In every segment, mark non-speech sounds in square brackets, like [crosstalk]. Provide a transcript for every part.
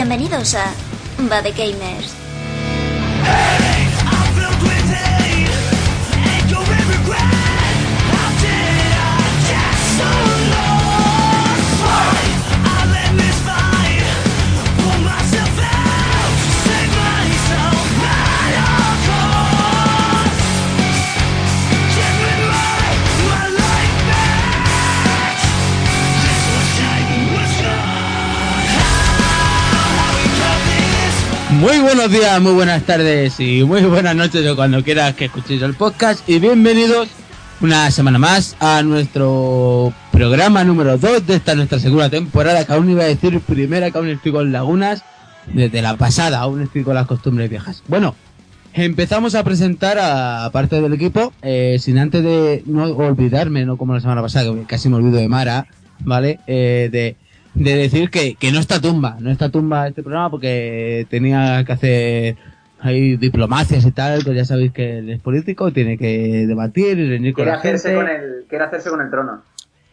Bienvenidos a Bad Gamers. Muy buenos días, muy buenas tardes y muy buenas noches o cuando quieras que escuchéis el podcast y bienvenidos una semana más a nuestro programa número 2 de esta nuestra segunda temporada, que aún iba a decir primera, que aún estoy con lagunas, desde la pasada, aún estoy con las costumbres viejas. Bueno, empezamos a presentar a parte del equipo, eh, sin antes de no olvidarme, no como la semana pasada, que casi me olvido de Mara, ¿vale? Eh, de de decir que, que no está tumba, no está tumba este programa porque tenía que hacer hay diplomacias y tal, pues ya sabéis que él es político, tiene que debatir y reunir con Quiere la hacerse gente. con, el, quiere hacerse con el trono.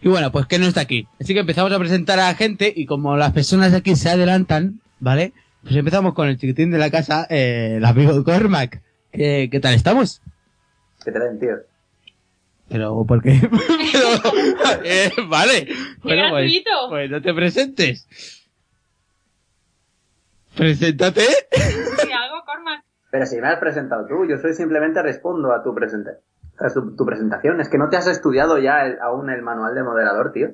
Y bueno, pues que no está aquí. Así que empezamos a presentar a la gente y como las personas aquí se adelantan, ¿vale? Pues empezamos con el chiquitín de la casa, eh, el amigo Cormac. ¿Qué, ¿Qué tal estamos? Te den, tío. Pero, ¿por qué? Pero, [laughs] eh, vale. Bueno, pues, gratuito! pues no te presentes. Preséntate. Si algo, Cormac. Pero si me has presentado tú, yo soy simplemente respondo a tu, presenta a tu, tu presentación. Es que no te has estudiado ya el- aún el manual de moderador, tío.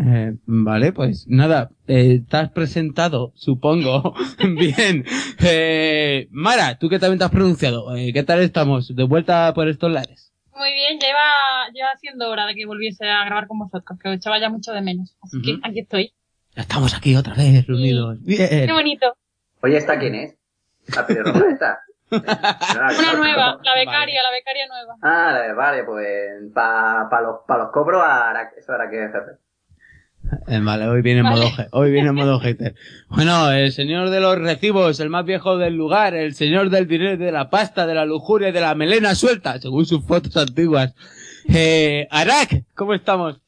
Eh, vale, pues nada, eh, te has presentado, supongo. [laughs] Bien. Eh, Mara, tú que también te has pronunciado, eh, ¿qué tal estamos? ¿De vuelta por estos lares? Muy bien, lleva, lleva siendo hora de que volviese a grabar con vosotros, que os echaba ya mucho de menos. Así que aquí estoy. Ya estamos aquí otra vez reunidos. Bien. Qué bonito. Oye, ¿esta quién es? La pelirroja [laughs] esta. Una conozco. nueva, la Vale. becaria, la becaria nueva. Ah, vale, pues para pa los, pa los cobros hará, eso hará que jefe. Eh, vale, hoy viene en Vale. modo, hoy viene en modo hater. Bueno, el señor de los recibos, el más viejo del lugar, el señor del dinero, de la pasta, de la lujuria, y de la melena suelta, según sus fotos antiguas. Eh, Arak, ¿cómo estamos?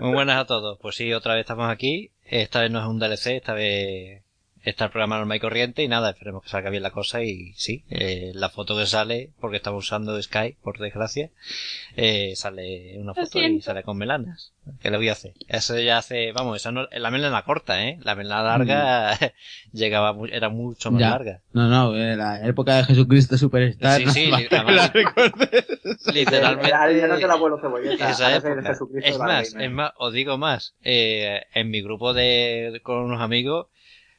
Muy buenas a todos. Pues sí, otra vez estamos aquí. Esta vez no es un DLC, esta vez está el programa normal y corriente y nada, esperemos que salga bien la cosa y sí, eh, la foto que sale, porque estamos usando Skype, por desgracia, eh, sale una foto y sale con melanas. ¿Qué le voy a hacer? Eso ya hace, vamos, esa no, la melena corta, ¿eh? La melena larga [laughs] llegaba, mu- era mucho más Ya. larga. No, no, eh, la época de Jesucristo Superstar. Sí, no sí, [laughs] además-. Literalmente. Ya, ya no es cebolleta. esa época. Más, es más, os digo más. Eh, en mi grupo de, con unos amigos,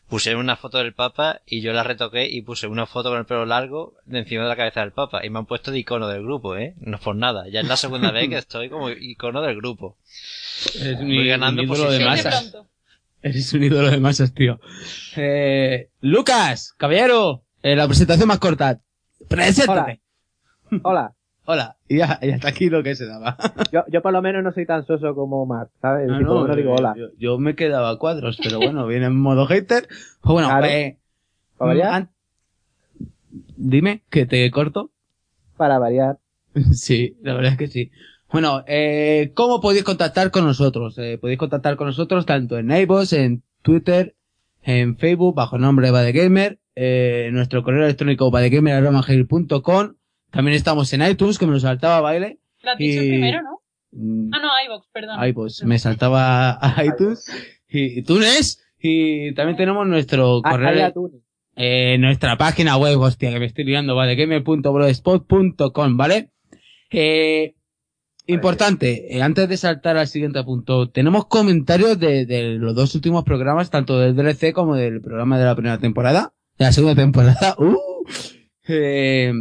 pusieron una foto del Papa y yo la retoqué y puse una foto con el pelo largo de encima de la cabeza del Papa y me han puesto de icono del grupo, ¿eh? No por nada. Ya es la segunda [laughs] vez que estoy como icono del grupo. Voy i- ganando un ídolo de masas. Eres un ídolo de masas, tío. Eh, Lucas, caballero, eh, la presentación más corta. Preséntate. Hola, Hola. Y ya, y hasta aquí lo que se daba. [laughs] yo, yo por lo menos no soy tan soso como Mark, ¿sabes? Ah, tipo, no, no digo yo- hola. Yo, yo me quedaba a cuadros, pero bueno, viene en modo hater. Pues bueno, Claro. eh, ¿Para variar? Dime, que te corto. Para variar. [laughs] Sí, la verdad es que sí. Bueno, eh, ¿cómo podéis contactar con nosotros? Eh, podéis contactar con nosotros tanto en iVoox, en Twitter, en Facebook, bajo el nombre Badegamer, eh, nuestro correo electrónico badegamer.com. También estamos en iTunes, que me lo saltaba baile. Lo has dicho Y- primero, ¿no? Mm, Ah, no, iVox, perdón. iVoox, me saltaba a iTunes y iTunes. Y también tenemos nuestro Ah, correo, eh, nuestra página web, hostia, que me estoy liando, badegamer.blogspot.com, ¿vale? Eh, importante, eh, antes de saltar al siguiente punto, tenemos comentarios de, de los dos últimos programas, tanto del DLC como del programa de la primera temporada, de la segunda temporada, [laughs] uh, eh,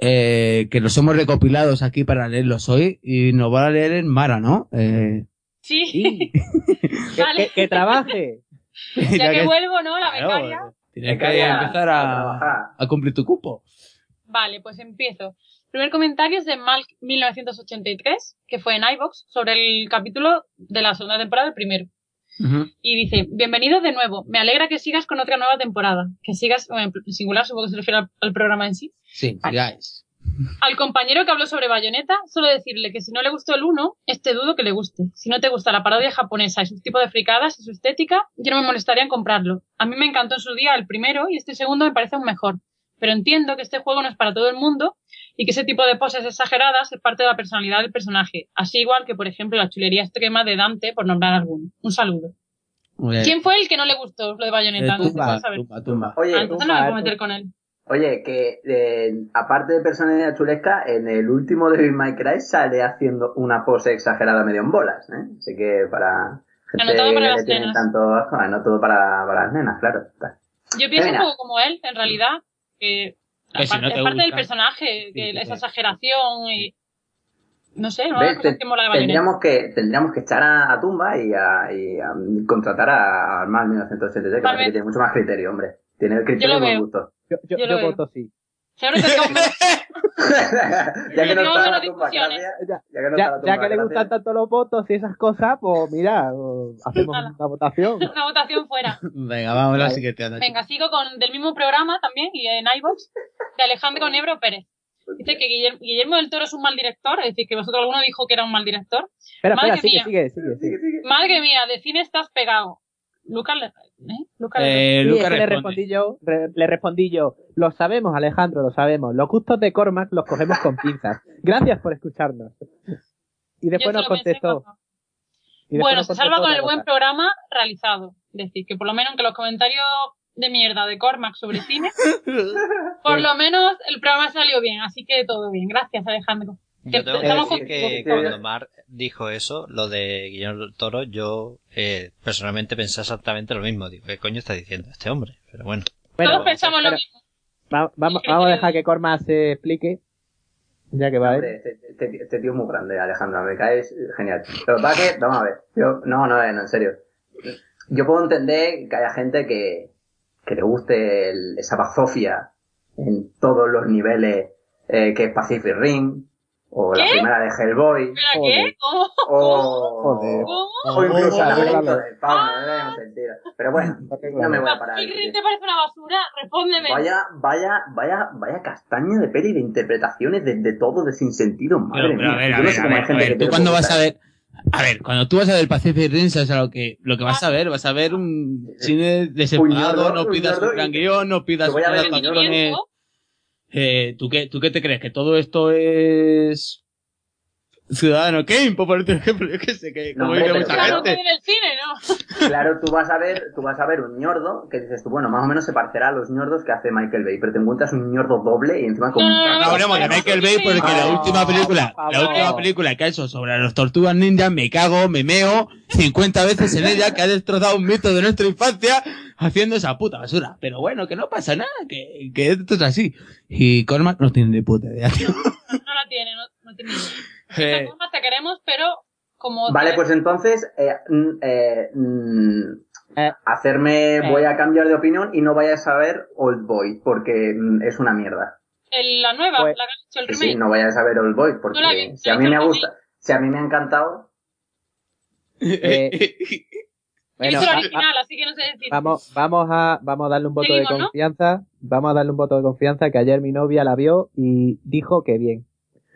eh, que los hemos recopilados aquí para leerlos hoy y nos van a leer en Mara, ¿no? Eh, Sí, Sí. que, [laughs] Vale. que- que trabaje. [laughs] ya que vuelvo, ¿no? La claro, becaria. tienes que Becaria, empezar a a, cumplir tu cupo. Vale, pues empiezo. Primer comentario es de Malk1983, que fue en iVox, sobre el capítulo de la segunda temporada, el primero. Y dice, bienvenido de nuevo. Me alegra que sigas con otra nueva temporada. Que sigas, en singular, supongo que se refiere al, al programa en sí. Sí, Vale. sigáis. Al compañero que habló sobre Bayonetta, solo decirle que si no le gustó el 1, este dudo que le guste. Si no te gusta la parodia japonesa y sus tipos de fricadas y su estética, yo no me molestaría en comprarlo. A mí me encantó en su día el primero y este segundo me parece un mejor. Pero entiendo que este juego no es para todo el mundo y que ese tipo de poses exageradas es parte de la personalidad del personaje. Así igual que, por ejemplo, la chulería extrema de Dante, por nombrar alguno. Un saludo. ¿Quién fue el que no le gustó lo de Bayonetta? Eh, No tumba, tumba, tumba. Oye, Ah, entonces no me puedo meter con él. Oye, que eh, aparte de personalidad chulesca, en el último de My Cry sale haciendo una pose exagerada medio en bolas, ¿eh? Así que para gente Anotado para que las nenas. tanto no todo para, para las nenas, claro. Yo pienso un poco como él, en realidad, que, Que si aparte- no te es parte del personaje, que Sí, esa exageración y... No sé, no que mola de. Tendríamos que, tendríamos que echar a, a Tumba y a, y a contratar a Armal 1983, que que tiene mucho más criterio, hombre. Tiene el criterio y buen gusto. Yo, yo, Yo voto sí. Seguro que [laughs] ya que no está la discusiones. Ya, Ya que no ya, está la ya tumba, que le gustan tanto los votos y esas cosas, pues mira, hacemos una votación. [laughs] una votación fuera. Venga, vamos a la siguiente. anda, Venga, sigo con del mismo programa también y en iVoox de Alejandro Nebro Pérez. Dice que Guillermo, Guillermo del Toro es un mal director, es decir, que vosotros alguno dijo que era un mal director. Espera, Madre espera, sigue, mía. sigue, sigue, sigue. Madre mía, de cine estás pegado. Lucas, ¿eh? Lucas le- Eh, Sí, Lucas es que le respondí yo, re- le respondí yo, lo sabemos Alejandro, lo sabemos, los gustos de Cormac los cogemos con pinzas. Gracias por escucharnos. Y después nos pensé contestó. cuando- y después Bueno, nos se salva con el buen cosa. programa realizado. Es decir, que por lo menos aunque los comentarios de mierda de Cormac sobre cine, [laughs] por lo menos el programa salió bien, así que todo bien. Gracias, Alejandro. Yo tengo que decir que cuando Mar dijo eso, lo de Guillermo del Toro, yo eh, personalmente pensé exactamente lo mismo. Digo, ¿qué coño está diciendo este hombre? Pero bueno. Bueno, Todos pensamos lo pero mismo. va- vamos, vamos a dejar que Cormac se explique. Ya que va a Hombre, este, este- este tío es muy grande, Alejandro, me caes genial. Pasa es que, vamos a ver, yo, no, no, no, en serio. Yo puedo entender que haya gente que, que le guste el- esa bazofia en todos los niveles eh, que es Pacific Rim, o la ¿Qué? primera de Hellboy, ¿Pero qué? ¿Cómo? o, Joder. ¿Cómo? o incluso el laberinto del fauno, no le demos sentido. Pero bueno, no me voy a parar. de ¿Y discutir. te parece una basura? Respóndeme. Vaya, vaya, vaya, vaya castaña de peli de interpretaciones de, de todo de sin sentido, madre Pero, pero, a mía. ver, a Yo no ver, sé a ver, a ver, que tú cuando vas a ver, a ver, cuando tú vas a ver Pacific Rim, sabes a lo que, lo que vas a ver, vas a ver un cine ñordo, no pidas un gran guion, no pidas que voy a unas ver un. Eh, ¿tú, qué, ¿Tú qué te crees? ¿Que todo esto es Ciudadano Kane, por ponerte un ejemplo? Yo qué sé, que No, como hombre, pero mucha Claro, gente. que en el cine, ¿no? [laughs] Claro, tú vas a ver, tú vas a ver un ñordo que dices tú, bueno, más o menos se parecerá a los ñordos que hace Michael Bay, pero te encuentras un ñordo doble y encima con No, no, no, No hablemos de Michael Bay porque la última película, la última película que ha hecho sobre los tortugas ninjas, me cago, me meo 50 veces en ella, que ha destrozado un mito de nuestra infancia haciendo esa puta basura. Pero bueno, que no pasa nada, que, que esto es así. Y Cormac no tiene ni puta idea. No la tiene, no, no tiene idea. Eh, te queremos, pero como... Vale, pues entonces, eh, mm, eh, mm, Eh. hacerme, Eh. voy a cambiar de opinión y no vayas a ver Old Boy, porque mm, es una mierda. el- la nueva, Pues- la que han hecho el Sí, remake. sí, no vayas a ver Old Boy, porque No la vi, si a mí me gusta, si a mí me ha encantado, Eh, [laughs] Bueno, va- original, así que no sé decir. Vamos, vamos a, vamos a darle un voto Seguimos, de ¿no? confianza. Vamos a darle un voto de confianza que ayer mi novia la vio y dijo que bien.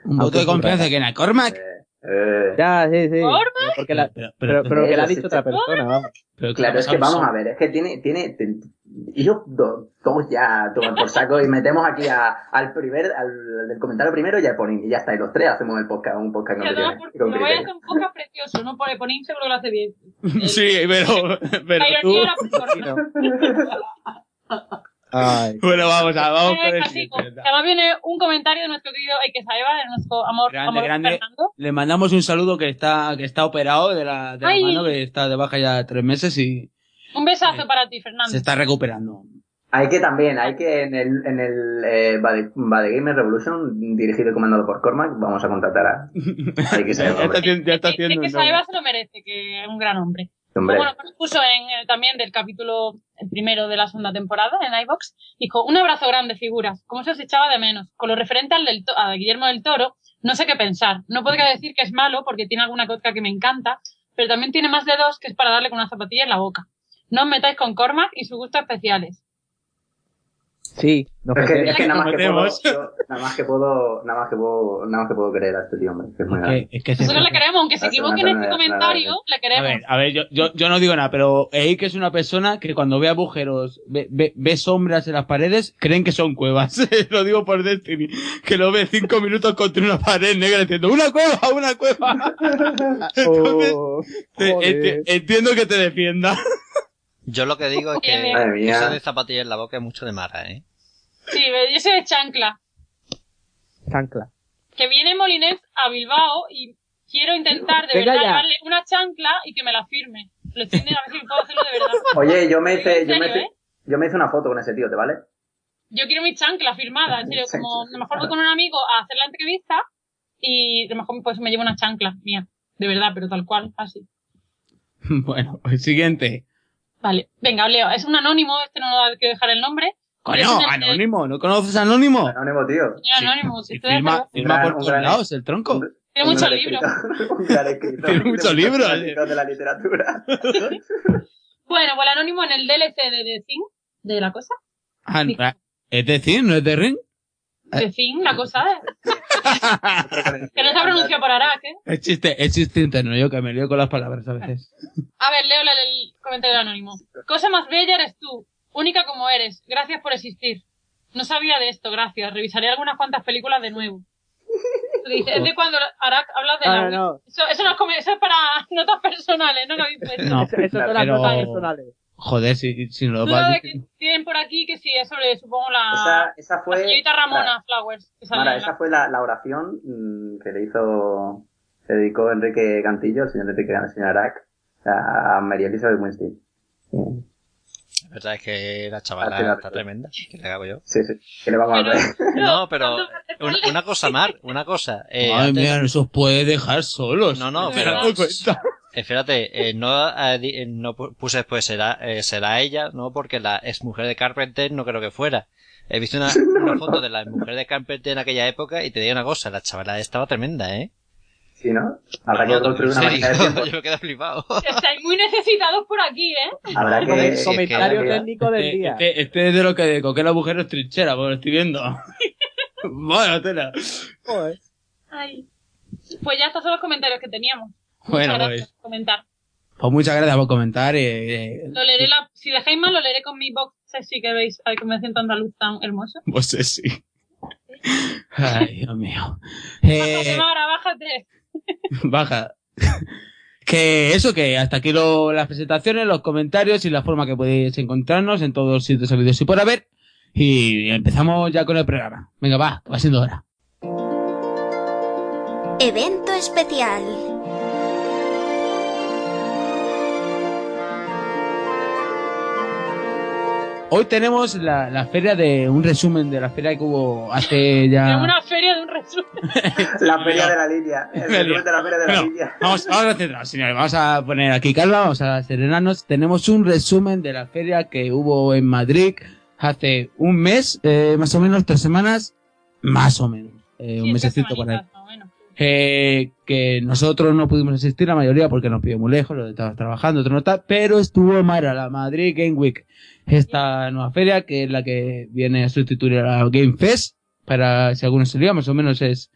Un voto de confianza que en Cormac. eh, eh, Ya, sí, sí. ¿Cormac? Porque la, Pero, pero, pero que la ha pero dicho otra persona, vamos. pero Claro, es que vamos a ver, es que tiene, tiene, ten- y yo do- todos ya toman por saco y metemos aquí a- al primer, al del comentario primero y al Ponín, y ya está, y los tres hacemos el podcast, un podcast con criterio. con culo. Voy a hacer un podcast precioso, no por poner seguro que lo hace bien. [laughs] Sí, pero, pero La tú... ironía la por Ay. [laughs] Bueno, vamos a, vamos con el siguiente. Que Además viene un comentario de nuestro querido Ike Saeva, de nuestro amor, Grande, amor grande. Fernando. Le mandamos un saludo que está, que está operado de la, de la mano, que está de baja ya tres meses y Un besazo Eh, para ti, Fernando. se está recuperando. Hay que también, hay que en el, en el eh, Bad, Bad Gamer Revolution, dirigido y comandado por Cormac, vamos a contratar a... [laughs] Hay que ser, ya está haciendo, ya está Ike haciendo un Saeva nombre. se lo merece, que es un gran hombre. Hombre. Bueno, puso en, eh, también del capítulo el primero de la segunda temporada en iBox, dijo, un abrazo grande, figuras, como se os echaba de menos. Con lo referente al del a Guillermo del Toro, no sé qué pensar. No podría decir que es malo, porque tiene alguna cosa que me encanta, pero también tiene más de dos que es para darle con una zapatilla en la boca. No os metáis con Cormac y sus gustos especiales. Sí, nos Es que, es que nada más que puedo, yo- nada más que puedo, nada más que puedo, nada más que puedo creer a este tío, hombre, que es muy Es que, es que Nosotros le queremos, aunque se equivoque en este comentario, nada, le A queremos. ver, a ver, yo, yo, yo no digo nada, pero Eik es una persona que cuando ve agujeros, ve, ve, ve sombras en las paredes, creen que son cuevas. [laughs] lo digo por Destiny, que lo ve cinco minutos contra una pared negra diciendo, ¡una cueva, una cueva! [laughs] Entonces, Oh, te- joder. enti- entiendo que te defienda. [laughs] Yo lo que digo es que eso de zapatillas en la boca es mucho de Mara, ¿eh? Sí, yo soy de chancla. Chancla. Que viene Molinés a Bilbao y quiero intentar de Venga verdad ya. llevarle una chancla y que me la firme. Lo estoy a ver si puedo hacerlo de verdad. [laughs] Oye, yo me hice, ¿En yo me serio, hice, eh? yo me hice una foto con ese tío, ¿te vale? Yo quiero mi chancla firmada, en serio, como a lo mejor voy con un amigo a hacer la entrevista y a lo mejor pues me llevo una chancla mía, de verdad, pero tal cual, así. [laughs] bueno, el siguiente. Vale, venga, Leo, es un anónimo, este no hay que dejar el nombre. Coño, Anónimo, ¿no conoces a Anónimo? Anónimo, tío. Sí. anónimo, si estoy de firma, acuerdo. firma por un todos gran- lados, el tronco. Un- Tiene muchos libros. escritor, [laughs] Un gran escritor. Tiene muchos De libros, de la literatura. [laughs] Bueno, pues el anónimo en el DLC de The Thing, de la cosa. Ah, ¿Es decir, no es de Ring? The Thing, la cosa, ¿eh? [laughs] que no se ha pronunciado por Arak, ¿eh? Es chiste, es chiste interno, yo que me lío con las palabras a veces. A ver, leo el comentario anónimo. Cosa más bella eres tú, única como eres. Gracias por existir. No sabía de esto, gracias. Revisaré algunas cuantas películas de nuevo. Dice, es de cuando Arak habla de No, la no. Eso, eso, no es como- eso es para [laughs] notas personales, ¿no? Que habéis puesto. No. Eso, eso son las notas personales. Joder, si, si no lo vas que tienen por aquí que sí, eso le supongo la, Esa, esa la fue. señorita Ramona Flowers. Que sale Mara, la- esa fue la, la oración mm, que le hizo, se dedicó Enrique Cantillo, el señor Enrique el señor Arac, a María Elizabeth Winstead. Sí, La verdad es que la chavala arte. está tremenda. ¿Qué le hago yo? sí, sí. ¿Qué le vamos a Pero- hacer? No, pero una cosa, Mar, una cosa. Eh, Ay, antes- mira, no se os puede dejar solos. No, no, Me pero- cuenta. Espérate, eh, no, eh, eh, no pu- puse después será, eh, será ella, no, porque la ex mujer de Carpenter no creo que fuera. He visto una, [laughs] una foto de la mujer de Carpenter en aquella época y te digo una cosa, la chavala estaba tremenda, ¿eh? Sí, ¿no? Habrá que No, construir una máquina de tiempo. [laughs] yo me quedo flipado. Estáis muy necesitados por aquí, ¿eh? Habrá No, que. sí, Comentario que- técnico del día. Este, este es de lo que de coquel agujero es trinchera, porque lo estoy viendo. [laughs] bueno, tela. Joder. Ay. Pues ya estos son los comentarios que teníamos. Bueno, Muchas gracias pues, por comentar. pues muchas gracias por comentar. eh, eh, Lo leeré la, si dejáis mal, lo leeré con mi box sexy que veis, ay, que me siento andaluz tan hermoso. pues sí. Ay, Dios mío. Bájate, Eh, Mara, bájate. baja. Que eso, que hasta aquí lo- las presentaciones, los comentarios y la forma que podéis encontrarnos en todos los sitios sabidos y por haber. Y empezamos ya con el programa. Venga, va, va siendo hora. Evento especial. Hoy tenemos la, la feria de un resumen de la feria que hubo hace ya. Una feria de un resumen. [laughs] La feria de la línea. El [laughs] resumen de la feria de la Bueno, línea. vamos, vamos a centrarnos, señores. Vamos a poner aquí calma, vamos a serenarnos. Tenemos un resumen de la feria que hubo en Madrid hace un mes, eh, más o menos, tres semanas, más o menos. Eh, un Siete mesecito por ahí. semanitas, más o menos. Eh, que nosotros no pudimos asistir, la mayoría, porque nos pidió muy lejos, lo estaba trabajando, otro no está, pero estuvo Mara, la Madrid Game Week, esta nueva feria, que es la que viene a sustituir a Game Fest, para, si algunos se más o menos es,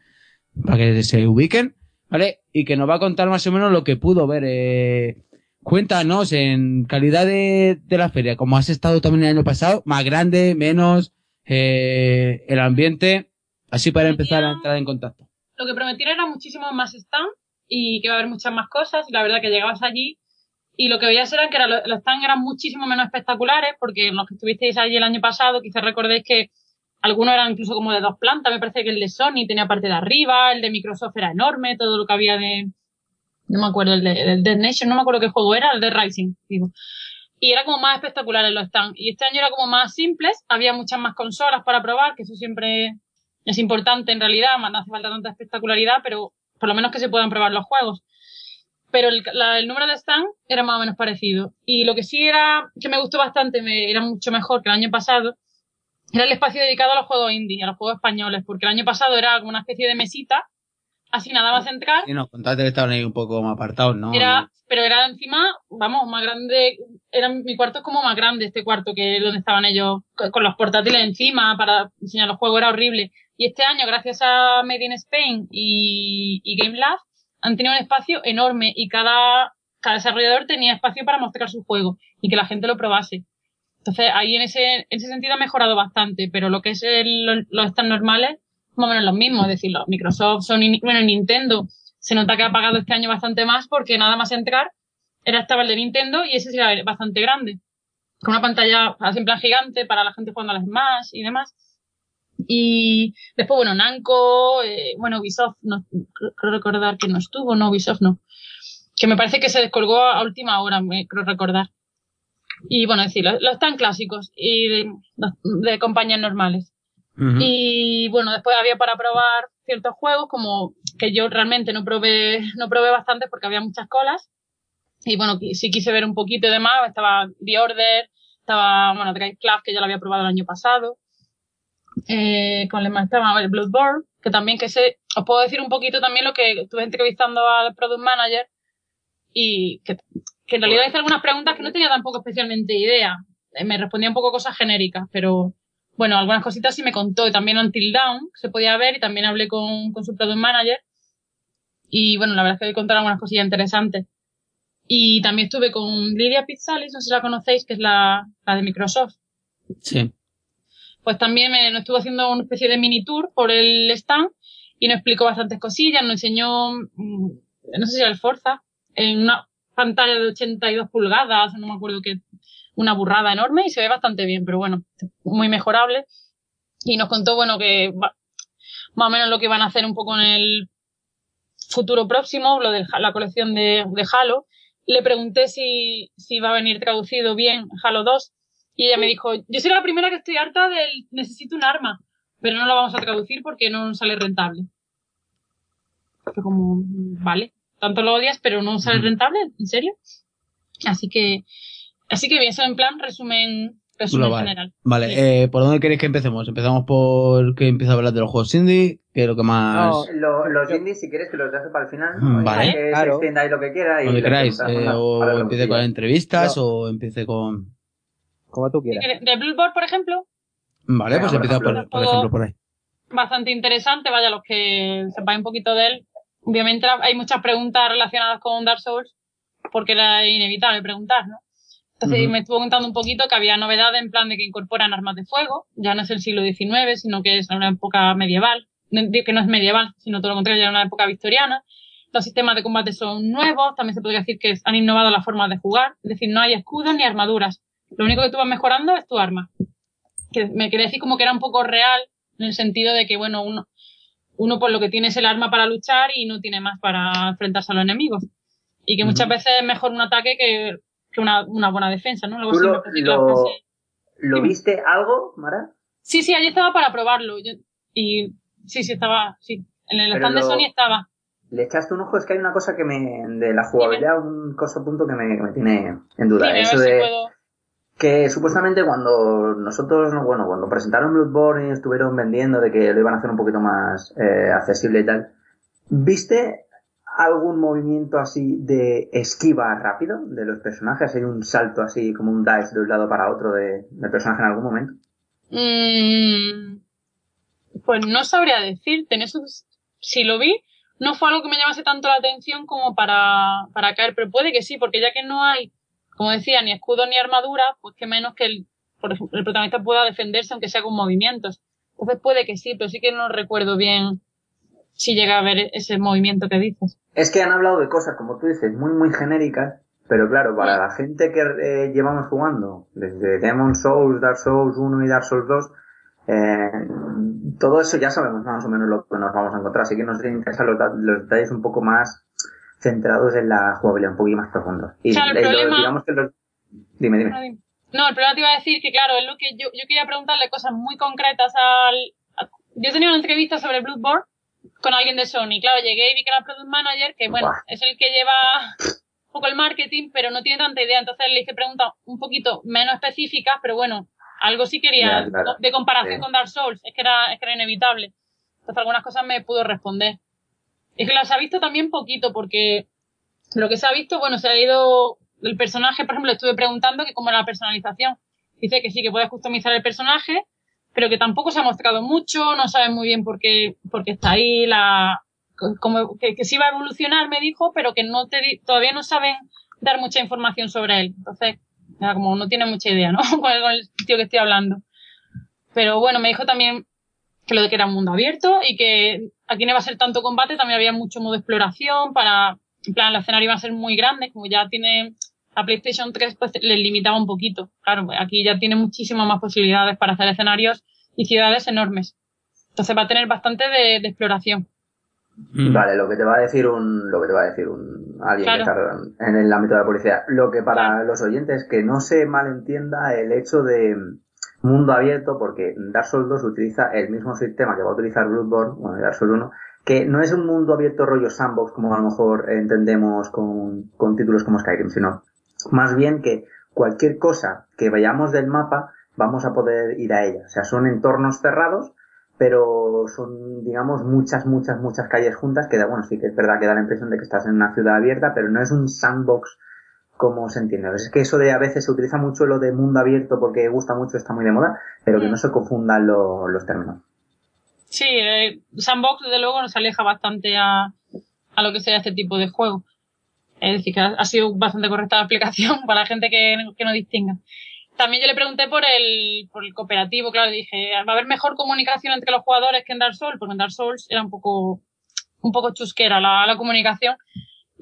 para que se ubiquen, ¿vale? Y que nos va a contar más o menos lo que pudo ver, eh, cuéntanos en calidad de, de la feria, como has estado también el año pasado, más grande, menos, eh, el ambiente, así para empezar a entrar en contacto. Lo que prometieron era muchísimos más stand y que iba a haber muchas más cosas. Y la verdad que llegabas allí y lo que veías era que era, lo- los stands eran muchísimo menos espectaculares porque los que estuvisteis allí el año pasado quizás recordéis que algunos eran incluso como de dos plantas. Me parece que el de Sony tenía parte de arriba, el de Microsoft era enorme, todo lo que había de... No me acuerdo, el de, el Nation, no me acuerdo qué juego era, el de Rising, digo. Y era como más espectacular en los stands. Y este año era como más simples, había muchas más consolas para probar, que eso siempre es importante en realidad, no hace falta tanta espectacularidad, pero por lo menos que se puedan probar los juegos. Pero el, la- el número de stand era más o menos parecido. Y lo que sí era, que me gustó bastante, me, era mucho mejor que el año pasado, era el espacio dedicado a los juegos indie, a los juegos españoles, porque el año pasado era como una especie de mesita así nada más entrar. Y nos contaste que estaban ahí un poco más apartados, ¿no? Era, pero era encima, vamos, más grande, era mi cuarto es como más grande este cuarto que donde estaban ellos con, con los portátiles encima para enseñar los juegos, era horrible. Y este año, gracias a Made in Spain y, y Game Lab, han tenido un espacio enorme y cada, cada desarrollador tenía espacio para mostrar su juego y que la gente lo probase. Entonces, ahí en ese, en ese sentido ha mejorado bastante, pero lo que es el, lo- los stands normales, más o menos los mismos, es decir, los Microsoft, Sony, bueno, Nintendo, se nota que ha pagado este año bastante más porque nada más entrar, era estaba el de Nintendo y ese sí era bastante grande. Con una pantalla en plan gigante para la gente jugando a las más y demás. Y después, bueno, Namco, eh, bueno, Ubisoft, no, creo, recordar que no estuvo, no, Ubisoft no. Que me parece que se descolgó a última hora, me creo recordar. Y bueno, es decir, los, los tan clásicos y de, de compañías normales. Y bueno, después había para probar ciertos juegos, como que yo realmente no probé, no probé bastante porque había muchas colas. Y bueno, sí quise ver un poquito y demás. Estaba The Order, estaba, bueno, Drive Club, que ya lo había probado el año pasado. Eh, con el estaba el Bloodborne, que también que sé, os puedo decir un poquito también lo que estuve entrevistando al Product Manager y que, que en realidad hice algunas preguntas que no tenía tampoco especialmente idea. Eh, Me respondía un poco cosas genéricas, pero bueno, algunas cositas sí me contó. Y también Until que se podía ver, y también hablé con, con su product manager. Y bueno, la verdad es que me contaron algunas cosillas interesantes. Y también estuve con Lidia Pizzalis, no sé si la conocéis, que es la, la de Microsoft. Sí. Pues también me, nos estuvo haciendo una especie de mini tour por el stand y nos explicó bastantes cosillas, nos enseñó, mm, no sé si era el Forza, en una pantalla de 82 pulgadas, no me acuerdo qué, una burrada enorme y se ve bastante bien, pero bueno, muy mejorable. Y nos contó, bueno, que va- más o menos lo que van a hacer un poco en el futuro próximo, lo de la colección de, de Halo. Le pregunté si, si va a venir traducido bien Halo 2 y ella me dijo, yo soy la primera que estoy harta del necesito un arma, pero no la vamos a traducir porque no sale rentable. Fue como, vale, tanto lo odias, pero no sale rentable, ¿en serio? Así que, así que bien, eso en plan resumen, resumen Global. general. Vale, Sí. eh, ¿por dónde queréis que empecemos? Empezamos por que empieza a hablar de los juegos indie, que es lo que más... No, Lo- los indies, si quieres, que los deje para el final. Mm, vale. Que se Claro. extienda ahí lo que quiera. Y donde queráis, eh, o empiece con entrevistas No. o empiece con... Como tú quieras. quieres, De Bloodborne, por ejemplo, Vale, Venga, pues empieza por, ejemplo. por ejemplo por ahí. bastante interesante, vaya, los que sepáis un poquito de él. Obviamente hay muchas preguntas relacionadas con Dark Souls, porque era inevitable preguntar, ¿no? Entonces me estuvo contando un poquito que había novedades en plan de que incorporan armas de fuego, ya no es el siglo XIX, sino que es una época medieval, que no es medieval, sino todo lo contrario, ya es una época victoriana. Los sistemas de combate son nuevos, también se podría decir que han innovado las formas de jugar, es decir, no hay escudos ni armaduras. Lo único que tú vas mejorando es tu arma. Que me quería decir como que era un poco real, en el sentido de que, bueno, uno, uno por lo que tiene es el arma para luchar y no tiene más para enfrentarse a los enemigos. Y que muchas veces es mejor un ataque que, que una, una buena defensa, ¿no? Luego ¿Tú sí lo- me parece que la lo- frase- ¿Lo Dime. viste algo, Mara? Sí, sí, allí estaba para probarlo. Yo- y sí, sí, estaba, sí. En el Pero stand de Sony estaba. Le echaste un ojo, es que hay una cosa que me. de la jugabilidad, un cosa punto que me, que me tiene en duda. Eso si de. puedo. Que supuestamente cuando nosotros, no, bueno, cuando presentaron Bloodborne y estuvieron vendiendo de que lo iban a hacer un poquito más eh, accesible y tal, ¿viste algún movimiento así de esquiva rápido de los personajes? ¿Hay un salto así como un dive de un lado para otro de, del personaje en algún momento? Mm, pues no sabría decirte. En eso, si lo vi, no fue algo que me llamase tanto la atención como para, para caer, pero puede que sí, porque ya que no hay, como decía, ni escudo ni armadura, pues que menos que el, por ejemplo, el protagonista pueda defenderse aunque sea con movimientos. Entonces puede que sí, pero sí que no recuerdo bien si llega a ver ese movimiento que dices. Es que han hablado de cosas, como tú dices, muy, muy genéricas, pero claro, para la gente que eh, llevamos jugando, desde Demon Souls, Dark Souls 1 y Dark Souls 2, eh, todo eso ya sabemos más o menos lo que nos vamos a encontrar, así que nos interesan los, detalles un poco más centrados en la jugabilidad, un poquito más profundos. Y, Claro, el problema- digamos que los... Dime, dime. No, el problema te iba a decir que, claro, es lo que yo, yo quería preguntarle cosas muy concretas al... a- yo tenía una entrevista sobre Bloodborne con alguien de Sony. Claro, llegué y vi que era Product Manager, que bueno, Buah. es el que lleva un poco el marketing, pero no tiene tanta idea. Entonces le hice preguntas un poquito menos específicas, pero bueno, algo sí quería Ya, claro. de comparación Sí. con Dark Souls. Es que era, es que era inevitable. Entonces algunas cosas me pudo responder. Es que las ha visto también poquito, porque lo que se ha visto, bueno, se ha ido el personaje, por ejemplo, le estuve preguntando que cómo era la personalización. Dice que sí, que puedes customizar el personaje, pero que tampoco se ha mostrado mucho, no sabe muy bien por qué, por qué está ahí, la, como que, que sí va a evolucionar, me dijo, pero que no te, todavía no saben dar mucha información sobre él. Entonces, nada, como no tiene mucha idea, ¿no? [laughs] con el tío que estoy hablando. Pero bueno, me dijo también que lo de que era un mundo abierto y que aquí no iba a ser tanto combate, también había mucho modo exploración para, en plan, el escenario iba a ser muy grande, como ya tiene la PlayStation 3, pues les limitaba un poquito. Claro, aquí ya tiene muchísimas más posibilidades para hacer escenarios y ciudades enormes. Entonces va a tener bastante de, de exploración. Mm. Vale, lo que te va a decir un, lo que te va a decir un, alguien Claro. que está en el ámbito de la policía. Lo que para Claro. los oyentes que no se malentienda el hecho de mundo abierto, porque Dark Souls 2 utiliza el mismo sistema que va a utilizar Bloodborne, bueno, Dark Souls 1, que no es un mundo abierto rollo sandbox como a lo mejor entendemos con, con títulos como Skyrim, sino más bien que cualquier cosa que vayamos del mapa vamos a poder ir a ella. O sea, son entornos cerrados, pero son, digamos, muchas, muchas, muchas calles juntas que da, bueno, sí que es verdad que da la impresión de que estás en una ciudad abierta, pero no es un sandbox como se entiende. Es que eso de a veces se utiliza mucho lo de mundo abierto porque gusta mucho, está muy de moda, pero que Mm. no se confundan lo- los términos. Sí, eh, Sandbox desde luego nos aleja bastante a, a lo que sea este tipo de juego. Es decir, que ha, ha sido bastante correcta la explicación [laughs] para la gente que, que no distinga. También yo le pregunté por el, por el cooperativo, claro, dije, ¿va a haber mejor comunicación entre los jugadores que en Dark Souls? Porque en Dark Souls era un poco, un poco chusquera la, la comunicación.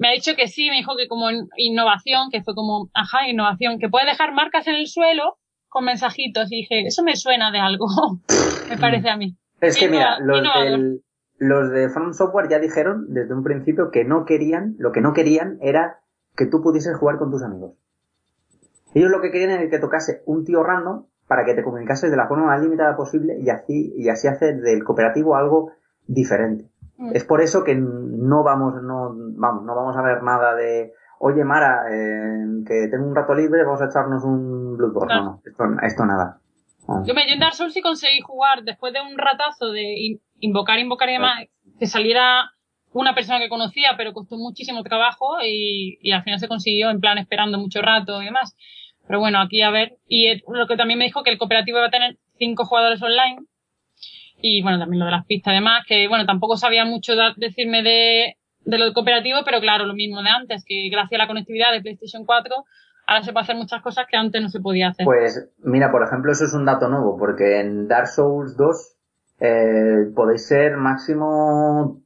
Me ha dicho que sí, me dijo que como in- innovación, que fue como, ajá, innovación, que puede dejar marcas en el suelo con mensajitos. Y dije, eso me suena de algo, [laughs] me parece a mí. Es que mira, del- los de From Software ya dijeron desde un principio que no querían, lo que no querían era que tú pudieses jugar con tus amigos. Ellos lo que querían era que tocase un tío random para que te comunicases de la forma más limitada posible y así, y así hacer del cooperativo algo diferente. Mm. Es por eso que no vamos, no, vamos, no vamos a ver nada de, oye Mara, eh, que tengo un rato libre, vamos a echarnos un Bloodborne. Claro. No, no, esto, esto nada. No. Yo me yo en Dark Souls sí conseguí jugar después de un ratazo de in- invocar, invocar y demás, que saliera una persona que conocía, pero costó muchísimo trabajo y, y al final se consiguió en plan esperando mucho rato y demás. Pero bueno, aquí a ver. Y lo que también me dijo que el cooperativo iba a tener cinco jugadores online. Y bueno, también lo de las pistas además, que bueno, tampoco sabía mucho decirme de, de lo cooperativo, pero claro, lo mismo de antes, que gracias a la conectividad de PlayStation 4, ahora se puede hacer muchas cosas que antes no se podía hacer. Pues mira, por ejemplo, eso es un dato nuevo, porque en Dark Souls 2 eh, podéis ser máximo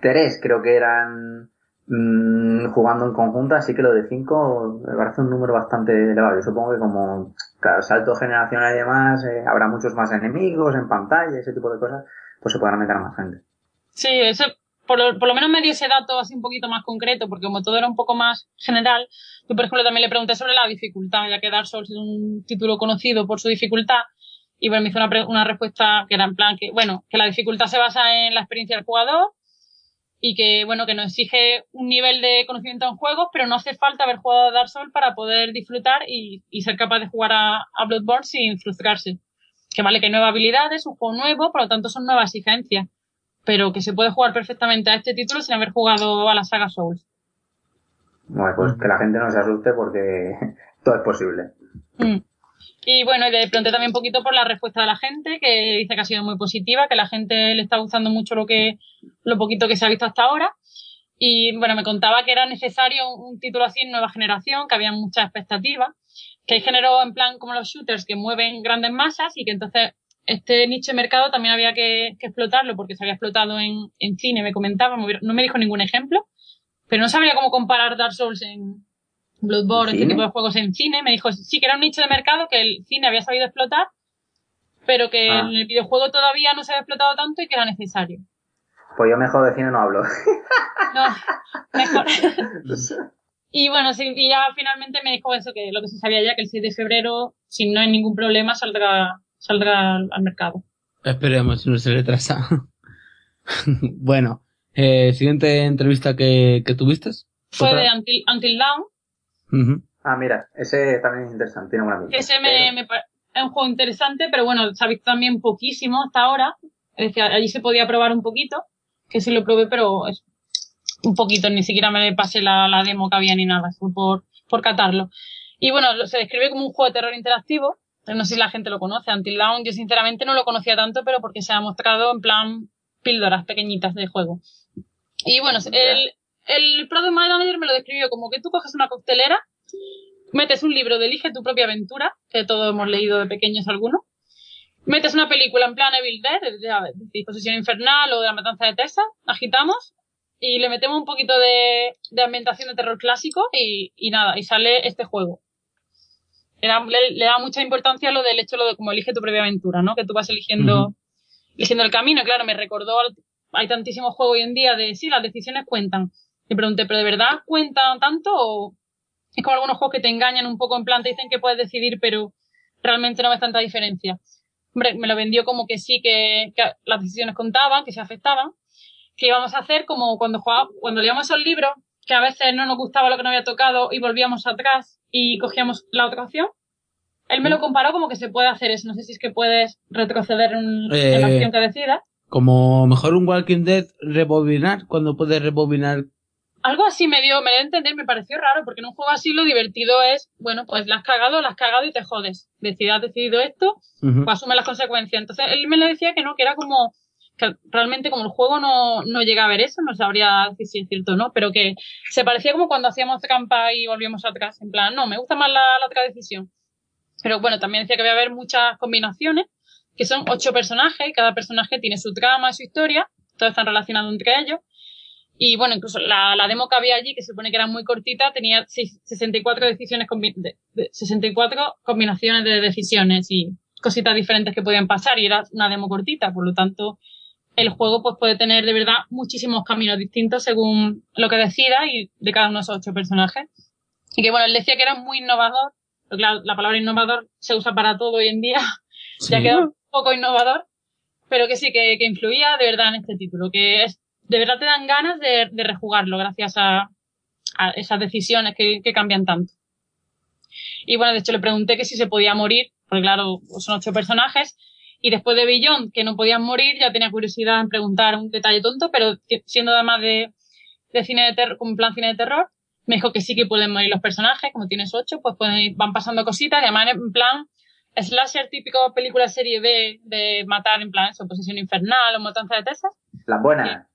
tres, creo que eran mm, jugando en conjunto, así que lo de cinco me parece un número bastante elevado. Yo supongo que como claro, salto generacional y demás, eh, habrá muchos más enemigos en pantalla, ese tipo de cosas, pues se podrán meter más gente. Sí, eso, por lo, por lo menos me dio ese dato así un poquito más concreto, porque como todo era un poco más general, yo por ejemplo también le pregunté sobre la dificultad, ya que Dark Souls es un título conocido por su dificultad, y bueno, me hizo una, una respuesta que era en plan que, bueno, que la dificultad se basa en la experiencia del jugador, y que, bueno, que nos exige un nivel de conocimiento en juegos, pero no hace falta haber jugado a Dark Souls para poder disfrutar y, y ser capaz de jugar a, a Bloodborne sin frustrarse. Que vale que hay nuevas habilidades, un juego nuevo, por lo tanto son nuevas exigencias pero que se puede jugar perfectamente a este título sin haber jugado a la saga Souls. Bueno, pues que la gente no se asuste porque [laughs] todo es posible. Mm. Y bueno, le pregunté también un poquito por la respuesta de la gente, que dice que ha sido muy positiva, que la gente le está gustando mucho lo que, lo poquito que se ha visto hasta ahora. Y bueno, me contaba que era necesario un, título así en nueva generación, que había muchas expectativas, que hay género en plan como los shooters que mueven grandes masas y que entonces este nicho de mercado también había que, explotarlo porque se había explotado en, en cine, me comentaba, no me dijo ningún ejemplo, pero no sabría cómo comparar Dark Souls en Bloodborne, este tipo de juegos en cine. Me dijo sí que era un nicho de mercado que el cine había sabido explotar, pero que Ah. en el videojuego todavía no se había explotado tanto y que era necesario. Pues yo mejor de cine no hablo. No, mejor. [laughs] Y bueno, sí, y ya finalmente me dijo eso, que lo que se sabía ya, que el 6 de febrero, si no hay ningún problema, saldrá, saldrá al, al mercado. Esperemos si no se retrasa. [laughs] bueno, eh, siguiente entrevista que, que tuviste. Fue de Until, Until Dawn, Ujú. Ah, mira, ese también es interesante, tiene buena pinta. ese me, me es un juego interesante, pero bueno, se ha visto también poquísimo hasta ahora. Es decir, allí se podía probar un poquito. que sí lo probé, pero es un poquito, ni siquiera me pasé la, la demo que había ni nada, fue por, por catarlo. Y bueno, se describe como un juego de terror interactivo, no sé si la gente lo conoce, Until Dawn, yo sinceramente no lo conocía tanto, pero porque se ha mostrado en plan píldoras pequeñitas de juego. Y bueno, el, el Product Manager me lo describió como que tú coges una coctelera, metes un libro de Elige tu propia aventura, que todos hemos leído de pequeños algunos, metes una película en plan Evil Dead, de, Disposición Infernal o de La Matanza de Tessa, agitamos y le metemos un poquito de, de ambientación de terror clásico y, y, nada, y sale este juego. Le da, le, da, mucha importancia lo del hecho lo de como elige tu propia aventura, ¿no? Que tú vas eligiendo, eligiendo el camino. Claro, me recordó, hay tantísimos juegos hoy en día de, sí, las decisiones cuentan. Me pregunté, ¿pero de verdad cuentan tanto o es como algunos juegos que te engañan un poco en plan, te dicen que puedes decidir, pero realmente no ves tanta diferencia? Hombre, me lo vendió como que sí, que, que las decisiones contaban, que se afectaban, que íbamos a hacer como cuando jugábamos, cuando leíamos el libro, que a veces no nos gustaba lo que nos había tocado y volvíamos atrás y cogíamos la otra opción. Él me lo comparó como que se puede hacer eso. No sé si es que puedes retroceder en, Eh, en la opción que decidas. Como mejor un Walking Dead rebobinar, cuando puedes rebobinar. Algo así me dio, me dio a entender, me pareció raro, porque en un juego así lo divertido es, bueno, pues la has cagado, la has cagado y te jodes. Decid, has decidido esto, Ujú. pues asume las consecuencias. Entonces él me lo decía que no, que era como, que realmente como el juego no, no llega a ver eso, no sabría decir si es cierto o no, pero que se parecía como cuando hacíamos trampa y volvíamos atrás, en plan, no, me gusta más la, la otra decisión. Pero bueno, también decía que voy a haber muchas combinaciones, que son ocho personajes, y cada personaje tiene su trama, su historia, todos están relacionados entre ellos. Y bueno, incluso la, la demo que había allí, que se supone que era muy cortita, tenía seis- 64 decisiones, de- de- 64 combinaciones de decisiones y cositas diferentes que podían pasar y era una demo cortita, por lo tanto, el juego pues puede tener de verdad muchísimos caminos distintos según lo que decida y de cada uno de esos ocho personajes. Y que bueno, él decía que era muy innovador, pero claro, la palabra innovador se usa para todo hoy en día, [laughs] ya Sí. queda un poco innovador, pero que sí, que, que influía de verdad en este título, que es, de verdad te dan ganas de, de rejugarlo gracias a, a esas decisiones que, que cambian tanto. Y bueno, de hecho le pregunté que si se podía morir, porque claro, son ocho personajes, y después de Beyond, que no podían morir, ya tenía curiosidad en preguntar un detalle tonto, pero siendo además de, de cine de terror, como plan cine de terror, me dijo que sí que pueden morir los personajes, como tienes ocho, pues pueden ir- van pasando cositas, y además en plan slasher típico película serie B de matar en plan eso, posesión infernal o matanza de Texas. Las buenas.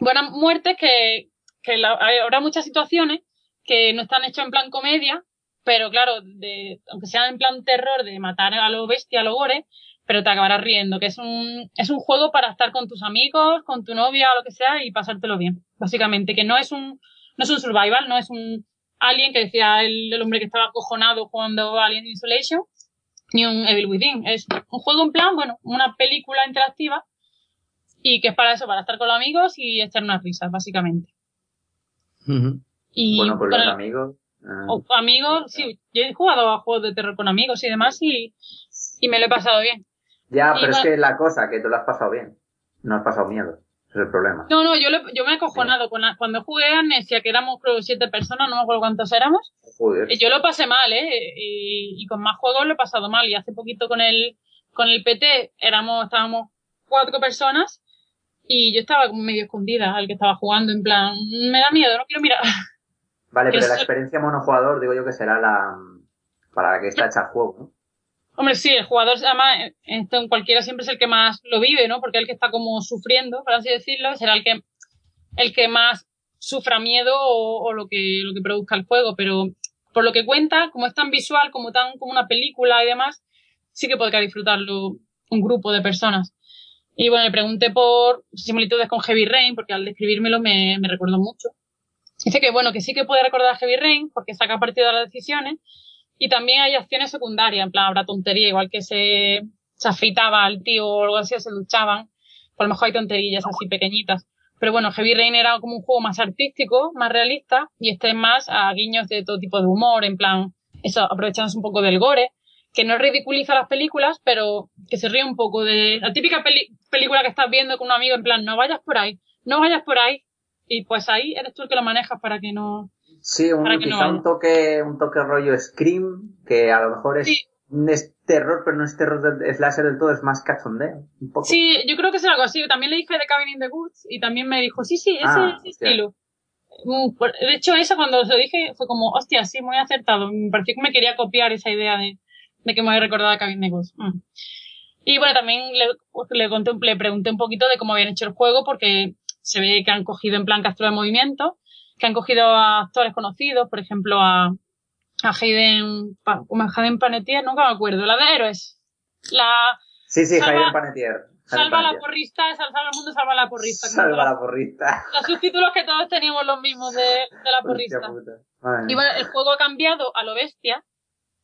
Buenas muertes que, que la- habrá muchas situaciones que no están hechas en plan comedia, pero claro, de, aunque sean en plan terror de matar a lo bestia, a lo gore, pero te acabarás riendo, que es un, es un juego para estar con tus amigos, con tu novia lo que sea y pasártelo bien. Básicamente, que no es un, no es un survival, no es un Alien que decía el, el hombre que estaba acojonado jugando Alien Isolation, ni un Evil Within. Es un juego en plan, bueno, una película interactiva y que es para eso, para estar con los amigos y echar unas risas, básicamente. Y bueno, por con los el- amigos. o amigos, sí, yo he jugado a juegos de terror con amigos y demás y, y me lo he pasado bien. ya, y pero es que la cosa, que tú lo has pasado bien. No has pasado miedo. Ese es el problema. No, no, yo, lo- yo me he acojonado. Con la- cuando jugué a Amnesia, que éramos creo siete personas, no me acuerdo cuántos éramos, Joder. y yo lo pasé mal, ¿eh? Y, y con más juegos lo he pasado mal. Y hace poquito con el, con el PT éramos, estábamos cuatro personas y yo estaba como medio escondida al que estaba jugando, en plan, me da miedo, no quiero mirar. Vale, pero la experiencia monojugador, digo yo que será la. Para la que está hecha el juego, ¿no? Hombre, sí, el jugador, además, esto en cualquiera siempre es el que más lo vive, ¿no? Porque el que está como sufriendo, por así decirlo, será el que, el que más sufra miedo o, o lo que, lo que produzca el juego. Pero por lo que cuenta, como es tan visual, como tan, como una película y demás, sí que podrá disfrutarlo un grupo de personas. Y bueno, le pregunté por similitudes con Heavy Rain, porque al describírmelo me, me recordó mucho. Dice que bueno, que sí que puede recordar a Heavy Rain, porque saca partido de las decisiones, y también hay acciones secundarias, en plan, habrá tontería, igual que se, se afeitaba al tío o algo así, se luchaban. Por lo mejor hay tonterillas así pequeñitas. Pero bueno, Heavy Rain era como un juego más artístico, más realista, y este es más a guiños de todo tipo de humor, en plan, eso, aprovechándose un poco del gore, que no ridiculiza las películas, pero que se ríe un poco de la típica peli- película que estás viendo con un amigo, en plan, no vayas por ahí, no vayas por ahí, y pues ahí eres tú el que lo manejas para que no, Sí, un, Para que quizá un toque, un toque rollo Scream, que a lo mejor es Sí. es terror, pero no es terror del slasher del todo, es más cachondeo. Un poco. Sí, yo creo que es algo así. También le dije de Cabin in the Woods y también me dijo, sí, sí, ese, Ah, ese estilo. Mm, De hecho, eso cuando se lo dije fue como, hostia, sí, muy acertado. Me pareció que me quería copiar esa idea de, de que me había recordado a Cabin Woods. Mm. Y bueno, también le, le, conté, le pregunté un poquito de cómo habían hecho el juego porque se ve que han cogido en plan captura de movimiento, que han cogido a actores conocidos, por ejemplo, a, a Hayden, Pa- ¿cómo es? Hayden Panettiere, nunca me acuerdo, la de Héroes. La, Sí, sí, Salva- Hayden Panettiere. Salva la porrista, sal- salva el mundo, salva la porrista. como Salva todos la porrista. Los subtítulos que todos teníamos los mismos de, de la porrista. Y bueno, el juego ha cambiado a lo bestia,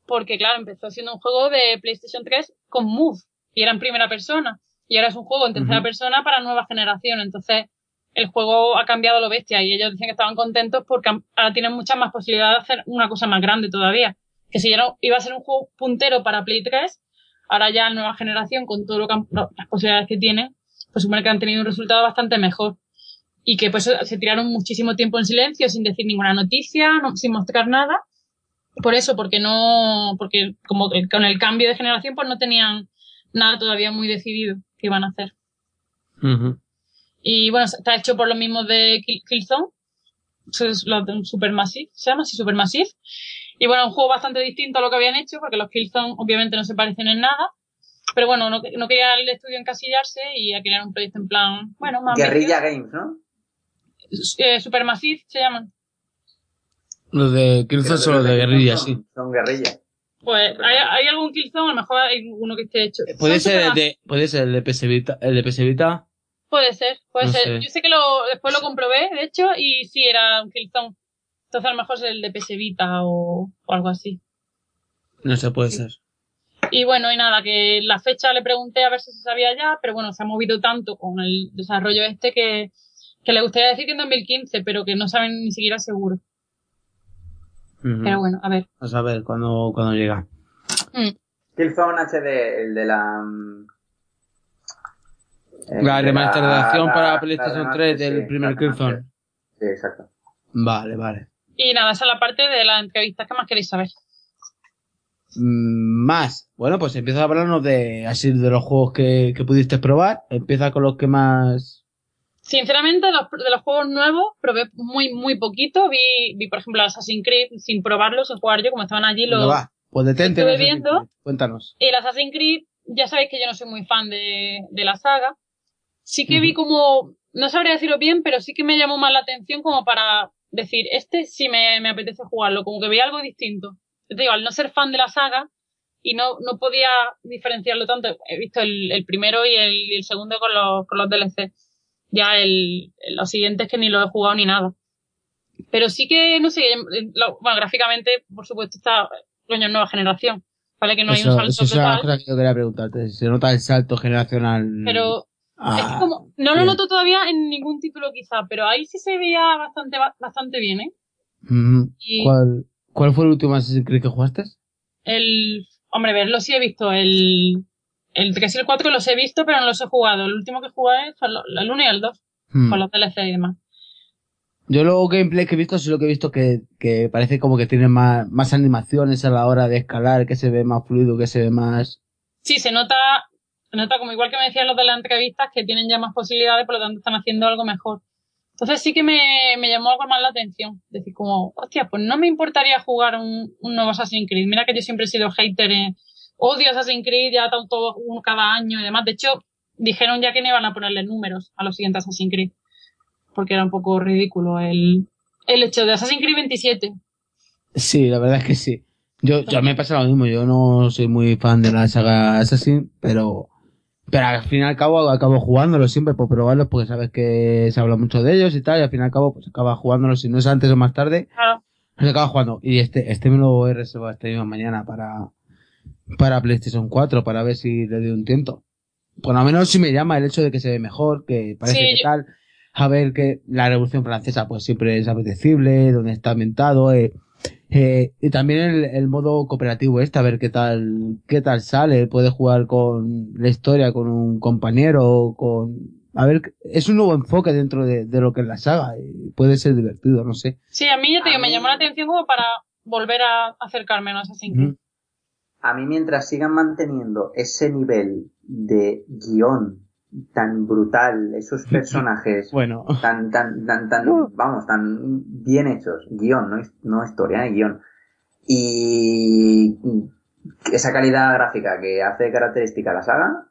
porque claro, empezó siendo un juego de PlayStation 3 con Move, y era en primera persona. Y ahora es un juego en tercera persona para nueva generación. Entonces, el juego ha cambiado lo bestia, y ellos dicen que estaban contentos porque ahora tienen muchas más posibilidades de hacer una cosa más grande todavía. Que si ya no iba a ser un juego puntero para Play 3, ahora ya nueva generación, con todo lo que han- las posibilidades que tienen, pues supone que han tenido un resultado bastante mejor. Y que pues se tiraron muchísimo tiempo en silencio, sin decir ninguna noticia, no- sin mostrar nada. Por eso, porque no, porque como que con el cambio de generación, pues no tenían nada todavía muy decidido que iban a hacer. Ujú. Y bueno, está hecho por los mismos de Kill- Killzone. Eso es lo de Supermassive, se llama así, Supermassive. Y bueno, un juego bastante distinto a lo que habían hecho, porque los Killzone obviamente no se parecen en nada. Pero bueno, no, no quería el estudio encasillarse y ya querían un proyecto en plan, bueno, más Guerrilla. Games, ¿no? Eh, Supermassive se llaman. Los de Killzone son los de Guerrilla son- sí. Son guerrilla. Pues hay, hay algún Killzone, a lo mejor hay uno que esté hecho. Puede Son ser el de, puede ser el de PS Vita, el de PS Vita. Puede ser, puede No ser. sé. Yo sé que lo, después lo comprobé, de hecho, y sí era un Killzone. Entonces a lo mejor es el de PS Vita o, o algo así. No sé, puede ser. Y bueno, y nada, que la fecha le pregunté a ver si se sabía ya, pero bueno, se ha movido tanto con el desarrollo este que, que le gustaría decir que en 2015, pero que no saben ni siquiera seguro. Pero bueno, a ver. Vamos a ver cuando, cuando llega. Mm. Killzone HD, el de la... mm, el La de remasterización para la PlayStation remaster, 3 del sí, primer. Killzone. Sí, exacto. Vale, vale. Y nada, esa es la parte de la entrevista. ¿Qué más queréis saber? Mm, Más. Bueno, pues empieza a hablarnos de así de los juegos que, que pudiste probar. Empieza con los que más. Sinceramente, de los, de los juegos nuevos probé muy, muy poquito. Vi, vi por ejemplo, Assassin's Creed sin probarlo, sin jugar yo, como estaban allí ¿Dónde los... va? Pues detente. estuve viendo. Cuéntanos. El Assassin's Creed, ya sabéis que yo no soy muy fan de, de la saga. Sí que vi como, no sabría decirlo bien, pero sí que me llamó más la atención como para decir, este sí me, me apetece jugarlo, como que veía algo distinto. Yo te digo, al no ser fan de la saga y no, no podía diferenciarlo tanto, he visto el, el primero y el, y el segundo con los, con los DLC. Ya el, los siguientes que ni lo he jugado ni nada. Pero sí que, no sé, lo- bueno, gráficamente, por supuesto, está, coño, nueva generación. Vale que no hay un salto eso es una total. cosa que yo quería preguntarte. Si se nota el salto generacional. Pero Ah, es como, no lo noto todavía en ningún título quizá, pero ahí sí se veía bastante, ba- bastante bien, ¿eh? Y ¿Cuál, ¿Cuál fue el último Assassin's Creed que jugaste? el, hombre, verlo sí he visto, el, el 3 y el 4 los he visto, pero no los he jugado. El último que jugué fue lo- el 1 y el 2, Hmm. con los DLC y demás. Yo los gameplay que he visto, sí lo que he visto que, que parece como que tiene más, más animaciones a la hora de escalar, que se ve más fluido, que se ve más... Sí, se nota, se nota como igual que me decían los de las entrevistas, que tienen ya más posibilidades, por lo tanto están haciendo algo mejor. Entonces sí que me, me llamó algo más la atención. Decir como, hostia, pues no me importaría jugar un, un nuevo Assassin's Creed. Mira que yo siempre he sido hater, odio Assassin's Creed, ya tanto uno cada año y demás. De hecho, dijeron ya que no iban a ponerle números a los siguientes Assassin's Creed. Porque era un poco ridículo el, el hecho de Assassin's Creed 27. Sí, la verdad es que sí. Yo, yo me pasa lo mismo, yo no soy muy fan de la saga Assassin, pero, pero al fin y al cabo acabo jugándolo siempre por probarlos porque sabes que se habla mucho de ellos y tal, y al fin y al cabo pues acaba jugándolo, si no es antes o más tarde, Claro. se acaba jugando. Y este, este me lo he reservado esta misma mañana para, para PlayStation 4, para ver si le doy un tiento. Por lo menos si me llama el hecho de que se ve mejor, que parece Sí, que tal. A ver que la Revolución Francesa pues siempre es apetecible, donde está ambientado, eh, eh, y también el, el modo cooperativo este, a ver qué tal, qué tal sale, puedes jugar con la historia, con un compañero, con, a ver, es un nuevo enfoque dentro de, de lo que es la saga, y puede ser divertido, no sé. Sí, a mí ya te digo, me llamó la atención como para volver a acercarme a Assassin's Creed. A mí mientras sigan manteniendo ese nivel de guion tan brutal, esos [laughs] personajes Bueno, tan, tan, tan, tan, vamos, tan bien hechos, guion, no, no historia, eh, guion. Y esa calidad gráfica que hace característica a la saga,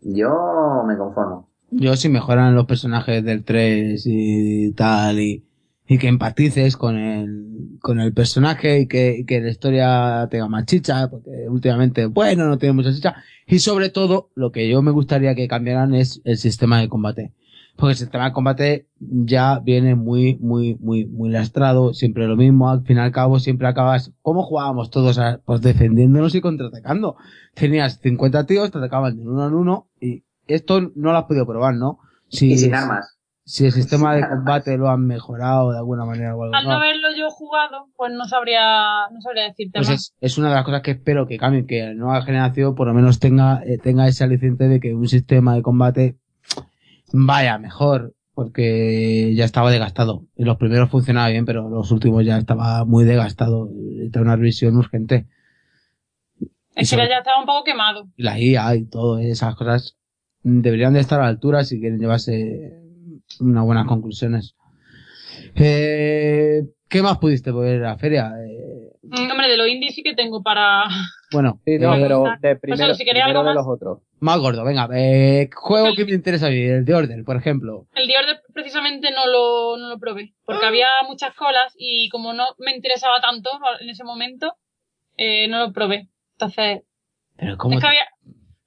yo me conformo. yo si mejoran los personajes del 3 y tal, y, y que empatices con el, con el personaje y que, y que la historia tenga más chicha, porque últimamente, bueno, no tiene mucha chicha. Y sobre todo, lo que yo me gustaría que cambiaran es el sistema de combate. Porque el sistema de combate ya viene muy, muy, muy, muy lastrado, siempre lo mismo, al fin y al cabo siempre acabas, ¿cómo jugábamos todos? Pues defendiéndonos y contraatacando. Tenías 50 tíos, te atacaban de uno en uno, y esto no lo has podido probar, ¿no? Si, Y sin armas. Si el sistema de [laughs] combate lo han mejorado de alguna manera o algo. Al no haberlo yo jugado, pues no sabría, no sabría decirte Pues más. es, es una de las cosas que espero que cambien, que la nueva generación por lo menos tenga, eh, tenga ese aliciente de que un sistema de combate vaya mejor, porque ya estaba desgastado. Y los primeros funcionaba bien, pero los últimos ya estaba muy desgastado. Está una revisión urgente. Es que ya estaba un poco quemado. Y la IA y todo esas cosas deberían de estar a la altura si quieren llevarse unas buenas conclusiones. Eh, ¿Qué más pudiste ver en la feria? Eh, Mm, Hombre, de los indies sí que tengo para... [laughs] bueno, Sí, no, eh, pero de primero, si quería primero algo de más. los otros. más gordo, venga. Eh, juego que me interesa a mí, el de Order, por ejemplo. El The Order precisamente no lo, no lo probé, porque había muchas colas y como no me interesaba tanto en ese momento, eh, no lo probé. Entonces, Pero ¿cómo es que había,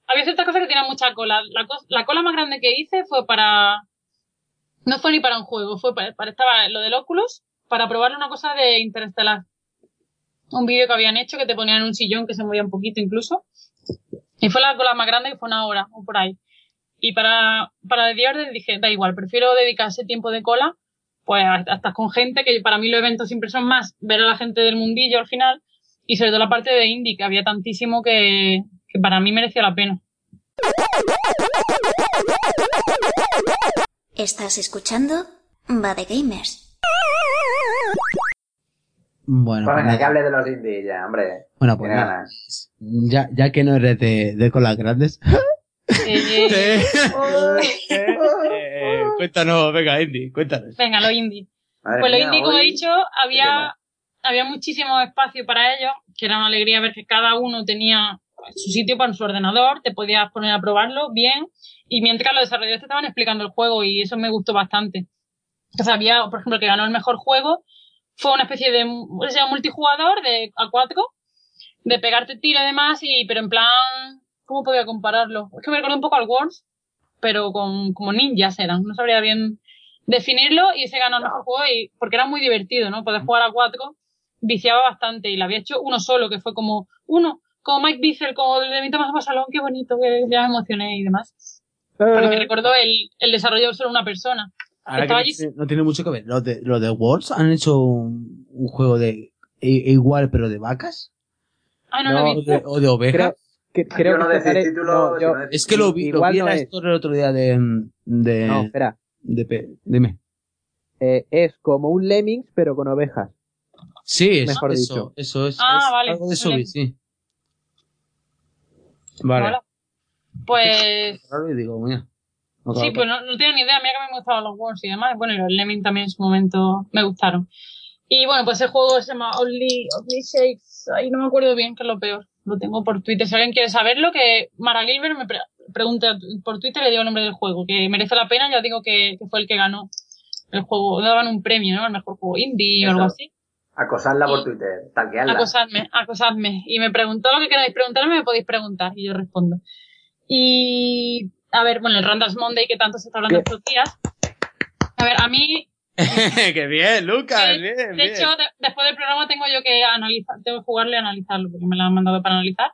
había ciertas cosas que tenían mucha cola. La, la cola más grande que hice fue para... No fue ni para un juego, fue para, para estaba lo del Oculus, para probar una cosa de Interestelar. Un vídeo que habían hecho que te ponían en un sillón que se movía un poquito incluso. Y fue la cola más grande que fue una hora o por ahí. Y para, para The Order dije, da igual, prefiero dedicar ese tiempo de cola, pues hasta con gente que para mí los eventos siempre son más ver a la gente del mundillo al final y sobre todo la parte de indie, que había tantísimo que, que para mí merecía la pena. Estás escuchando Va de Gamers. Bueno, Pues pues venga, que hable de los indies ya, hombre. Bueno, pues ganas. Ya, ya que no eres de, de colas grandes. Eh, [laughs] Eh, cuéntanos, venga, Indy, cuéntanos. venga, los indie. Madre Pues los mía, indie, como he dicho, había, había muchísimo espacio para ellos, que era una alegría ver que cada uno tenía su sitio para su ordenador, te podías poner a probarlo bien, y mientras los desarrolladores te estaban explicando el juego, y eso me gustó bastante. O sea, había, por ejemplo, el que ganó el mejor juego, fue una especie de o sea, multijugador de A4, de pegarte tiro y demás, y, pero en plan, ¿cómo podía compararlo? Es que me recordó un poco al Worms, pero con, como ninjas eran, no sabría bien definirlo y ese ganó el mejor juego y, porque era muy divertido, ¿no? Poder jugar a cuatro viciaba bastante y lo había hecho uno solo, que fue como uno, como Mike Bissell, como el de mi Tomás Salón, qué bonito, que ya me emocioné y demás. Porque me recordó el, el desarrollo de solo una persona. Ahora que allí- tiene, no tiene mucho que ver. Los de, los de Words han hecho un, un juego de i- igual, pero de vacas. Ah, no, No, lo he O visto. de, o de ovejas. Creo, que- creo Yo no que decir título, no, yo- Es que lo vi, lo Igual vi en no la es. historia el otro día de, de, no, espera. de pe- dime. Eh, es como un Lemmings, pero con ovejas. Sí, eso, Mejor eso, dicho. eso es. Ah, es vale, Algo de eso vi, sí. Vale. Pues digo, mira. no sí, pues no, no tengo ni idea. A mí que me gustaban los Worms y demás. Bueno, y los Lemming también en su momento me gustaron. Y bueno, pues el juego se llama Only, Only Shakes. Ahí no me acuerdo bien, que es lo peor. Lo tengo por Twitter. Si alguien quiere saberlo, que Mara Gilbert me pre pregunta por Twitter y le digo el nombre del juego. Que merece la pena, ya digo que, que fue el que ganó el juego. Daban un premio, ¿no? Al mejor juego indie o algo así. Acosadla por Twitter, talqueadla. Acosadme, acosadme. Y me preguntó lo que queráis preguntarme, me podéis preguntar y yo respondo. Y, a ver, bueno, el Randall's Monday que tanto se está hablando ¿Qué? estos días. A ver, a mí, [laughs] ¡Qué bien, Lucas! de, bien, de bien. hecho, de- después del programa tengo yo que analizar, tengo que jugarlo y analizarlo, porque me lo han mandado para analizar.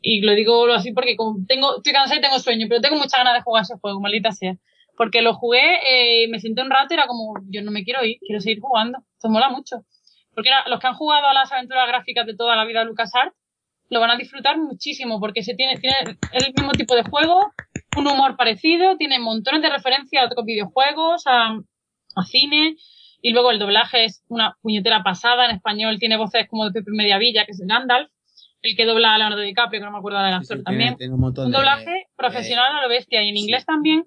Y lo digo así porque como tengo, estoy cansada y tengo sueño, pero tengo muchas ganas de jugar ese juego, maldita sea. Porque lo jugué, eh, me senté un rato y era como, yo no me quiero ir, quiero seguir jugando. Esto mola mucho. Porque los que han jugado a las aventuras gráficas de toda la vida de LucasArts lo van a disfrutar muchísimo porque se tiene, tiene el mismo tipo de juego, un humor parecido, tiene montones de referencias a otros videojuegos, a, a cine, y luego el doblaje es una puñetera pasada en español, tiene voces como de Pepe Mediavilla, que es Gandalf, el que dobla a Leonardo DiCaprio, que no me acuerdo del actor sí, también. tiene- tiene un de- doblaje profesional a lo bestia y en sí. inglés también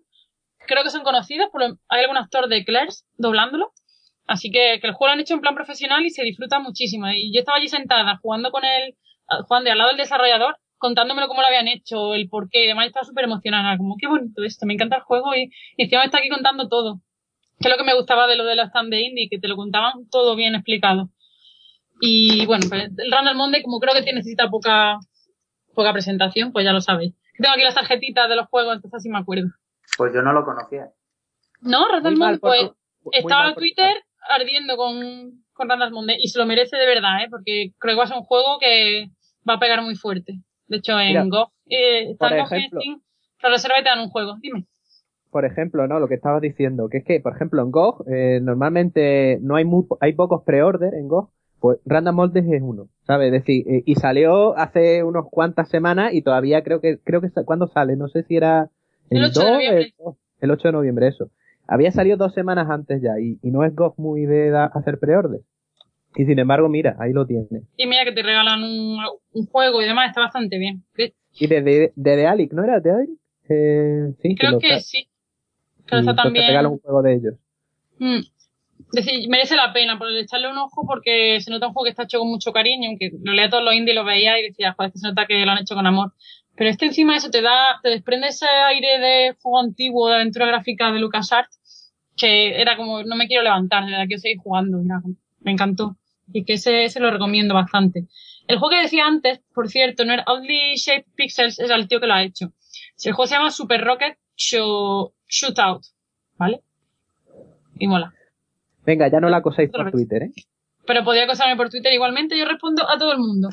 creo que son conocidos por lo- hay algún actor de Claire's doblándolo así que, que el juego lo han hecho en plan profesional y se disfruta muchísimo y yo estaba allí sentada jugando con él ah, jugando al lado del desarrollador contándomelo cómo lo habían hecho el por qué y demás estaba súper emocionada como qué bonito esto me encanta el juego y, y encima me está aquí contando todo que es lo que me gustaba de lo de los stand de indie que te lo contaban todo bien explicado y bueno pues el Randall Monday como creo que tiene- necesita poca poca presentación, pues ya lo sabéis. Tengo aquí las tarjetitas de los juegos, entonces así me acuerdo. Pues yo no lo conocía. No, Randall Monday, pues estaba en Twitter ardiendo con, con Randall Monday y se lo merece de verdad, ¿eh? Porque creo que va a ser un juego que va a pegar muy fuerte. De hecho, en Mira, GOG, eh, por ejemplo- la reserva y te dan un juego. Dime. por ejemplo, ¿no? Lo que estabas diciendo, que es que, por ejemplo, en GOG, eh, normalmente no hay muy, hay pocos pre-order en GOG, pues Random Moldes es uno, ¿sabes? Es decir, eh, y salió hace unos cuantas semanas y todavía creo que, creo que, ¿cuándo sale? No sé si era El 8 de 2, noviembre. el, 2, el 8 de noviembre, eso. Había salido dos semanas antes ya y, y no es GOG muy de da- hacer pre-order. Y sin embargo, mira, ahí lo tiene. Y mira que te regalan un, un juego y demás, está bastante bien. Que- Y de, de, de, Alic, ¿no era de Alic? Eh, sí, Creo que tra- sí. Pero está también. regalan un juego de ellos. Mm. Es decir, merece la pena por echarle un ojo porque se nota un juego que está hecho con mucho cariño, aunque lo leía todos los indies y lo veía y decía, joder, que se nota que lo han hecho con amor. Pero este encima de eso te da, te desprende ese aire de juego antiguo, de aventura gráfica de LucasArts, que era como, no me quiero levantar, de verdad, quiero seguir jugando, mira, me encantó. Y que ese, ese lo recomiendo bastante. El juego que decía antes, por cierto, no era Only Shape Pixels, es el tío que lo ha hecho. El juego se llama Super Rocket Show, Shootout, ¿vale? Y mola. Venga, ya no la acosáis Otra por. Twitter, ¿eh? Pero podía acosarme por Twitter igualmente, yo respondo a todo el mundo.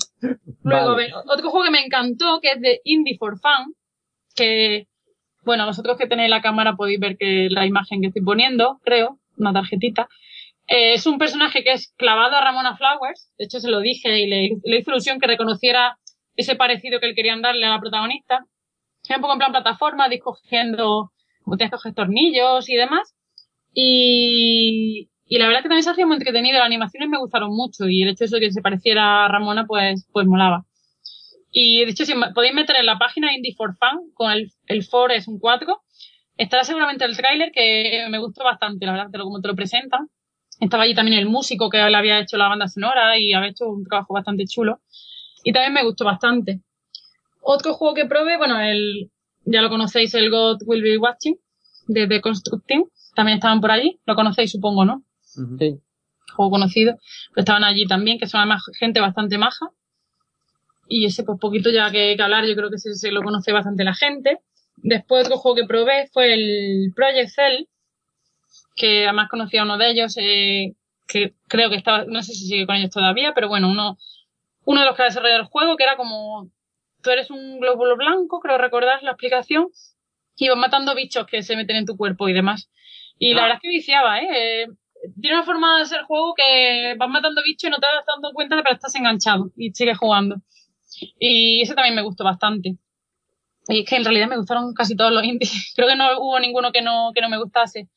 Luego, Vale. a ver, otro juego que me encantó, que es de Indie for Fun, que, bueno, vosotros que tenéis la cámara podéis ver que la imagen que estoy poniendo, creo, una tarjetita, eh, es un personaje que es clavado a Ramona Flowers, de hecho se lo dije y le, le hizo ilusión que reconociera ese parecido que él querían darle a la protagonista. Era un poco en plan plataforma, discogiendo, tienes que tornillos y demás. Y, y la verdad que también se hacía muy entretenido, las animaciones me gustaron mucho y el hecho de eso que se pareciera a Ramona pues, pues molaba. Y de hecho, si podéis meter en la página Indie for Fun, con el, el for es un 4, estará seguramente el tráiler que me gustó bastante, la verdad, de lo como te lo presentan. Estaba allí también el músico que le había hecho la banda sonora y había hecho un trabajo bastante chulo. Y también me gustó bastante. Otro juego que probé, bueno, el, ya lo conocéis, el God Will Be Watching, de The Construct Team. También estaban por allí. Lo conocéis, supongo, ¿no? Sí. juego conocido, estaban allí también, que son además gente bastante maja. Y ese, pues poquito ya que, que hablar, yo creo que se, se lo conoce bastante la gente. Después otro juego que probé fue el Project Cell, que además conocía a uno de ellos, eh, que creo que estaba, no sé si sigue con ellos todavía, pero bueno, uno, uno de los que ha desarrollado el juego, que era como, tú eres un glóbulo blanco, creo recordar la explicación, y vas matando bichos que se meten en tu cuerpo y demás. Y la Ah. verdad es que viciaba, ¿eh? Tiene una forma de hacer juego que vas matando bichos y no te das dando cuenta, pero estás enganchado y sigues jugando. Y ese también me gustó bastante. Y es que en realidad me gustaron casi todos los indies. [laughs] Creo que no hubo ninguno que no, que no me gustase.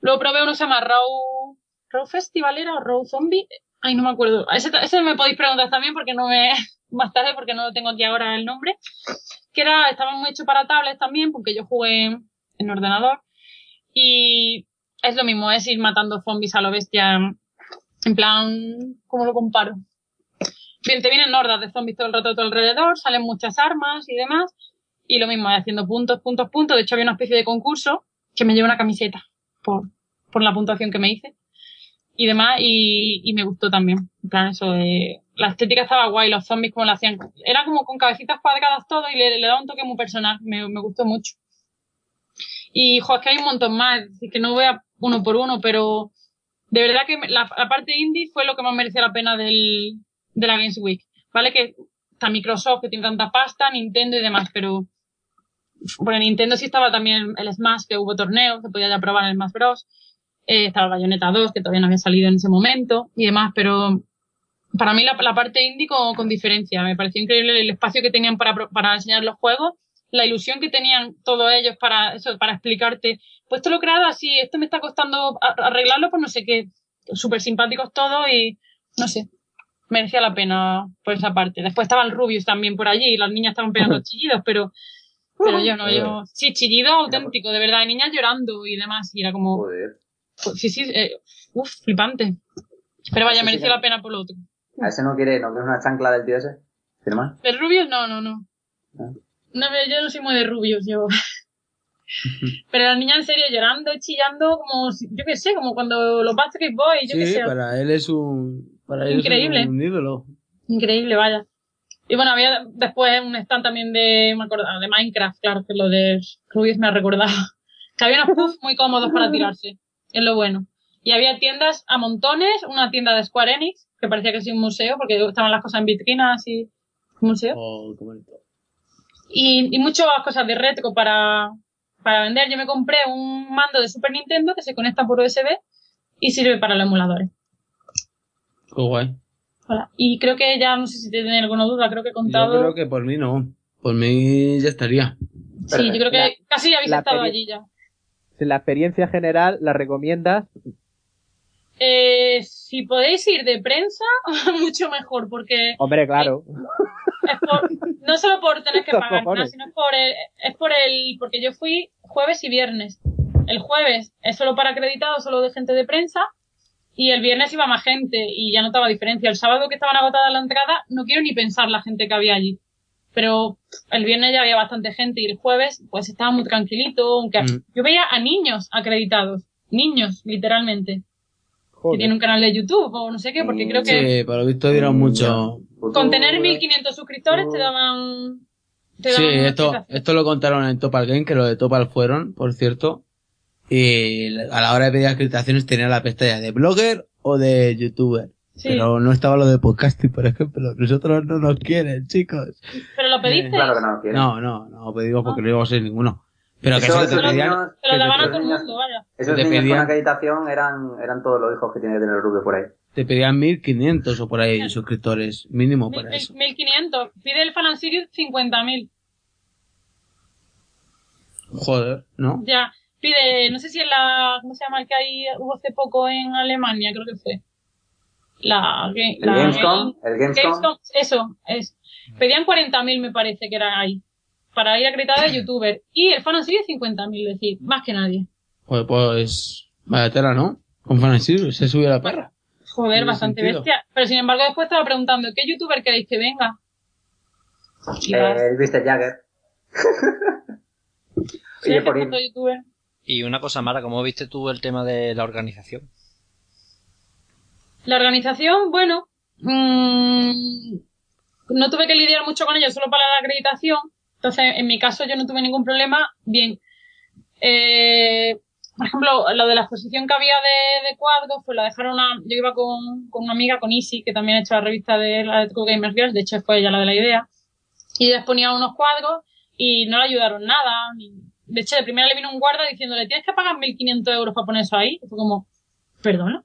Luego probé uno que se llama Raw, Raw Festival era o Raw Zombie. Ay, no me acuerdo. Ese, ese me podéis preguntar también porque no me, [laughs] más tarde porque no tengo aquí ahora el nombre. Que era, estaba muy hecho para tablets también porque yo jugué en ordenador. Y es lo mismo, es ir matando zombies a lo bestia. En plan, ¿cómo lo comparo? Bien, te vienen hordas de zombies todo el rato a tu alrededor, salen muchas armas y demás. Y lo mismo, haciendo puntos, puntos, puntos. De hecho, había una especie de concurso que me llevó una camiseta por, por la puntuación que me hice. Y demás, y, me gustó también. En plan, eso de, la estética estaba guay, los zombies como lo hacían. Era como con cabecitas cuadradas todo y le, le daba un toque muy personal. Me, me gustó mucho. Y, jo, es que hay un montón más. Decir, que no voy a uno por uno, pero de verdad que la, la parte indie fue lo que más merecía la pena del, de la Games Week. Vale que está Microsoft que tiene tanta pasta, Nintendo y demás, pero bueno, Nintendo sí estaba también el Smash, que hubo torneo, se podía ya probar el Smash Bros. Eh, estaba Bayonetta 2, que todavía no había salido en ese momento, y demás, pero para mí la, la parte indie con, con diferencia. Me pareció increíble el espacio que tenían para, para enseñar los juegos, la ilusión que tenían todos ellos para eso, para explicarte, pues esto lo he creado así, esto me está costando arreglarlo, pues no sé qué, súper simpáticos todos y no sé. merecía la pena por esa parte. Después estaba el Rubius también por allí, y las niñas estaban pegando [laughs] chillidos, pero, pero yo no, yo, sí, chillido auténtico, de verdad, de niñas llorando y demás, y era como, Joder. sí, sí, eh, uf, flipante. Pero vaya, mereció la pena por lo otro. A ese no quiere, no quiere una chancla del tío ese. ¿Firma? El Rubius, no, no, no. Ah. No, pero yo no soy muy de Rubius, yo. [laughs] Pero la niña en serio llorando, chillando, como, yo qué sé, como cuando los Backstreet Boys, yo qué Sí, sé. para él es un, para él Increíble. es un ídolo. Increíble, vaya. Y bueno, había después un stand también de, me acordaba, de Minecraft, claro, que lo de Rubius me ha recordado. Que había unos puffs muy cómodos para tirarse, es lo bueno. Y había tiendas a montones, una tienda de Square Enix, que parecía que sí un museo, porque estaban las cosas en vitrinas y museo. Oh, qué bonito. Y, y muchas cosas de retro para, para vender. Yo me compré un mando de Super Nintendo que se conecta por USB y sirve para los emuladores. Qué guay. Hola. Y creo que ya, no sé si tienen alguna duda, creo que he Yo contado. creo que por mí no. Por mí ya estaría. Sí, yo creo que La- casi habéis estado allí ya. Si la experiencia general la recomiendas, Eh, si podéis ir de prensa, [laughs] mucho mejor, porque hombre, claro. Es por- no solo por tener que pagar, nada, sino es por el, es por el, porque yo fui jueves y viernes. El jueves es solo para acreditados, solo de gente de prensa, y el viernes iba más gente y ya notaba diferencia. El sábado que estaban agotadas la entrada, no quiero ni pensar la gente que había allí. Pero el viernes ya había bastante gente y el jueves pues estaba muy tranquilito, aunque Mm. yo veía a niños acreditados, niños, literalmente, que tienen un canal de YouTube o no sé qué, porque creo que Sí, por lo visto dieron mucho. con tener 1500 suscriptores te daban... Te Sí, daban esto, explicación. esto lo contaron en Topal Game, que los de Topal fueron, por cierto. Y a la hora de pedir acreditaciones tenía la pestaña de blogger o de youtuber. Sí, Pero no estaba lo de podcasting, por ejemplo. [laughs] Nosotros no nos quieren, chicos. pero lo pediste. Claro que no lo quiere. No, no, no pedimos porque no íbamos a ser ninguno. Pero que Eso- te pedían, niños- Te lo daban a todo el mundo, vaya. Esos Te niños pedían- con acreditación eran, eran todos los hijos que tiene que tener el Rubio por ahí. te pedían 1500 o por ahí suscriptores, mínimo para mil- eso. 1500. Pide el Fan and Series 50.000. Joder, ¿no? Ya. Pide, no sé si es la, ¿cómo se llama el que hay, hubo hace poco en Alemania, creo que fue. La, El la Gamescom, el Gamescom, Gamescom, eso, es. Pedían 40.000 me parece que era ahí. Para ir acreditado [coughs] de youtuber. Y el Fan Series 50.000, es decir, más que nadie. Joder, pues, vaya tela, ¿no? Con Fanasy se subió la perra. Joder, bastante sentido. bestia. Pero sin embargo después estaba preguntando, ¿qué youtuber queréis que venga? Eh, [laughs] el Mr. Jagger. sí, Oye, por youtuber. Y una cosa, Mara, ¿cómo viste tú el tema de la organización? La organización, bueno, mm, no tuve que lidiar mucho con ellos solo para la acreditación. Entonces, en mi caso, yo no tuve ningún problema. Bien. Eh, por ejemplo, lo de la exposición que había de, de cuadros, pues la dejaron a, yo iba con, con una amiga, con Isi, que también ha hecho la revista de la de Gamers Girls, de hecho fue ella la de la idea. Y ella exponía unos cuadros y no le ayudaron nada. de hecho, de primera le vino un guarda diciéndole, tienes que pagar 1.500 euros para poner eso ahí. Y fue como, perdona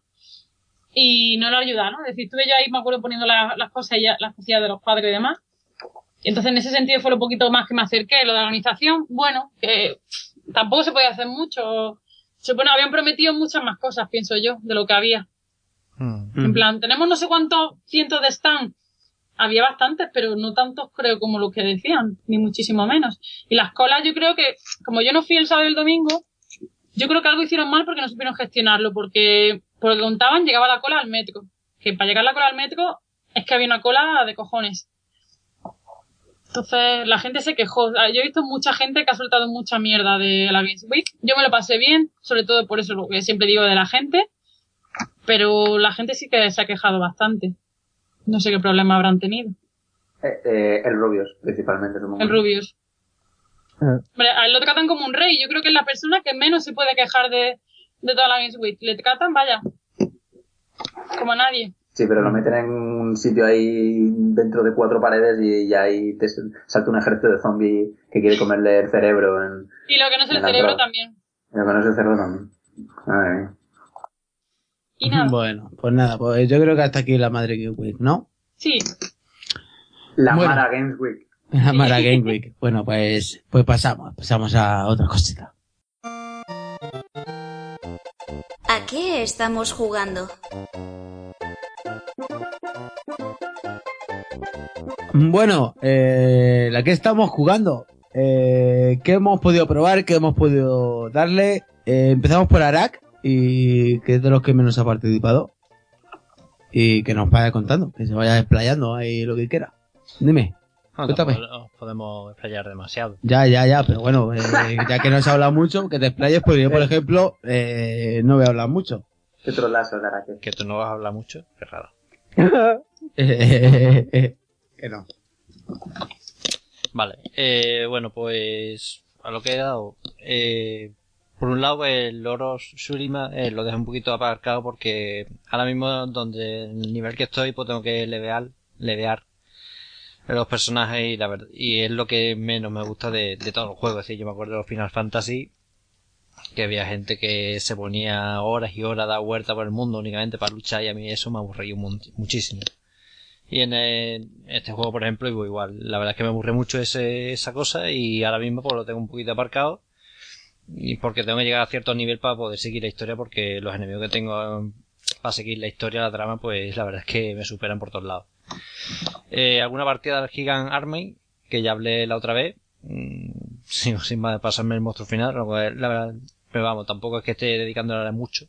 y no le ayudaron. Es decir, estuve yo ahí, me acuerdo, poniendo la- las cosas y las cosillas de los cuadros y demás. Y entonces, en ese sentido, fue lo poquito más que me acerqué. Lo de la organización, bueno, que tampoco se podía hacer mucho. Se supone, habían prometido muchas más cosas, pienso yo, de lo que había. Hmm. En plan, tenemos no sé cuántos cientos de stands. Había bastantes, pero no tantos creo como los que decían, ni muchísimo menos. Y las colas yo creo que, como yo no fui el sábado y el domingo, yo creo que algo hicieron mal porque no supieron gestionarlo, porque por lo que contaban llegaba la cola al metro. Que para llegar la cola al metro es que había una cola de cojones. Entonces la gente se quejó. Yo he visto mucha gente que ha soltado mucha mierda de la Games Week. Yo me lo pasé bien, sobre todo por eso lo que siempre digo de la gente. Pero la gente sí que se ha quejado bastante. No sé qué problema habrán tenido. Eh, eh, el Rubius, principalmente. supongo. El Rubius. Hombre, a él lo tratan como un rey. Yo creo que es la persona que menos se puede quejar de, de toda la Games Week. Le tratan, vaya, como a nadie. Sí, pero lo meten en un sitio ahí dentro de cuatro paredes y, y ahí te salta un ejército de zombies que quiere comerle el cerebro en, Y lo que no es el Me la cerebro entrada. también. en con ese cerdo también. Madre mía. Y [laughs] nada. Bueno, pues nada, pues yo creo que hasta aquí la madre Game Week, ¿no? Sí, La Bueno. Mara Games Week. La Mara Game Week. Bueno, pues, pues pasamos, pasamos a otra cosita. ¿A qué estamos jugando? Bueno, eh, la que estamos jugando. Eh, ¿Qué hemos podido probar? ¿Qué hemos podido darle? Eh, empezamos por Arak, y que es de los que menos ha participado. Y que nos vaya contando, que se vaya desplayando ahí lo que quiera. Dime. No, tampoco nos podemos explayar demasiado. Ya, ya, ya, pero bueno, eh, ya que no se ha hablado mucho, que te explayes, porque yo, por ejemplo, eh, no voy a hablar mucho. Qué trolazo, Lara, que. Que tú no vas a hablar mucho, qué raro. [laughs] [laughs] no. Vale, eh, bueno, pues a lo que he dado. Eh, por un lado, el loro Shurima eh, lo dejo un poquito aparcado porque ahora mismo donde el nivel que estoy, pues tengo que levear, levear los personajes y la verdad, y es lo que menos me gusta de, todos los juegos. Es decir, yo me acuerdo de los Final Fantasy que había gente que se ponía horas y horas a dar vuelta por el mundo únicamente para luchar y a mí eso me aburrió mun- muchísimo. Y en eh, este juego, por ejemplo, igual. La verdad es que me aburre mucho ese, esa cosa y ahora mismo pues lo tengo un poquito aparcado. Y porque tengo que llegar a cierto nivel para poder seguir la historia porque los enemigos que tengo eh, para seguir la historia, la trama, pues la verdad es que me superan por todos lados. Eh, alguna partida del Gigant Army, que ya hablé la otra vez. Mm, [laughs] Sigo sin más pasarme el monstruo final, la verdad, pero vamos, tampoco es que esté dedicándole mucho.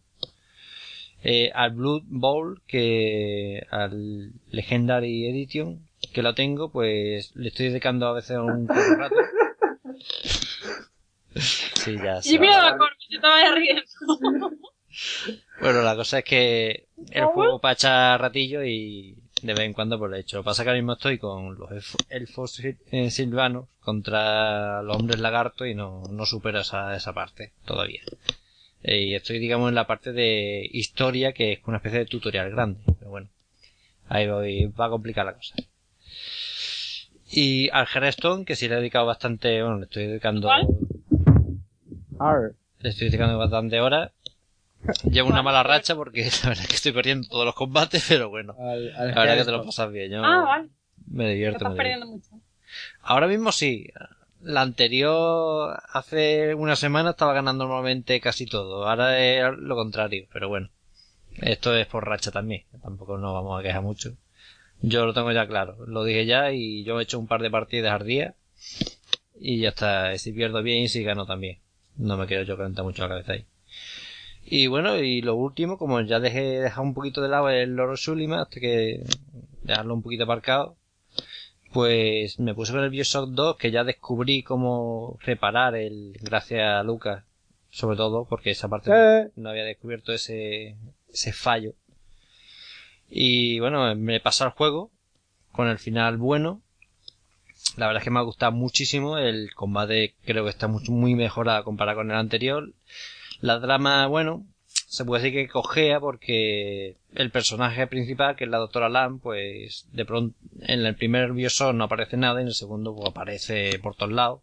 Eh, al Blood Bowl, que al Legendary Edition, que lo tengo, pues le estoy dedicando a veces un rato. Sí, ya Y mira la estaba riendo. Bueno, la cosa es que el juego para echar ratillo y de vez en cuando pues lo he hecho. Lo que pasa que ahora mismo estoy con los elf- elfos eh, silvanos contra los hombres lagartos y no, no supero esa, esa parte todavía. Eh, y estoy, digamos, en la parte de historia que es una especie de tutorial grande. Pero bueno, ahí voy, va a complicar la cosa. Y al Hearthstone, que sí le he dedicado bastante, bueno, le estoy dedicando, le estoy dedicando bastante horas. Llevo una mala racha porque [laughs] la verdad es que estoy perdiendo todos los combates, pero bueno. Al, al La verdad que te lo pasas bien. Yo Ah, vale. me Te divierto. estás me divierto. perdiendo mucho. Ahora mismo sí. La anterior, hace una semana estaba ganando normalmente casi todo. Ahora es lo contrario, pero bueno. Esto es por racha también. Tampoco nos vamos a quejar mucho. Yo lo tengo ya claro. Lo dije ya y yo he hecho un par de partidas al día. Y ya está. Si pierdo bien y si gano también. No me quiero yo calentar mucho la cabeza ahí. Y bueno, y lo último, como ya dejé dejar un poquito de lado el Loro Sulima, hasta que dejarlo un poquito aparcado, pues me puse con el Bioshock 2, que ya descubrí cómo reparar el, gracias a Lucas, sobre todo, porque esa parte Eh. no había descubierto ese, ese fallo. Y bueno, me pasó el juego, con el final bueno. La verdad es que me ha gustado muchísimo, el combate creo que está mucho, muy mejorado comparado con el anterior. La trama, bueno, se puede decir que cojea porque el personaje principal, que es la doctora Lam, pues de pronto en el primer Bioshock no aparece nada y en el segundo pues, aparece por todos lados.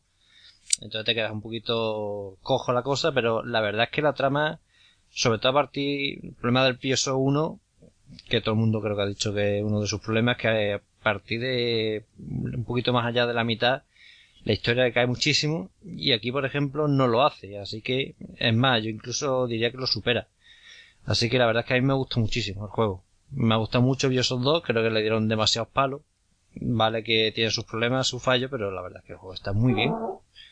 Entonces te quedas un poquito cojo la cosa, pero la verdad es que la trama, sobre todo a partir, el problema del Bioshock 1, que todo el mundo creo que ha dicho que uno de sus problemas, que a partir de un poquito más allá de la mitad, la historia decae muchísimo y aquí por ejemplo no lo hace así que es más yo incluso diría que lo supera así que la verdad es que a mí me gusta muchísimo el juego. Me gusta mucho Bioshock 2 creo que le dieron demasiados palos. Vale que tiene sus problemas sus fallos pero la verdad es que el juego está muy bien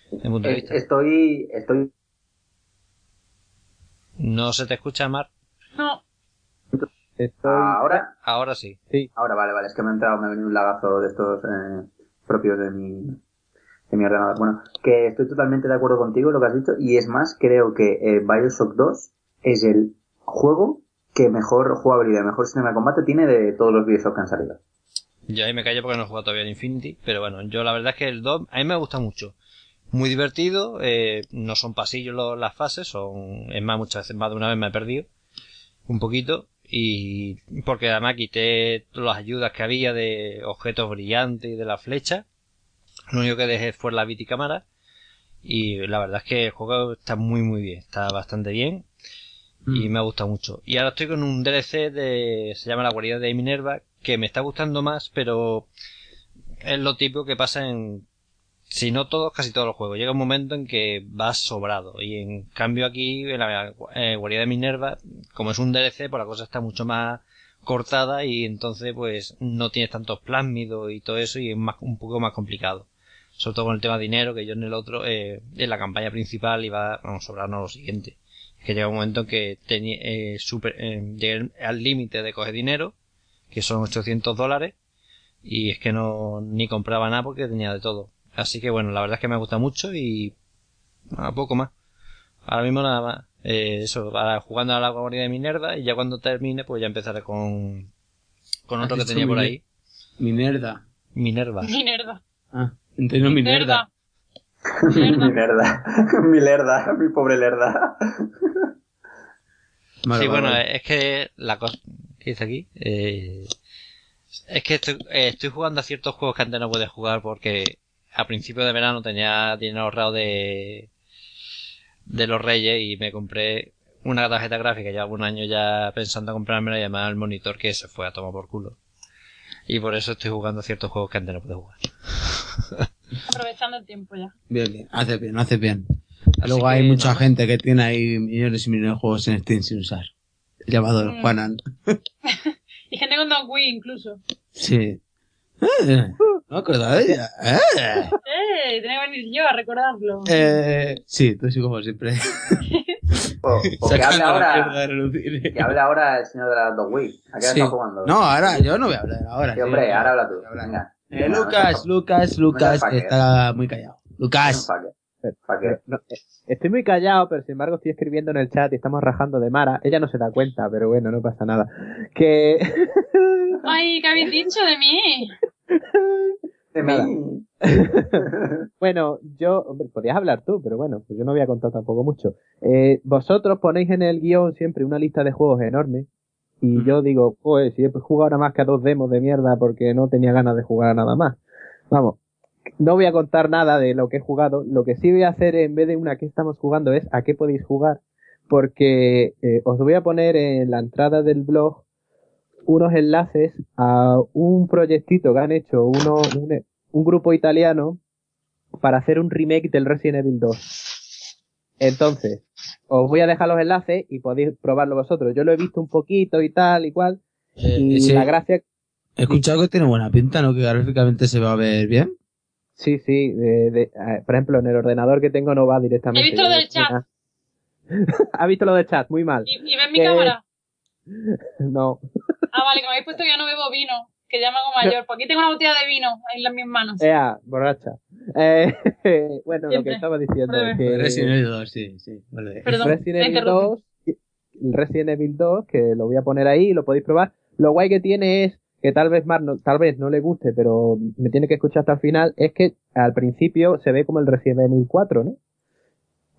punto de vista. Estoy, estoy, no se te escucha Mar No, Estoy... ahora, ahora sí. Sí. ahora vale, vale, es que me ha entrado, me ha venido un lagazo de estos eh, propios de mi, de mi ordenador. Bueno, que estoy totalmente de acuerdo contigo en lo que has dicho y es más, creo que eh, Bioshock 2 es el juego que mejor jugabilidad, mejor sistema de combate tiene de todos los Bioshock que han salido. Yo ahí me callo porque no he jugado todavía en Infinity, pero bueno, yo la verdad es que el 2 a mí me gusta mucho. Muy divertido, eh, no son pasillos lo- las fases, son, es más, muchas veces, más de una vez me he perdido, un poquito, y porque además quité todas las ayudas que había de objetos brillantes y de la flecha, lo único que dejé fue la viticámara, y la verdad es que el juego está muy muy bien, está bastante bien, y me ha gustado mucho. Y ahora estoy con un DLC de, se llama La guarida de Minerva, que me está gustando más, pero es lo típico que pasa en, si no todos, casi todos los juegos. Llega un momento en que vas sobrado. Y en cambio aquí, en la eh, guarida de Minerva, como es un DLC, pues la cosa está mucho más cortada y entonces pues no tienes tantos plásmidos y todo eso y es más, un poco más complicado. Sobre todo con el tema de dinero, que yo en el otro, eh, en la campaña principal iba, vamos, sobrarnos lo siguiente. Que llega un momento en que tenía, eh, super, eh, llegué al límite de coger dinero, que son 800 dólares, y es que no, ni compraba nada porque tenía de todo. Así que bueno, la verdad es que me gusta mucho y, a poco más. Ahora mismo nada más. Eh, eso, ahora jugando a la guardia de Minerda y ya cuando termine pues ya empezaré con, con otro que tenía por ahí. Minerda. Minerva. Minerva. Ah, entiendo Minerda. Mi lerda. [laughs] mi lerda. Mi pobre lerda. Vale, sí, vale, bueno, vale. es que la cosa que dice aquí, eh, es que estoy, eh, estoy jugando a ciertos juegos que antes no podía jugar porque a principio de verano tenía dinero ahorrado de, de los Reyes y me compré una tarjeta gráfica, llevaba un año ya pensando en comprármela y además el monitor que se fue a tomar por culo. Y por eso estoy jugando a ciertos juegos que antes no podía jugar. [laughs] Aprovechando el tiempo ya. Bien, bien. Hace bien, hace bien. Así Luego hay mucha gente que tiene ahí millones y millones de juegos en Steam sin usar. Llamado el Mm. Juanan. [laughs] Y gente con Don Wii incluso. Sí. Eh, no me acordaba de ella. Eh. ¡Eh! Tenía que venir yo a recordarlo. Eh, sí, tú sí como siempre. [laughs] O, o que hable Sacando la ahora. Que hable ahora el señor de la Dog Wii. ¿A qué Sí. está jugando? No, ahora yo no voy a hablar ahora. Sí, sí, hombre, ahora habla tú. Venga. Eh, Lucas, Lucas, Lucas, está muy callado. Lucas. no, eh, estoy muy callado, pero sin embargo estoy escribiendo en el chat y estamos rajando de Mara. Ella no se da cuenta, pero bueno, no pasa nada. Que... [laughs] ¡Ay, qué habéis dicho de mí! De mí. [laughs] bueno, yo, hombre, podías hablar tú, pero bueno, pues yo no voy a contar tampoco mucho. Eh, vosotros ponéis en el guion siempre una lista de juegos enorme. Y yo digo, pues si he jugado nada más que a dos demos de mierda porque no tenía ganas de jugar a nada más. Vamos, no voy a contar nada de lo que he jugado. Lo que sí voy a hacer en vez de una que estamos jugando es a qué podéis jugar. Porque eh, os voy a poner en la entrada del blog unos enlaces a un proyectito que han hecho uno, un, un grupo italiano para hacer un remake del Resident Evil 2. Entonces, os voy a dejar los enlaces y podéis probarlo vosotros. Yo lo he visto un poquito y tal y cual. Eh, Y sí, la gracia, He escuchado que tiene buena pinta, ¿no? Que gráficamente se va a ver bien. sí, sí, de- de- eh, por ejemplo, en el ordenador que tengo no va directamente. He visto lo del de- chat. [laughs] ha visto lo del chat, muy mal. ¿Y, y ves mi cámara? [laughs] No. Ah, vale, que me habéis puesto que ya no bebo vino. Que ya me hago mayor. Pues aquí tengo una botella de vino en las mis manos. Ea, borracha. Eh, [laughs] bueno, lo que estaba diciendo. Breve. Que... Resident Evil 2, sí, sí. Vale. Perdón, Resident Evil interrumpí. 2, el Resident Evil 2, que lo voy a poner ahí, lo podéis probar. Lo guay que tiene es que tal vez Mar no, tal vez no le guste, pero me tiene que escuchar hasta el final, es que al principio se ve como el Resident Evil 4, ¿no?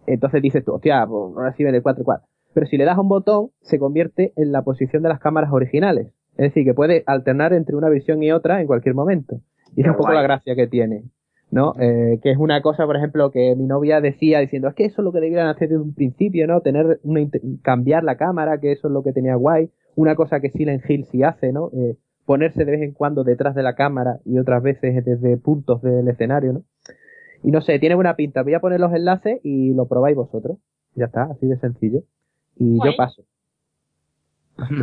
Entonces dices tú, hostia, pues Resident Evil 4 4. Pero si le das a un botón, se convierte en la posición de las cámaras originales. Es decir, que puede alternar entre una visión y otra en cualquier momento. Y es un poco guay. la gracia que tiene. ¿no? Eh, que es una cosa, por ejemplo, que mi novia decía diciendo, es que eso es lo que debieran hacer desde un principio, ¿no? Tener una, cambiar la cámara, que eso es lo que tenía guay. Una cosa que Silent Hill sí hace, ¿no? Eh, ponerse de vez en cuando detrás de la cámara y otras veces desde puntos del escenario, ¿no? Y no sé, tiene buena pinta. Voy a poner los enlaces y lo probáis vosotros. Ya está, así de sencillo. Y Guay. [laughs] yo paso.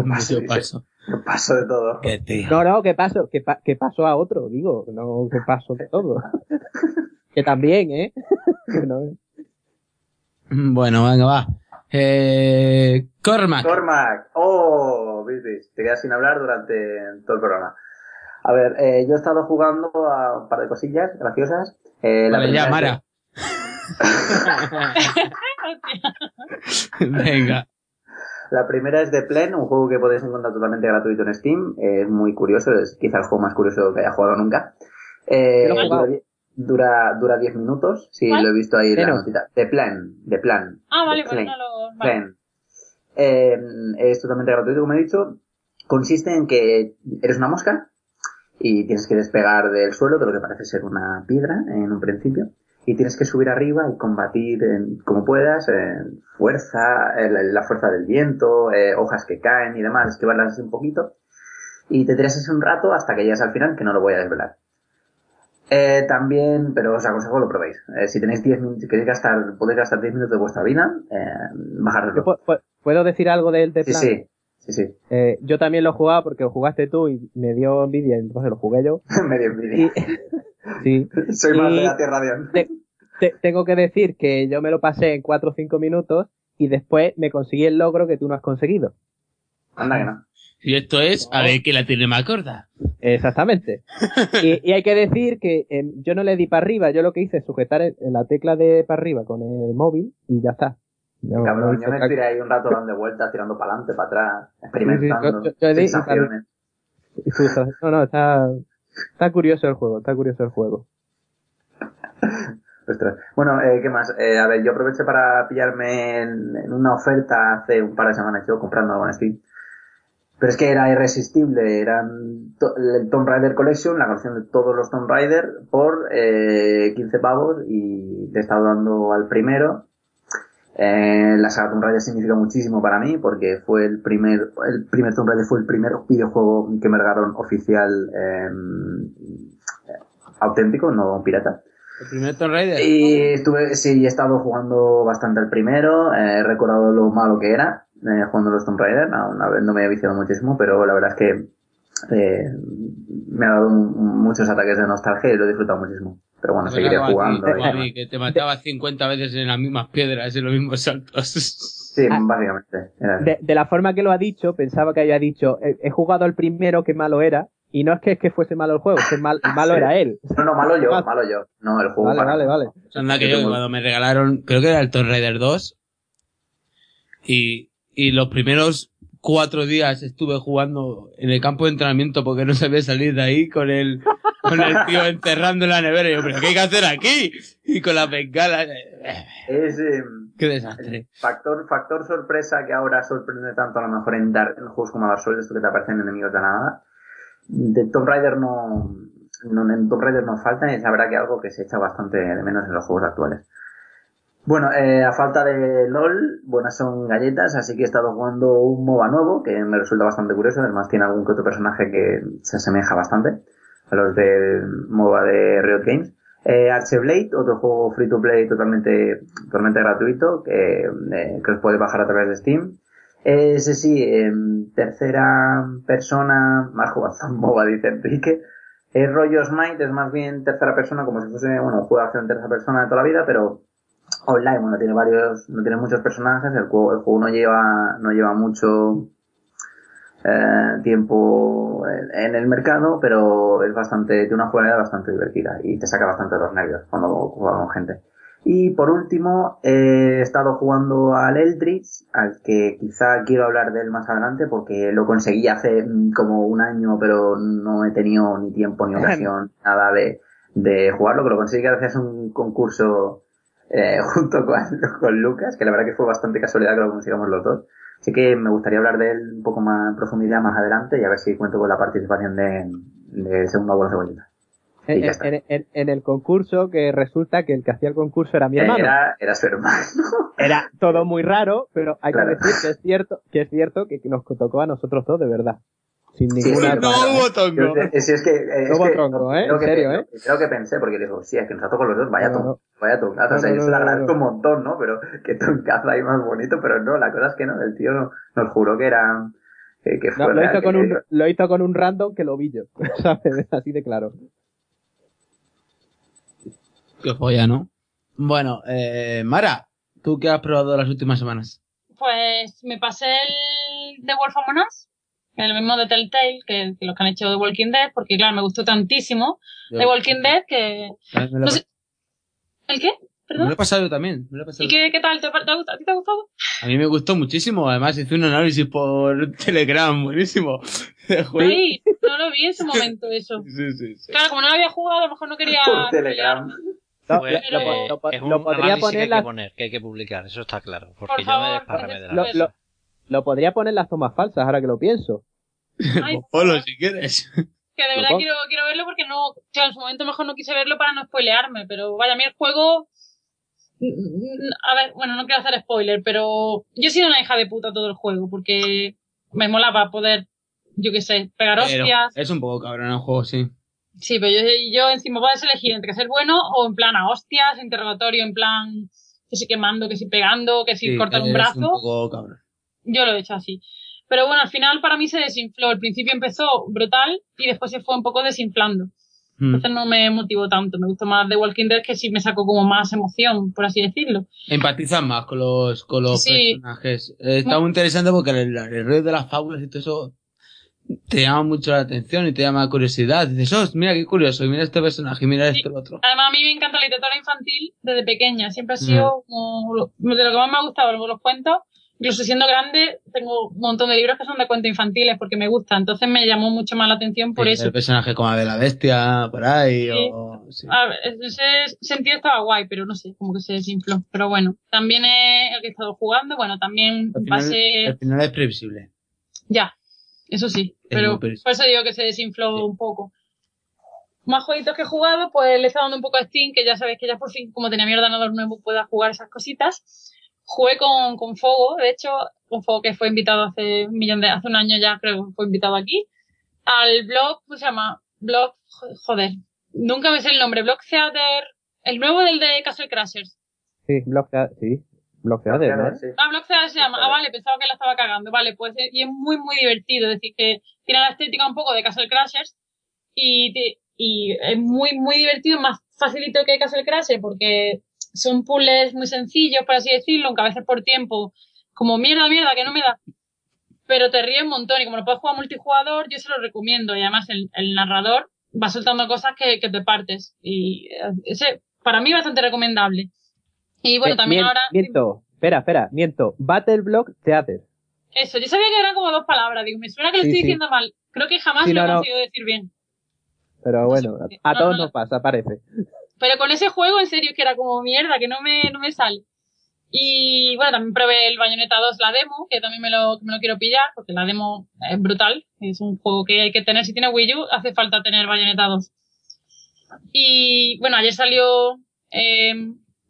paso, Yo paso. [laughs] Paso de todo. Qué tío. No, no, que paso, que, pa- que paso a otro, digo, no que paso de todo. [laughs] que también, ¿eh? Bueno, venga, va. Eh, Cormac. Cormac, oh, viste, te quedas sin hablar durante todo el programa. A ver, eh, yo he estado jugando a un par de cosillas graciosas. Eh, Vale, ya, Mara. [laughs] venga. La primera es The Plen, un juego que podéis encontrar totalmente gratuito en Steam. Es muy curioso, es quizá el juego más curioso que haya jugado nunca. Eh, dura, dura, dura 10 minutos, sí, ¿Cuál? lo he visto ahí en la notita. The Plan, The Plan. Ah, vale, pues Plan. no lo. Vale. Plan. Eh, es totalmente gratuito, como he dicho. Consiste en que eres una mosca y tienes que despegar del suelo de lo que parece ser una piedra en un principio y tienes que subir arriba y combatir en- como puedas en fuerza, en la, fuerza del viento, eh, hojas que caen y demás, esquivarlas así un poquito y te tiras así un rato hasta que llegas al final que no lo voy a desvelar. Eh, también, pero os aconsejo que lo probéis. Eh, si tenéis 10 minutos, queréis gastar, podéis gastar 10 minutos de vuestra vida, eh, bajar Yo pu- pu- ¿Puedo decir algo del de Sí, plan? sí. Sí, sí. Eh, yo también lo jugaba porque lo jugaste tú y me dio envidia, entonces lo jugué yo. [laughs] Medio envidia. Y, [laughs] sí. [laughs] Soy más y- de la Tierra Dion. te- te- tengo que decir que yo me lo pasé en 4 o 5 minutos y después me conseguí el logro que tú no has conseguido. Anda que no. Y esto es a ver quién la tiene más corta. Exactamente. y, y hay que decir que eh, yo no le di para arriba, yo lo que hice es sujetar el- la tecla de para arriba con el móvil y ya está. No- no Cabrón, hice yo me tiré ahí un rato dando vueltas, tirando para adelante, para atrás, experimentando sí, yo- yo di- sensaciones. No, no, está, está curioso el juego, está curioso el juego. [laughs] Ostras. Bueno, eh, ¿qué más? Eh, a ver, yo aproveché para pillarme en, una oferta hace un par de semanas, yo comprando algo en Steam. Pero es que era irresistible, eran el Tomb Raider Collection, la colección de todos los Tomb Raider, por eh, 15 pavos y le he estado dando al primero. Eh, la saga Tomb Raider significa muchísimo para mí porque fue el primer, el primer Tomb Raider fue el primer videojuego que me regalaron oficial eh, auténtico, no pirata. El primer Tomb Raider. Y estuve, sí, he estado jugando bastante al primero, eh, he recordado lo malo que era, eh, jugando los Tomb Raider, una vez no me he viciado muchísimo, pero la verdad es que me ha dado un- muchos ataques de nostalgia y lo he disfrutado muchísimo. Pero bueno, Pues seguiré a ti, jugando. y a que te mataba 50 veces en las mismas piedras, en los mismos saltos. Sí, Ah. básicamente. De, de la forma que lo ha dicho, pensaba que había dicho, he, he jugado al primero, que malo era, y no es que, es que fuese malo el juego, es que mal, el malo Sí. era él. No, no, malo yo, Ah. malo yo. No, el juego Vale, para vale, nada. vale. Anda que yo, que cuando me regalaron, creo que era el Tomb Raider 2, y, y los primeros cuatro días estuve jugando en el campo de entrenamiento porque no sabía salir de ahí con el, con el tío encerrando en la nevera. Y yo, ¿pero qué hay que hacer aquí? Y con la bengala. Es eh, Qué desastre. factor, factor sorpresa que ahora sorprende tanto a lo mejor en, Dark, en juegos como Dark Souls, esto que te aparecen enemigos de la nada. De Tomb Raider no, no, en Tomb Raider no falta y es la verdad que algo que se echa bastante de menos en los juegos actuales. Bueno, eh, a falta de LOL, buenas son galletas, así que he estado jugando un MOBA nuevo, que me resulta bastante curioso, además tiene algún que otro personaje que se asemeja bastante a los del MOBA de Riot Games. Eh, Archeblade, otro juego free to play totalmente, totalmente gratuito, que, eh, que os podéis bajar a través de Steam. Ese sí, en tercera persona, más jugado a MOBA, dice Enrique. El rollo Smite es más bien tercera persona, como si fuese, bueno, un juego de acción en tercera persona de toda la vida, pero online, bueno, tiene varios, no tiene muchos personajes, el juego, el juego no lleva, no lleva mucho eh, tiempo en, en el mercado, pero es bastante, tiene una jugabilidad bastante divertida y te saca bastante de los nervios cuando juegas con gente. Y por último, he estado jugando al Eldritch, al que quizá quiero hablar de él más adelante porque lo conseguí hace mm, como un año, pero no he tenido ni tiempo ni [laughs] ocasión, nada de, de jugarlo, que lo conseguí gracias a un concurso eh, [laughs] junto con, con Lucas, que la verdad que fue bastante casualidad que lo consigamos los dos. Así que me gustaría hablar de él un poco más en profundidad más adelante y a ver si cuento con la participación de, de segundo abuelo cebollita. En, ya está. en- en- en el concurso, que resulta que el que hacía el concurso era mi hermano. Era, era su hermano. [laughs] Era todo muy raro, pero hay Claro. que decir que es cierto, que es cierto que nos tocó a nosotros dos de verdad. Sin ninguna sí, no hubo tongo. Sí, es que, eh, es No hubo tronco, ¿eh? creo En que- serio, ¿eh? Creo que pensé, porque le digo, sí, es que nos ha tocado los dos, vaya No, no, tongo, no. vaya tongazo. o sea, yo no, se lo agradezco no. un montón, ¿no? Pero que tongazo ahí más bonito, pero no, la cosa es que no, el tío no- nos juró que era, que, que fue No, lo, hizo con un, lo hizo con un random que lo vi yo. [laughs] ¿Sabes? Así de claro. Qué joya, ¿no? Bueno, eh, Mara, ¿tú qué has probado las últimas semanas? Pues me pasé el The Wolf Among Us, el mismo de Telltale que, que los que han hecho The Walking Dead, porque claro, me gustó tantísimo The Walking Dead que... Me lo, No sé- ¿El qué? me ¿Perdón? lo he pasado yo también. me lo he pasado. ¿Y qué, qué tal? ¿Te, te ha gustado? ¿A ti te ha gustado? A mí me gustó muchísimo. Además, hice un análisis por Telegram, buenísimo. [laughs] de. Ay, no lo vi en su momento eso. [laughs] Sí, sí, sí. Claro, como no lo había jugado, a lo mejor no quería... Por Telegram. [laughs] No, Pues, lo, lo- lo po- es un lo podría análisis que poner hay que poner, que hay que publicar, eso está claro. Porque Por yo favor, me desparramé de la lo, lo- podría poner las tomas falsas, ahora que lo pienso. Ay, [laughs] Polo, si quieres. Que de verdad quiero, quiero verlo porque no, claro, en su momento mejor no quise verlo para no spoilearme, pero vaya, a mí el juego, a ver, bueno, no quiero hacer spoiler, pero yo he sido una hija de puta todo el juego porque me molaba poder, yo qué sé, pegar Pero hostias. es un poco cabrón el juego, sí. Sí, pero yo, yo encima puedes elegir entre ser bueno o en plan a hostias, interrogatorio en plan que si quemando, que si pegando, que si Sí, cortar un es brazo. un poco cabrón. Yo lo he hecho así. Pero bueno, al final para mí se desinfló. Al principio empezó brutal y después se fue un poco desinflando. Mm. Entonces no me motivó tanto. Me gustó más The Walking Dead que sí me sacó como más emoción, por así decirlo. Empatizas más con los, con los Sí. personajes. Eh, Está muy interesante porque el, el rollo de las fábulas y todo eso te llama mucho la atención y te llama curiosidad. Dices, oh, mira qué curioso, mira este personaje, mira Sí. este otro. Además, a mí me encanta la literatura infantil desde pequeña. Siempre ha sido como lo- de lo que más me ha gustado los cuentos. Incluso siendo grande, tengo un montón de libros que son de cuentos infantiles porque me gustan. Entonces me llamó mucho más la atención por Sí, eso. El personaje como de la bestia, por ahí, Sí. o... sí. A ver, ese sentido estaba guay, pero no sé, como que se desinfló. Pero bueno, también es el que he estado jugando. Bueno, también Al va a final, ser... al final es previsible. Ya, eso sí. Es Pero por eso digo que se desinfló un poco. Más jueguitos que he jugado, pues le he estado dando un poco a Steam, que ya sabéis que ya por fin, como tenía mi ordenador nuevo, pueda jugar esas cositas. Jugué con, con Fogo, de hecho, con Fogo que fue invitado hace un millón de, hace un año ya creo que fue invitado aquí, al blog, ¿cómo se llama? Blog, jo- joder, nunca me sé el nombre, Blog Theater, el nuevo del de Castle Crashers. Sí, Block Theater, sí. Block Theater, ¿no? Sí. Ah, Block Theater se llama. Ah, vale, pensaba que la estaba cagando. Vale, pues eh, y es muy, muy divertido. Es decir, que tiene la estética un poco de Castle Crashers y, y es muy, muy divertido, más facilito que Castle Crashers porque son puzzles muy sencillos, por así decirlo, aunque a veces por tiempo, como mierda, mierda, que no me da. Pero te ríes un montón y como lo puedes jugar multijugador, yo se lo recomiendo. Y además el, el narrador va soltando cosas que, que te partes. Y eh, ese, para mí, bastante recomendable. Y bueno, Eh, también mien- ahora... Miento, espera, espera, miento. Battle Block Theater. Eso, yo sabía que eran como dos palabras, digo, me suena que lo Sí, estoy sí. diciendo mal. Creo que jamás Sí, lo he no. conseguido decir bien. Pero No bueno, sé, a no, todos no. nos pasa, parece. Pero con ese juego, en serio, que era como mierda, que no me, no me sale. Y bueno, también probé el Bayonetta 2, la demo, que también me lo, me lo quiero pillar, porque la demo es brutal. Es un juego que hay que tener. Si tiene Wii U, hace falta tener Bayonetta 2. Y bueno, ayer salió eh,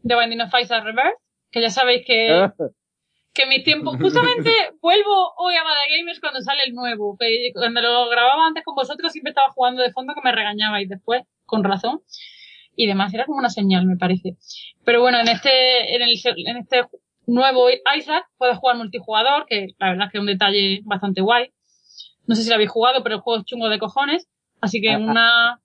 The Binding of Isaac Reverse, que ya sabéis que, [laughs] que mis tiempos, justamente [laughs] vuelvo hoy a Bad Gamers cuando sale el nuevo, que cuando lo grababa antes con vosotros siempre estaba jugando de fondo que me regañabais después, con razón, y demás, era como una señal me parece. Pero bueno, en este, en el, en este nuevo Isaac puedes jugar multijugador, que la verdad es que es un detalle bastante guay. No sé si lo habéis jugado, pero el juego es chungo de cojones, así que una,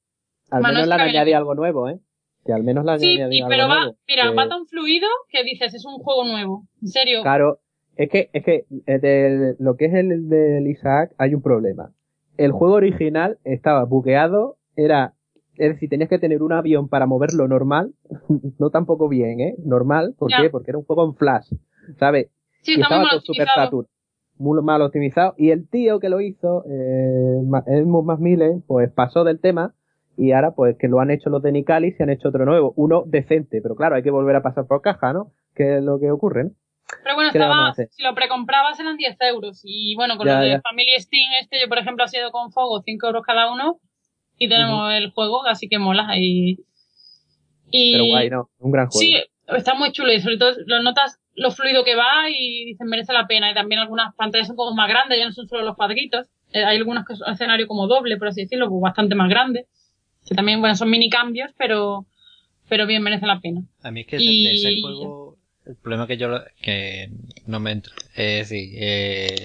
Al menos le han añadido algo nuevo, ¿eh? Que al menos le han sí, añadido algo pero va, nuevo. mira, Que- va tan fluido que dices, es un juego nuevo, en serio. Claro, es que, es que eh, de lo que es el del Isaac hay un problema. El juego original estaba bugueado, era, es decir, tenías que tener un avión para moverlo normal, [laughs] no tampoco bien, ¿eh? Normal, ¿por qué? Porque era un juego en flash, ¿sabes? Sí, muy estaba todo super saturado, muy mal optimizado. Y el tío que lo hizo, eh, Edmund Macmillan, pues pasó del tema y ahora pues que lo han hecho los de Nicalis y han hecho otro nuevo, uno decente, pero claro, hay que volver a pasar por caja, ¿no? Que es lo que ocurre, ¿no? Pero bueno, ¿Qué le vamos a estaba, si lo precomprabas eran 10 euros. Y bueno, con Ya, lo de ya. Family Steam, este yo por ejemplo ha sido con Fogo 5 euros cada uno. Y tenemos el juego, así que mola. Y, y Pero guay, ¿no? Un gran juego. sí, está muy chulo y sobre todo lo notas lo fluido que va y dices merece la pena. Y también algunas pantallas son como más grandes, ya no son solo los cuadritos. Eh, hay algunos que son escenario como doble, por así decirlo, pues bastante más grande. Que también, bueno, son mini cambios, pero, pero bien merece la pena. A mí es que Y- de ese juego, el problema que yo, lo- que no me entra, es decir, eh,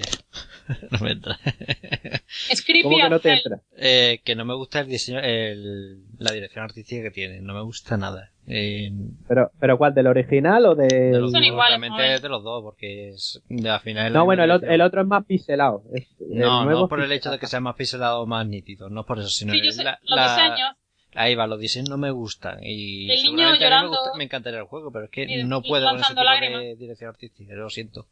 [laughs] no me entra, [laughs] Es creepy ¿Cómo que no te entra? eh, que no me gusta el diseño, el, la dirección artística que tiene, no me gusta nada. Eh, Pero, pero ¿cuál? ¿Del original o de del...? los Son dos, iguales, realmente es de los dos, porque es, de, al final es No, bueno, el, otro- el otro es más pixelado. Es- el No, no es por el hecho de que sea más pixelado o más nítido, no por eso, sino Sí, yo sé, la- los la- diseños, Ahí va, los diseños no me gustan y El niño seguramente a mí me, llorando gusta- me encantaría el juego, pero es que y- no puedo con ese tipo de dirección artística, lo siento.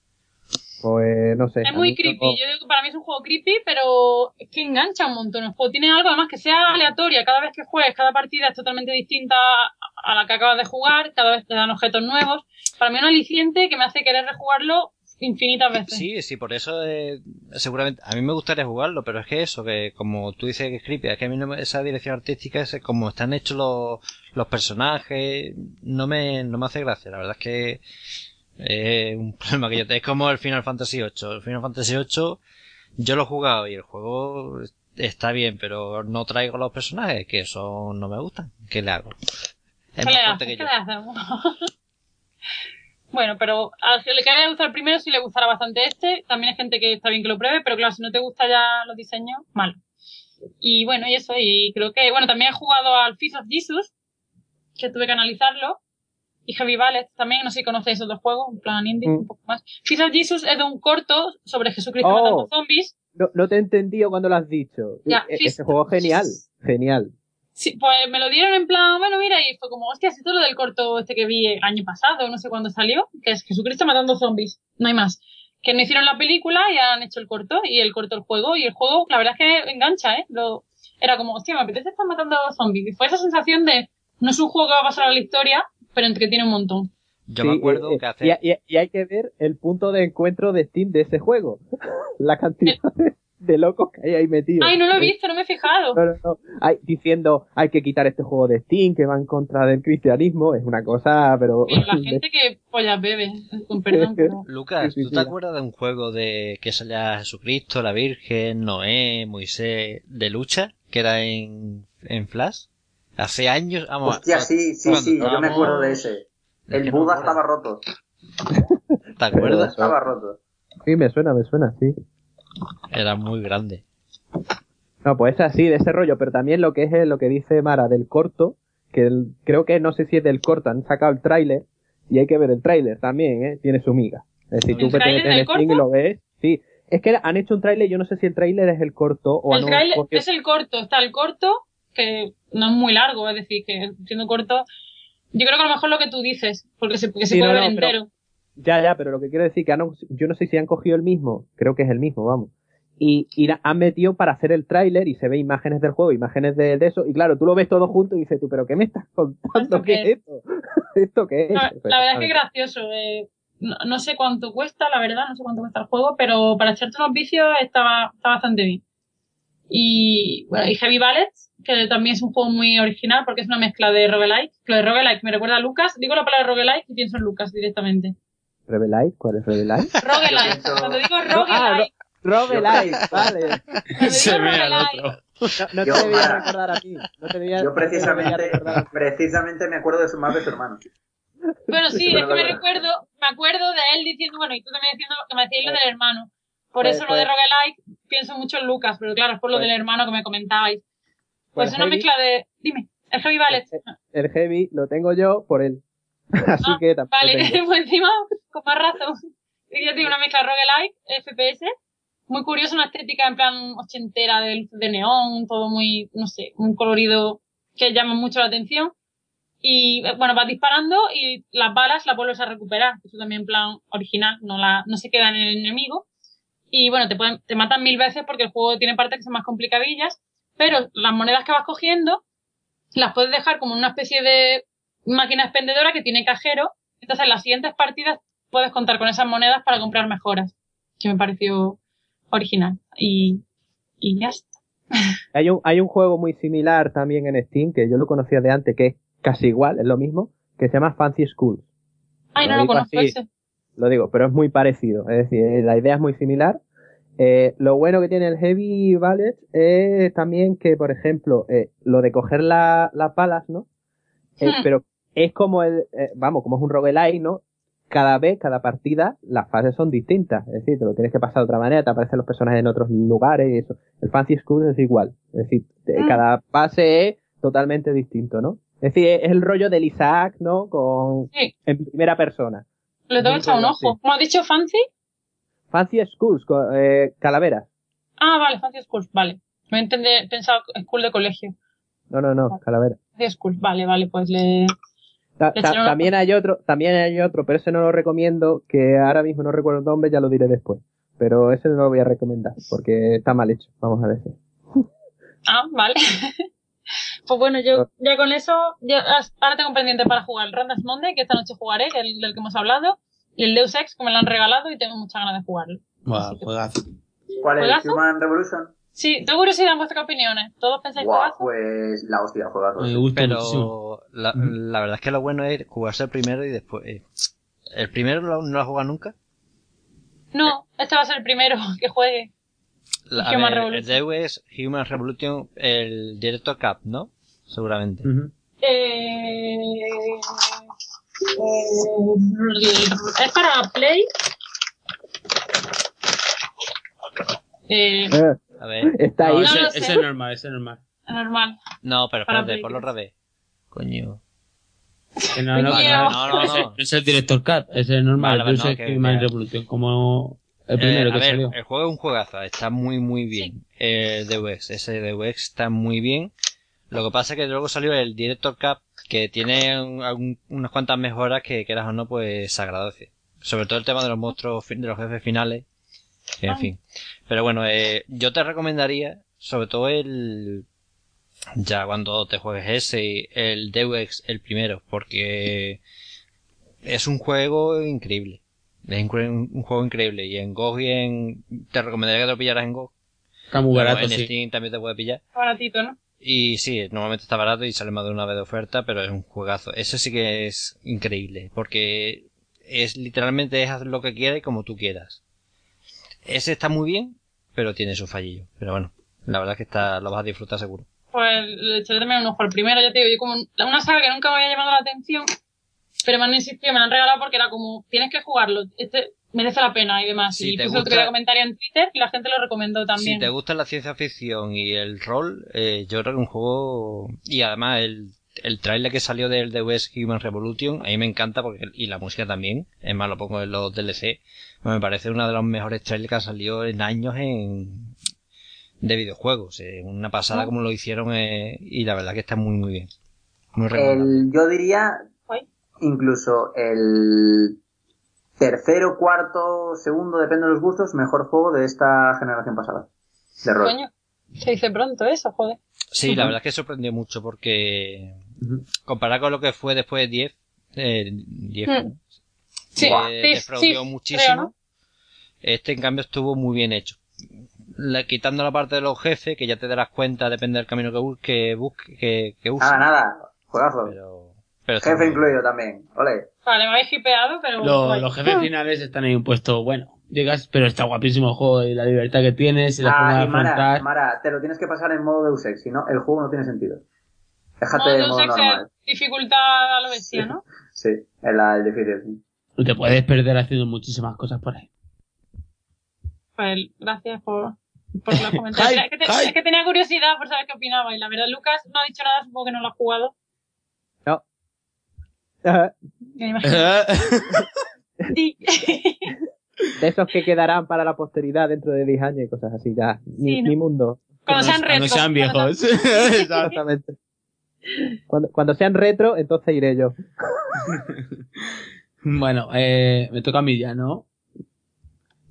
Pues no sé. Es muy creepy. Yo digo que para mí es un juego creepy, pero es que engancha un montón el juego. Tiene algo además que sea aleatoria. Cada vez que juegues, cada partida es totalmente distinta a la que acabas de jugar. Cada vez te dan objetos nuevos. Para mí es un aliciente que me hace querer rejugarlo infinitas veces. Sí, sí, por eso eh, seguramente a mí me gustaría jugarlo, pero es que eso, que como tú dices que es creepy, es que a mí no me- esa dirección artística, ese, como están hechos los, los personajes, no me, no me hace gracia. La verdad es que es un [laughs] problema que yo tengo. Es como el Final Fantasy VIII. El Final Fantasy VIII yo lo he jugado y el juego está bien, pero no traigo los personajes, que eso no me gustan. ¿Qué le hago? Es ¿Qué más fuerte que ¿Qué yo. [laughs] Bueno, pero al que le gustado el primero sí le gustará bastante este. También hay gente que está bien que lo pruebe, pero claro, si no te gusta ya los diseños, mal. Y bueno, y eso, y creo que, bueno, también he jugado al Feast of Jesus, que tuve que analizarlo. Y Heavy Ballet también, no sé si conocéis dos juegos, en plan indie, Mm. un poco más. Feast of Jesus es de un corto sobre Jesucristo Oh. matando zombies. No, no te he entendido cuando lo has dicho. Ya, E- Ese juego es genial, genial. Sí, pues me lo dieron en plan, bueno, mira, y fue como, hostia, esto es lo del corto este que vi el año pasado, no sé cuándo salió, que es Jesucristo matando zombies, no hay más. Que no hicieron la película y han hecho el corto, y el corto el juego, y el juego, la verdad es que engancha, ¿eh? Lo, era como, hostia, me apetece estar matando zombies. Y fue esa sensación de, no es un juego que va a pasar a la historia, pero entretiene un montón. Yo Sí, me acuerdo eh, que hace... Y, y- y hay que ver el punto de encuentro de Steam de ese juego. [laughs] La cantidad de, de locos que hay ahí metidos. Ay, no lo he visto, no me he fijado. No, no, no. Hay- diciendo hay que quitar este juego de Steam que va en contra del cristianismo. Es una cosa, pero... La gente que pollas bebe, con perdón. [laughs] pero- Lucas, Sí, sí, ¿tú sí, te acuerdas de un juego de que salía Jesucristo, la Virgen, Noé, Moisés, de lucha, que era en, en Flash? Hace años, vamos, Hostia, sí, sí, sí, yo me acuerdo de ese. Es [laughs] El Buda estaba roto. ¿te acuerdas? Estaba roto. Sí, me suena, me suena, sí. Era muy grande. No, pues es así, de ese rollo, pero también lo que es lo que dice Mara del corto, que el- creo que no sé si es del corto, han sacado el tráiler y hay que ver el tráiler también, ¿eh? Tiene su miga. Es decir, tú ¿El te metes en del Steam y lo ves. Sí, es que han hecho un tráiler, yo no sé si el tráiler es el corto o el no. tráiler porque- es el corto, está el corto, que no es muy largo, es decir, que siendo corto, yo creo que a lo mejor lo que tú dices, porque se, porque se Sí, puede no, ver no, pero- entero. Ya, ya, pero lo que quiero decir que han, yo no sé si han cogido el mismo, creo que es el mismo, vamos. Y, han metido para hacer el tráiler y se ve imágenes del juego, imágenes de, de eso, y claro, tú lo ves todo junto y dices tú, pero ¿qué me estás contando? ¿Esto ¿Qué es esto? [laughs] ¿Esto qué es? La, Pues, la verdad es que es gracioso. eh, no, no sé cuánto cuesta, la verdad, no sé cuánto cuesta el juego, pero para echarte unos vicios está, está bastante bien. Y, bueno, y Heavy Ballet, que también es un juego muy original porque es una mezcla de roguelike. Lo de roguelike me recuerda a Lucas. Digo la palabra roguelike y pienso en Lucas directamente. ¿Revelite? ¿Cuál es Revelite? Roguelike. [laughs] pienso- Cuando digo Ah, roguelike, Roguelite, vale. [laughs] Se ve al roguelike, otro. No, no te Yo, debía recordar a ti. No te debía, Yo no te debía precisamente, precisamente me acuerdo de su más de su hermano. Bueno, sí, es que me recuerdo, me acuerdo de él diciendo, bueno, y tú también diciendo que me decías lo del hermano. Por Pues- eso lo de pues- roguelike pienso mucho en Lucas, pero claro, es por lo Pues- del hermano que me comentabais. Pues Pues es una Heavy- mezcla de, dime, el Heavy Ballet. El heavy lo tengo yo por él. [laughs] Así Ah, que tampoco Vale, [laughs] pues encima, con más razón. Yo tengo una mezcla roguelike, FPS, muy curiosa, una estética en plan ochentera de luces de neón, todo muy, no sé, un colorido que llama mucho la atención. Y bueno, vas disparando y las balas las vuelves a recuperar. Eso también en plan original, no la, no se quedan en el enemigo. Y bueno, te pueden, te matan mil veces porque el juego tiene partes que son más complicadillas, pero las monedas que vas cogiendo las puedes dejar como una especie de máquina expendedora que tiene cajero. Entonces en las siguientes partidas puedes contar con esas monedas para comprar mejoras. Que me pareció original. Y, y ya está. [laughs] Hay un, hay un juego muy similar también en Steam, que yo lo conocía de antes, que es casi igual, es lo mismo, que se llama Fancy Schools. Ay, no Lo lo digo conozco así. ese. Lo digo, pero es muy parecido. Es decir, eh, la idea es muy similar. Eh, lo bueno que tiene el Heavy Ballet es también que, por ejemplo, eh, lo de coger la- las balas, ¿no? Eh, Hmm. Pero es como el, eh, vamos, como es un roguelike, ¿no? Cada vez, cada partida, las fases son distintas. Es decir, te lo tienes que pasar de otra manera, te aparecen los personajes en otros lugares y eso. El Fancy School es igual. Es decir, te- Mm. cada fase es totalmente distinto, ¿no? Es decir, es el rollo del Isaac, ¿no? Con, Sí, en primera persona. le tengo echar un ojo. ¿Cómo has dicho Fancy? Fancy Schools, eh, calaveras. Ah, vale, Fancy Schools, vale. Me entendé, pensaba school de colegio. No, no, no, calaveras. Fancy Schools, vale, vale, pues le... Ta- ta- también hay otro, también hay otro, pero ese no lo recomiendo, que ahora mismo no recuerdo el nombre, ya lo diré después. Pero ese no lo voy a recomendar, porque está mal hecho, vamos a decir. [laughs] Ah, vale. [laughs] pues bueno, yo ya con eso, ya, ahora tengo pendiente para jugar el Randas Monday, que esta noche jugaré, que el del que hemos hablado, y el Deus Ex, que me lo han regalado y tengo muchas ganas de jugarlo. Que- juegazo. ¿Cuál es? ¿Juegazo? ¿Human Revolution? Sí, tengo curiosidad en vuestras opiniones. ¿Todos pensáis Guau, juegazo? pues la hostia, juegazo. Me gusta. Pero la, la verdad es que lo bueno es jugarse el primero y después... eh, ¿El primero no, no lo has jugado nunca? No, este va a ser el primero [laughs] que juegue. La, Human ver, Revolution. el es Human Revolution, el Director Cup, ¿no? Seguramente. Eh... es para Play. Eh, Eh, A ver. está ahí. No, No ese, sé. ese es normal, ese es normal. normal. No, pero Para espérate, ponlo otra vez. Coño. Que no, no, no, no, no, ese no. no es el Director Cut, ese es normal. Vale, Yo sé no, que- Revolution, como el Eh, primero a que ver, salió. el juego es un juegazo, está muy muy bien. El The Wex, ese The Wex está muy bien. Lo que pasa es que luego salió el Director Cup que tiene un- unas cuantas mejoras que quieras o no pues se agradece. Sobre todo el tema de los monstruos, fin- de los jefes finales. En fin. Pero bueno, eh, yo te recomendaría, sobre todo el, ya cuando te juegues ese, el Deus el primero, porque es un juego increíble. Es un juego increíble. Y en GOG y en, te recomendaría que te lo pillaras en GOG. Está muy barato, en sí. Steam también te puede pillar. Baratito, ¿no? Y sí, normalmente está barato y sale más de una vez de oferta, pero es un juegazo. Ese sí que es increíble, porque es literalmente es hacer lo que quieras y como tú quieras. Ese está muy bien, pero tiene su fallillo. Pero bueno, la verdad es que está, lo vas a disfrutar seguro. Pues le echaré también un ojo al primero, ya te digo, yo como una saga que nunca me había llamado la atención, pero me han insistido, me han regalado porque era como, tienes que jugarlo, este merece la pena y demás. Si y te puse otro gusta- día comentario en Twitter y la gente lo recomendó también. Si te gusta la ciencia ficción y el rol, eh, yo creo que un juego... Y además el, el trailer que salió del The West Human Revolution, a mí me encanta porque y la música también, es más lo pongo en los DLC, me parece uno de los mejores trailers que ha salido en años en de videojuegos, eh, una pasada Ah. como lo hicieron eh, y la verdad que está muy muy bien. Muy recomendable. El, yo diría incluso el tercero, cuarto, segundo, depende de los gustos, mejor juego de esta generación pasada. De rol. Coño, se dice pronto eso, joder. Sí, la verdad es que sorprendió mucho porque comparado con lo que fue después de 10, eh, 10 Hmm. Sí, eh, sí, sí, muchísimo. creo, ¿no? Este, en cambio, estuvo muy bien hecho. La- quitando la parte de los jefes, que ya te darás cuenta, depende del camino que busque, busque que, que uses. Nada, nada, juegazo. Pero, pero Jefe incluido también. Ole. Vale, me habéis hipeado, pero... Lo- los jefes finales están en un puesto bueno. Llegas, pero está guapísimo el juego y la libertad que tienes y la forma Ah, de y Mara, afrontar. Mara, te lo tienes que pasar en modo Deus Ex, si no, el juego no tiene sentido. Déjate Modo de modo es normal. dificultad a lo bestia, ¿no? [laughs] Sí, difícil. sí. Y te puedes perder haciendo muchísimas cosas por ahí. Pues gracias por, por los [laughs] comentarios. Es, es que tenía curiosidad por saber qué opinaba y la verdad Lucas no ha dicho nada, supongo que no lo ha jugado. Sí. [laughs] De esos que quedarán para la posteridad dentro de 10 años y cosas así, ya. Mi, Sí, ¿no? mi mundo. Cuando sean Cuando [laughs] retro. sean viejos. Exactamente. Cuando, cuando sean retro, entonces iré yo. [laughs] Bueno, eh, me toca a mí ya, ¿no?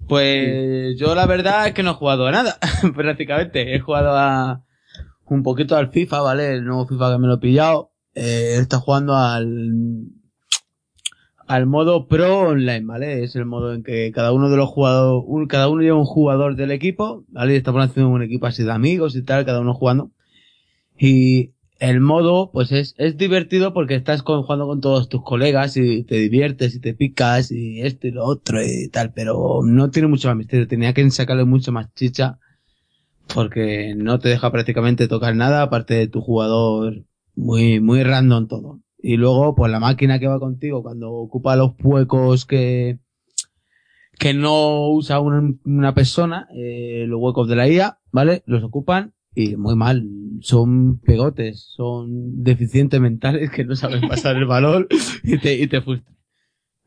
Pues yo la verdad es que no he jugado a nada, prácticamente. He jugado a un poquito al FIFA, ¿vale? El nuevo FIFA que me lo he pillado. Eh, está jugando al al modo pro online, ¿vale? Es el modo en que cada uno de los jugadores, un- cada uno lleva un jugador del equipo, ¿vale? Y estamos haciendo un equipo así de amigos y tal, cada uno jugando. Y el modo, pues es, es divertido porque estás con- jugando con todos tus colegas y te diviertes y te picas y esto y lo otro y tal, pero no tiene mucho más misterio. Tenía que sacarle mucho más chicha porque no te deja prácticamente tocar nada aparte de tu jugador muy, muy random todo. Y luego, pues la máquina que va contigo cuando ocupa los huecos que, que no usa una, una persona, eh, los huecos de la IA, ¿vale? Los ocupan y muy mal. Son pegotes, son deficientes mentales que no saben pasar el valor [laughs] y te, y te frustran.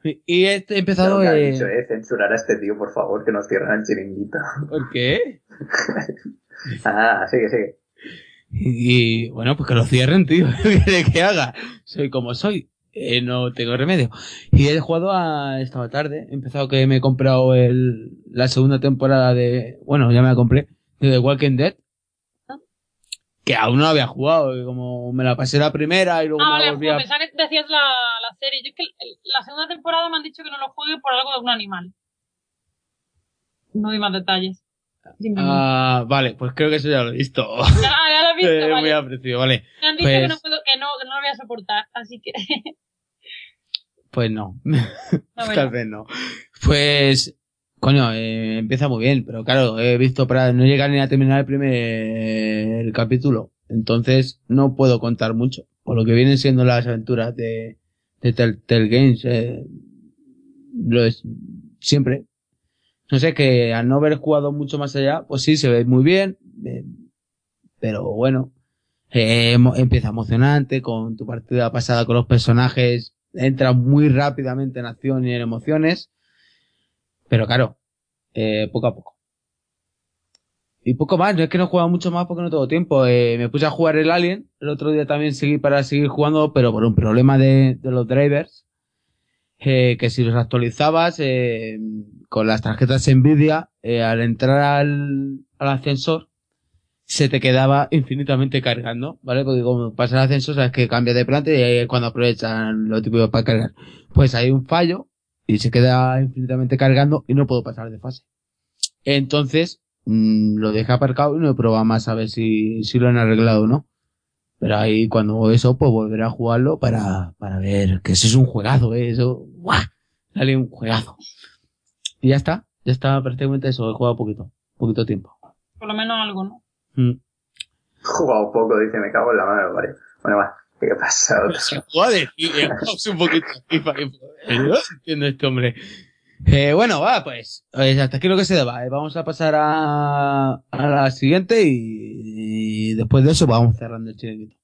Y- Y he empezado, ha eh, eh, censurar a este tío, por favor, que nos cierran el chiringuito. ¿por qué? [laughs] Ah, sigue, sigue. Y, y, bueno, pues que lo cierren, tío. [laughs] ¿Qué haga? Soy como soy. Eh, no tengo remedio. Y he jugado a esta tarde. He empezado que me he comprado el, la segunda temporada de, bueno, ya me la compré, de The Walking Dead. Que aún no había jugado, como me la pasé la primera y luego Ah, me vale, la volví pues a... pensaba que decías la, la serie. Yo es que la segunda temporada me han dicho que no lo juegue por algo de un animal. No doy más detalles. Ah, vale, pues creo que eso ya lo he visto. Ya, [laughs] ya lo he visto, [laughs] Eh, vale. Muy aprecio, vale. Me han dicho que pues- no puedo, que no, que no lo voy a soportar, así que [laughs] Pues no. no Tal vez no. Pues, coño, eh, empieza muy bien, pero claro, he visto para no llegar ni a terminar el primer capítulo. Entonces, no puedo contar mucho. Por lo que vienen siendo las aventuras de, de Telltale Games, eh, lo es siempre. No sé, que al no haber jugado mucho más allá, pues sí, se ve muy bien, eh, pero bueno, eh, empieza emocionante con tu partida pasada con los personajes, entra muy rápidamente en acción y en emociones, pero claro, eh, poco a poco. Y poco más, no es que no he jugado mucho más porque no tengo tiempo. Me puse a jugar el Alien, el otro día también seguí para seguir jugando, pero por un problema de, de los drivers, eh, que si los actualizabas eh, con las tarjetas Nvidia, eh, al entrar al, ascensor, se te quedaba infinitamente cargando, ¿vale? Porque como pasa el ascensor, sabes que cambia de planta y ahí es cuando aprovechan lo típico para cargar. Pues hay un fallo y se queda infinitamente cargando y no puedo pasar de fase. Entonces, mm, lo dejé aparcado y no he probado más a ver si, si lo han arreglado o no. Pero ahí cuando eso, pues volveré a jugarlo para, para ver que eso es un juegazo, ¿eh? Eso, ¡guau! Sale un juegazo. Y ya está, ya está prácticamente eso, he jugado poquito, poquito tiempo. Por lo menos algo, ¿no? Mm. He jugado poco, dice, me cago en la mano, vale. Bueno, va, ¿qué pasa? Jugamos [laughs] un poquito de FIFA. y- No entiendo este hombre. Eh, bueno, va, pues, eh, hasta aquí lo que se deba. eh. Vamos a pasar a, a la siguiente y, y después de eso vamos cerrando el chiringuito.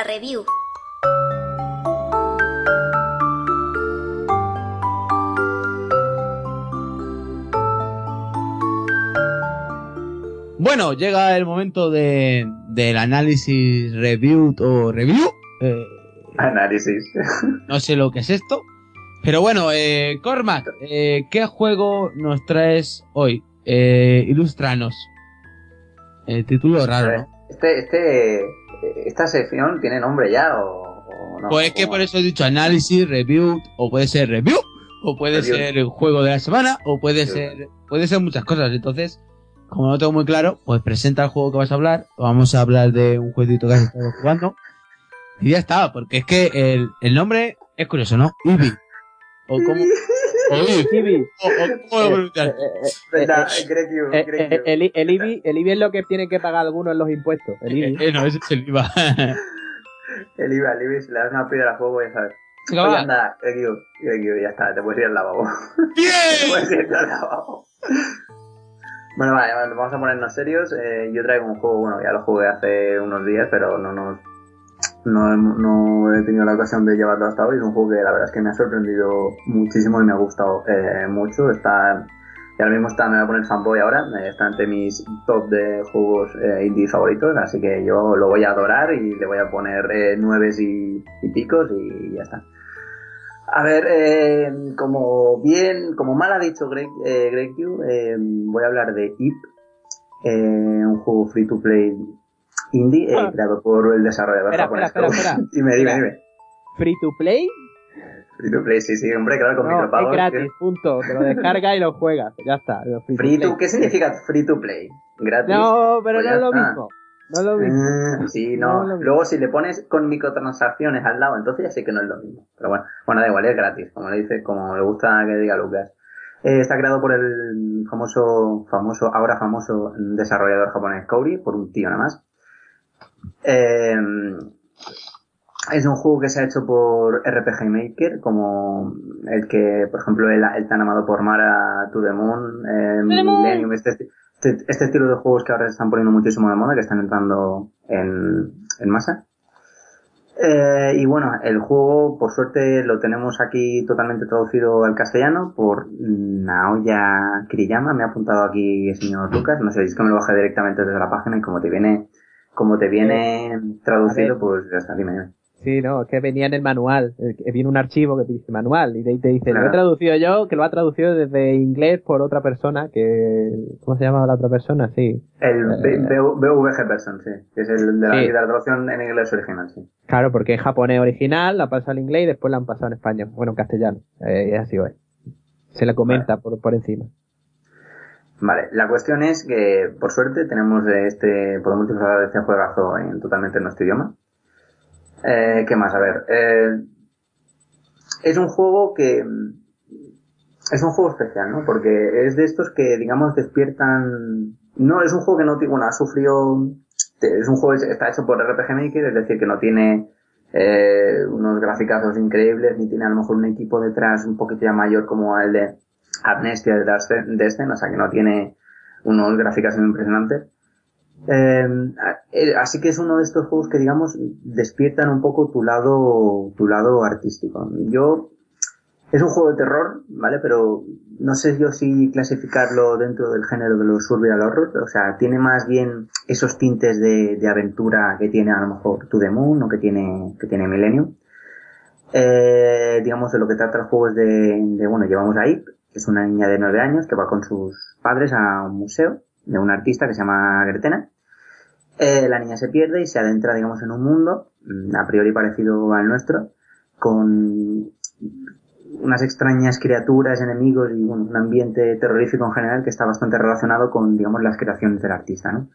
La review. Bueno, llega el momento de, del análisis review o review. Eh, Análisis. [laughs] no sé lo que es esto. Pero bueno, eh, Cormac, eh, ¿qué juego nos traes hoy? Eh, ilústranos. El título raro, ¿no? Este, este, esta sección tiene nombre ya o, o no. Pues es que por eso he dicho análisis, review, o puede ser review, o puede Review. ser el juego de la semana, o puede ser, puede ser muchas cosas. Entonces, como no tengo muy claro, pues presenta el juego que vas a hablar. Vamos a hablar de un jueguito que has estado [laughs] jugando. Y ya está, porque es que el, el nombre es curioso, ¿no? Eevee. O como, [laughs] Eh, eh, eh, eh, eh, eh, el, el IBI, el IBI es lo que tienen que pagar algunos en los impuestos. El Eh, IBI. eh, no, ese es el IVA. El IVA, el IVA, si le das una piedra a fuego, ya sabes. Venga, Oye, anda, ya está, te puedes ir al lavabo. [laughs] [laughs] te ¡Bien! puedes ir al lavabo. Bueno, vale, vamos a ponernos serios. Eh, yo traigo un juego, bueno, ya lo jugué hace unos días, pero no nos no, he- no he tenido la ocasión de llevarlo hasta hoy. Es un juego que la verdad es que me ha sorprendido muchísimo y me ha gustado eh, mucho. Está, y ahora mismo está, me voy a poner fanboy ahora, eh, está entre mis top de juegos eh, indie favoritos, así que yo lo voy a adorar y le voy a poner eh, nueves y, y picos y ya está. A ver, eh, como bien, como mal ha dicho Greg, eh, Greg eh, voy a hablar de IP, eh, un juego free to play indie eh, Ah. creado por el desarrollador Espera, japonés. espera, espera, [laughs] espera. dime, dime, dime. Free to play. Free to play, sí, sí, hombre, claro, con No, es micropagos. gratis, punto. Te lo descargas y lo juegas. Ya está. Free, Free to play. ¿Qué significa free to play? ¿Gratis? No, pero Pues no es lo mismo. No es lo mismo. Sí, No. Luego si le pones con microtransacciones al lado, entonces ya sé que no es lo mismo. Pero bueno, bueno, da igual, es gratis, como le dice, como le gusta que diga Lucas. Eh, está creado por el famoso, famoso, ahora famoso desarrollador japonés Kouri, por un tío nada más. Eh, es un juego que se ha hecho por RPG Maker, como el que, por ejemplo, el, el tan amado por Mara To The Moon, eh, To the Moon. Millennium, este, este, este estilo de juegos que ahora se están poniendo muchísimo de moda, que están entrando en, en masa. Eh, y bueno, el juego, por suerte, lo tenemos aquí totalmente traducido al castellano por Naoya Kiriyama. Me ha apuntado aquí el señor Lucas. No sé, es que me lo bajé directamente desde la página y como te viene, como te viene traducido, a ver. pues ya está, dime, dime. Sí, no, es que venía en el manual. eh, Viene un archivo que te dice manual y de ahí te dice, lo he traducido yo, que lo ha traducido desde inglés por otra persona, que... ¿Cómo se llama la otra persona? Sí. El Eh. BVG Person, sí, que es el de la, Sí. de la traducción en inglés original, sí. Claro, porque es japonés original, la pasa al inglés y después la han pasado en español. Bueno, en castellano. Eh, así hoy. Se le comenta por, por encima. Vale, la cuestión es que, por suerte, tenemos este, podemos disfrutar este juegazo en totalmente en nuestro idioma. Eh, ¿Qué más? A ver, eh, es un juego que, es un juego especial, ¿no? Porque es de estos que, digamos, despiertan, no, es un juego que no, bueno, ha sufrido, es un juego que está hecho por RPG Maker, es decir, que no tiene, eh, unos graficazos increíbles, ni tiene a lo mejor un equipo detrás un poquito ya mayor como el de Amnestia de Destin, o sea que no tiene unos gráficos impresionantes. Em, eh, así que es uno de estos juegos que digamos despiertan un poco tu lado, tu lado artístico. Yo, es un juego de terror, ¿vale? Pero no sé yo si clasificarlo dentro del género de los survival horror, o sea, tiene más bien esos tintes de, aventura que tiene a lo mejor To The Moon o que tiene, que tiene Millennium. Eh, digamos, de lo que trata el juego es de, de bueno, llevamos a Ip, es una niña de nueve años que va con sus padres a un museo de un artista que se llama Gretena. Eh, la niña se pierde y se adentra, digamos, en un mundo, mm, a priori parecido al nuestro, con unas extrañas criaturas, enemigos y un ambiente terrorífico en general que está bastante relacionado con, digamos, las creaciones del artista, ¿no?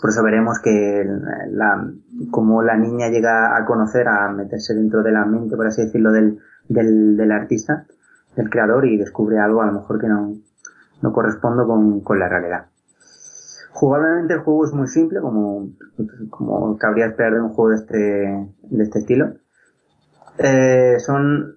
Por eso veremos que la, como la niña llega a conocer, a meterse dentro de la mente, por así decirlo, del, del, del artista, del creador y descubre algo a lo mejor que no, no corresponde con, con la realidad. Jugablemente el juego es muy simple, como, como cabría esperar de un juego de este, de este estilo. Eh, son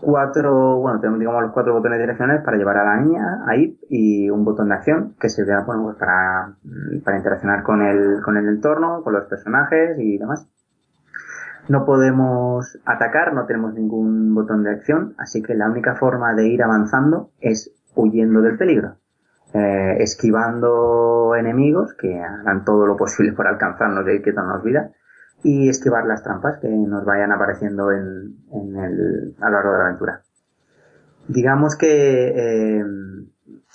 cuatro, bueno, tenemos digamos los cuatro botones direccionales para llevar a la niña ahí y un botón de acción que se bueno, pues para, para interaccionar con el, con el entorno, con los personajes y demás. No podemos atacar, no tenemos ningún botón de acción, así que la única forma de ir avanzando es huyendo del peligro. Eh, esquivando enemigos que harán todo lo posible por alcanzarnos y quitarnos vida y esquivar las trampas que nos vayan apareciendo en, en el, a lo largo de la aventura. Digamos que eh,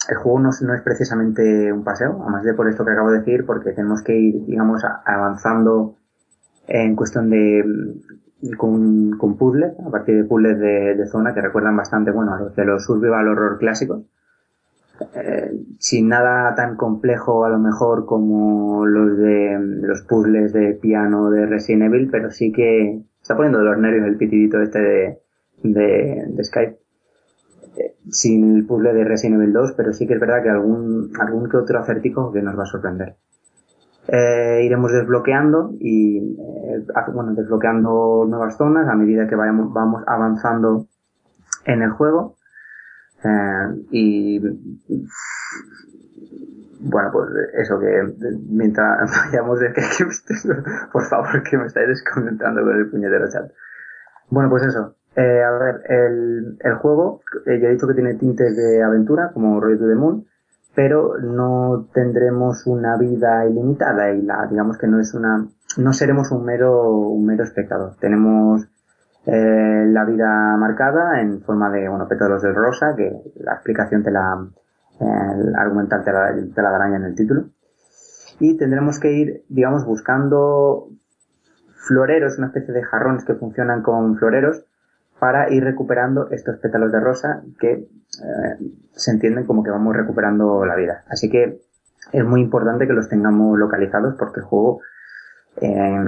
el juego no, no, es precisamente un paseo, además de por esto que acabo de decir, porque tenemos que ir, digamos, avanzando en cuestión de con, con puzzles, a partir de puzzles de, de, zona que recuerdan bastante, bueno, a los de los survival horror clásicos. Eh, sin nada tan complejo a lo mejor como los de los puzzles de piano de Resident Evil, pero sí que está poniendo de los nervios el pitidito este de, de, de Skype. Eh, sin el puzzle de Resident Evil 2, pero sí que es verdad que algún, algún que otro acertijo que nos va a sorprender eh, iremos desbloqueando y eh, bueno, desbloqueando nuevas zonas a medida que vayamos, vamos avanzando en el juego. Eh, y bueno, pues eso que mientras [laughs] vayamos de que, [laughs] por favor que me estáis descomentando con el puñetero chat. Bueno, pues eso. Eh, a ver, el, el juego, eh, ya he dicho que tiene tintes de aventura, como Roy to the Moon, pero no tendremos una vida ilimitada y la, digamos que no es una, no seremos un mero, un mero espectador. Tenemos eh, la vida marcada en forma de, bueno, pétalos de rosa, que la explicación te la, eh, argumental te la, te la darán en el título. Y tendremos que ir, digamos, buscando floreros, una especie de jarrones que funcionan con floreros, para ir recuperando estos pétalos de rosa que eh, se entienden como que vamos recuperando la vida. Así que es muy importante que los tengamos localizados porque el juego eh,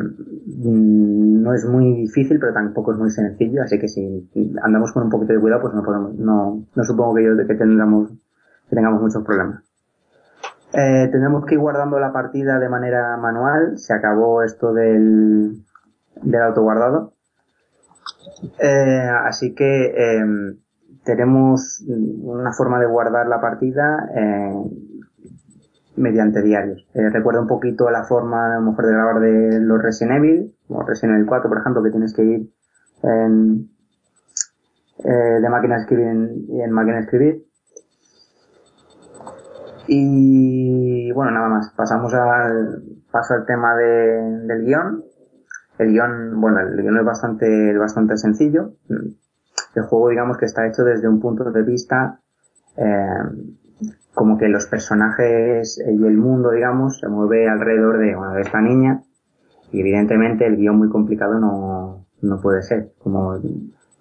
no es muy difícil pero tampoco es muy sencillo. Así que si andamos con un poquito de cuidado pues no podemos no, supongo que yo que tengamos muchos problemas. Eh, tendremos que ir guardando la partida de manera manual. Se acabó esto del del autoguardado eh, así que eh, tenemos una forma de guardar la partida eh, mediante diarios. Eh, recuerda un poquito la forma a lo mejor de grabar de los Resident Evil, como Resident Evil 4 por ejemplo, que tienes que ir en, eh, de máquina de escribir en, en máquina de escribir. Y bueno, nada más. Pasamos al, paso al tema de, del guion. El guion, bueno, el guion es bastante, bastante sencillo. El juego, digamos que está hecho desde un punto de vista, eh, como que los personajes y el mundo, digamos, se mueve alrededor de, bueno, de esta niña. Y evidentemente el guion muy complicado no, no puede ser. Como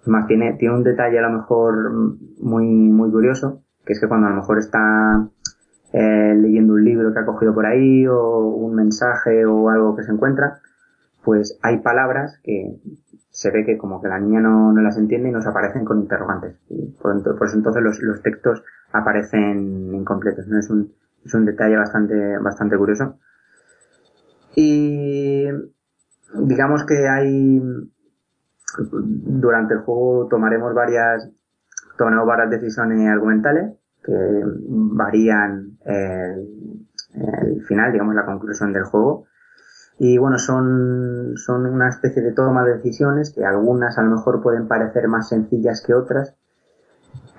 más, tiene, tiene un detalle a lo mejor muy, muy curioso, que es que cuando a lo mejor está eh, leyendo un libro que ha cogido por ahí o un mensaje o algo que se encuentra, pues hay palabras que se ve que como que la niña no, no las entiende y nos aparecen con interrogantes. Y por, eso entonces los, los textos aparecen incompletos. ¿no? Es, un, es un detalle bastante, bastante curioso. Y digamos que hay durante el juego tomaremos varias tomaremos varias decisiones argumentales que varían el, el final, digamos la conclusión del juego y bueno, son, son una especie de toma de decisiones que algunas a lo mejor pueden parecer más sencillas que otras,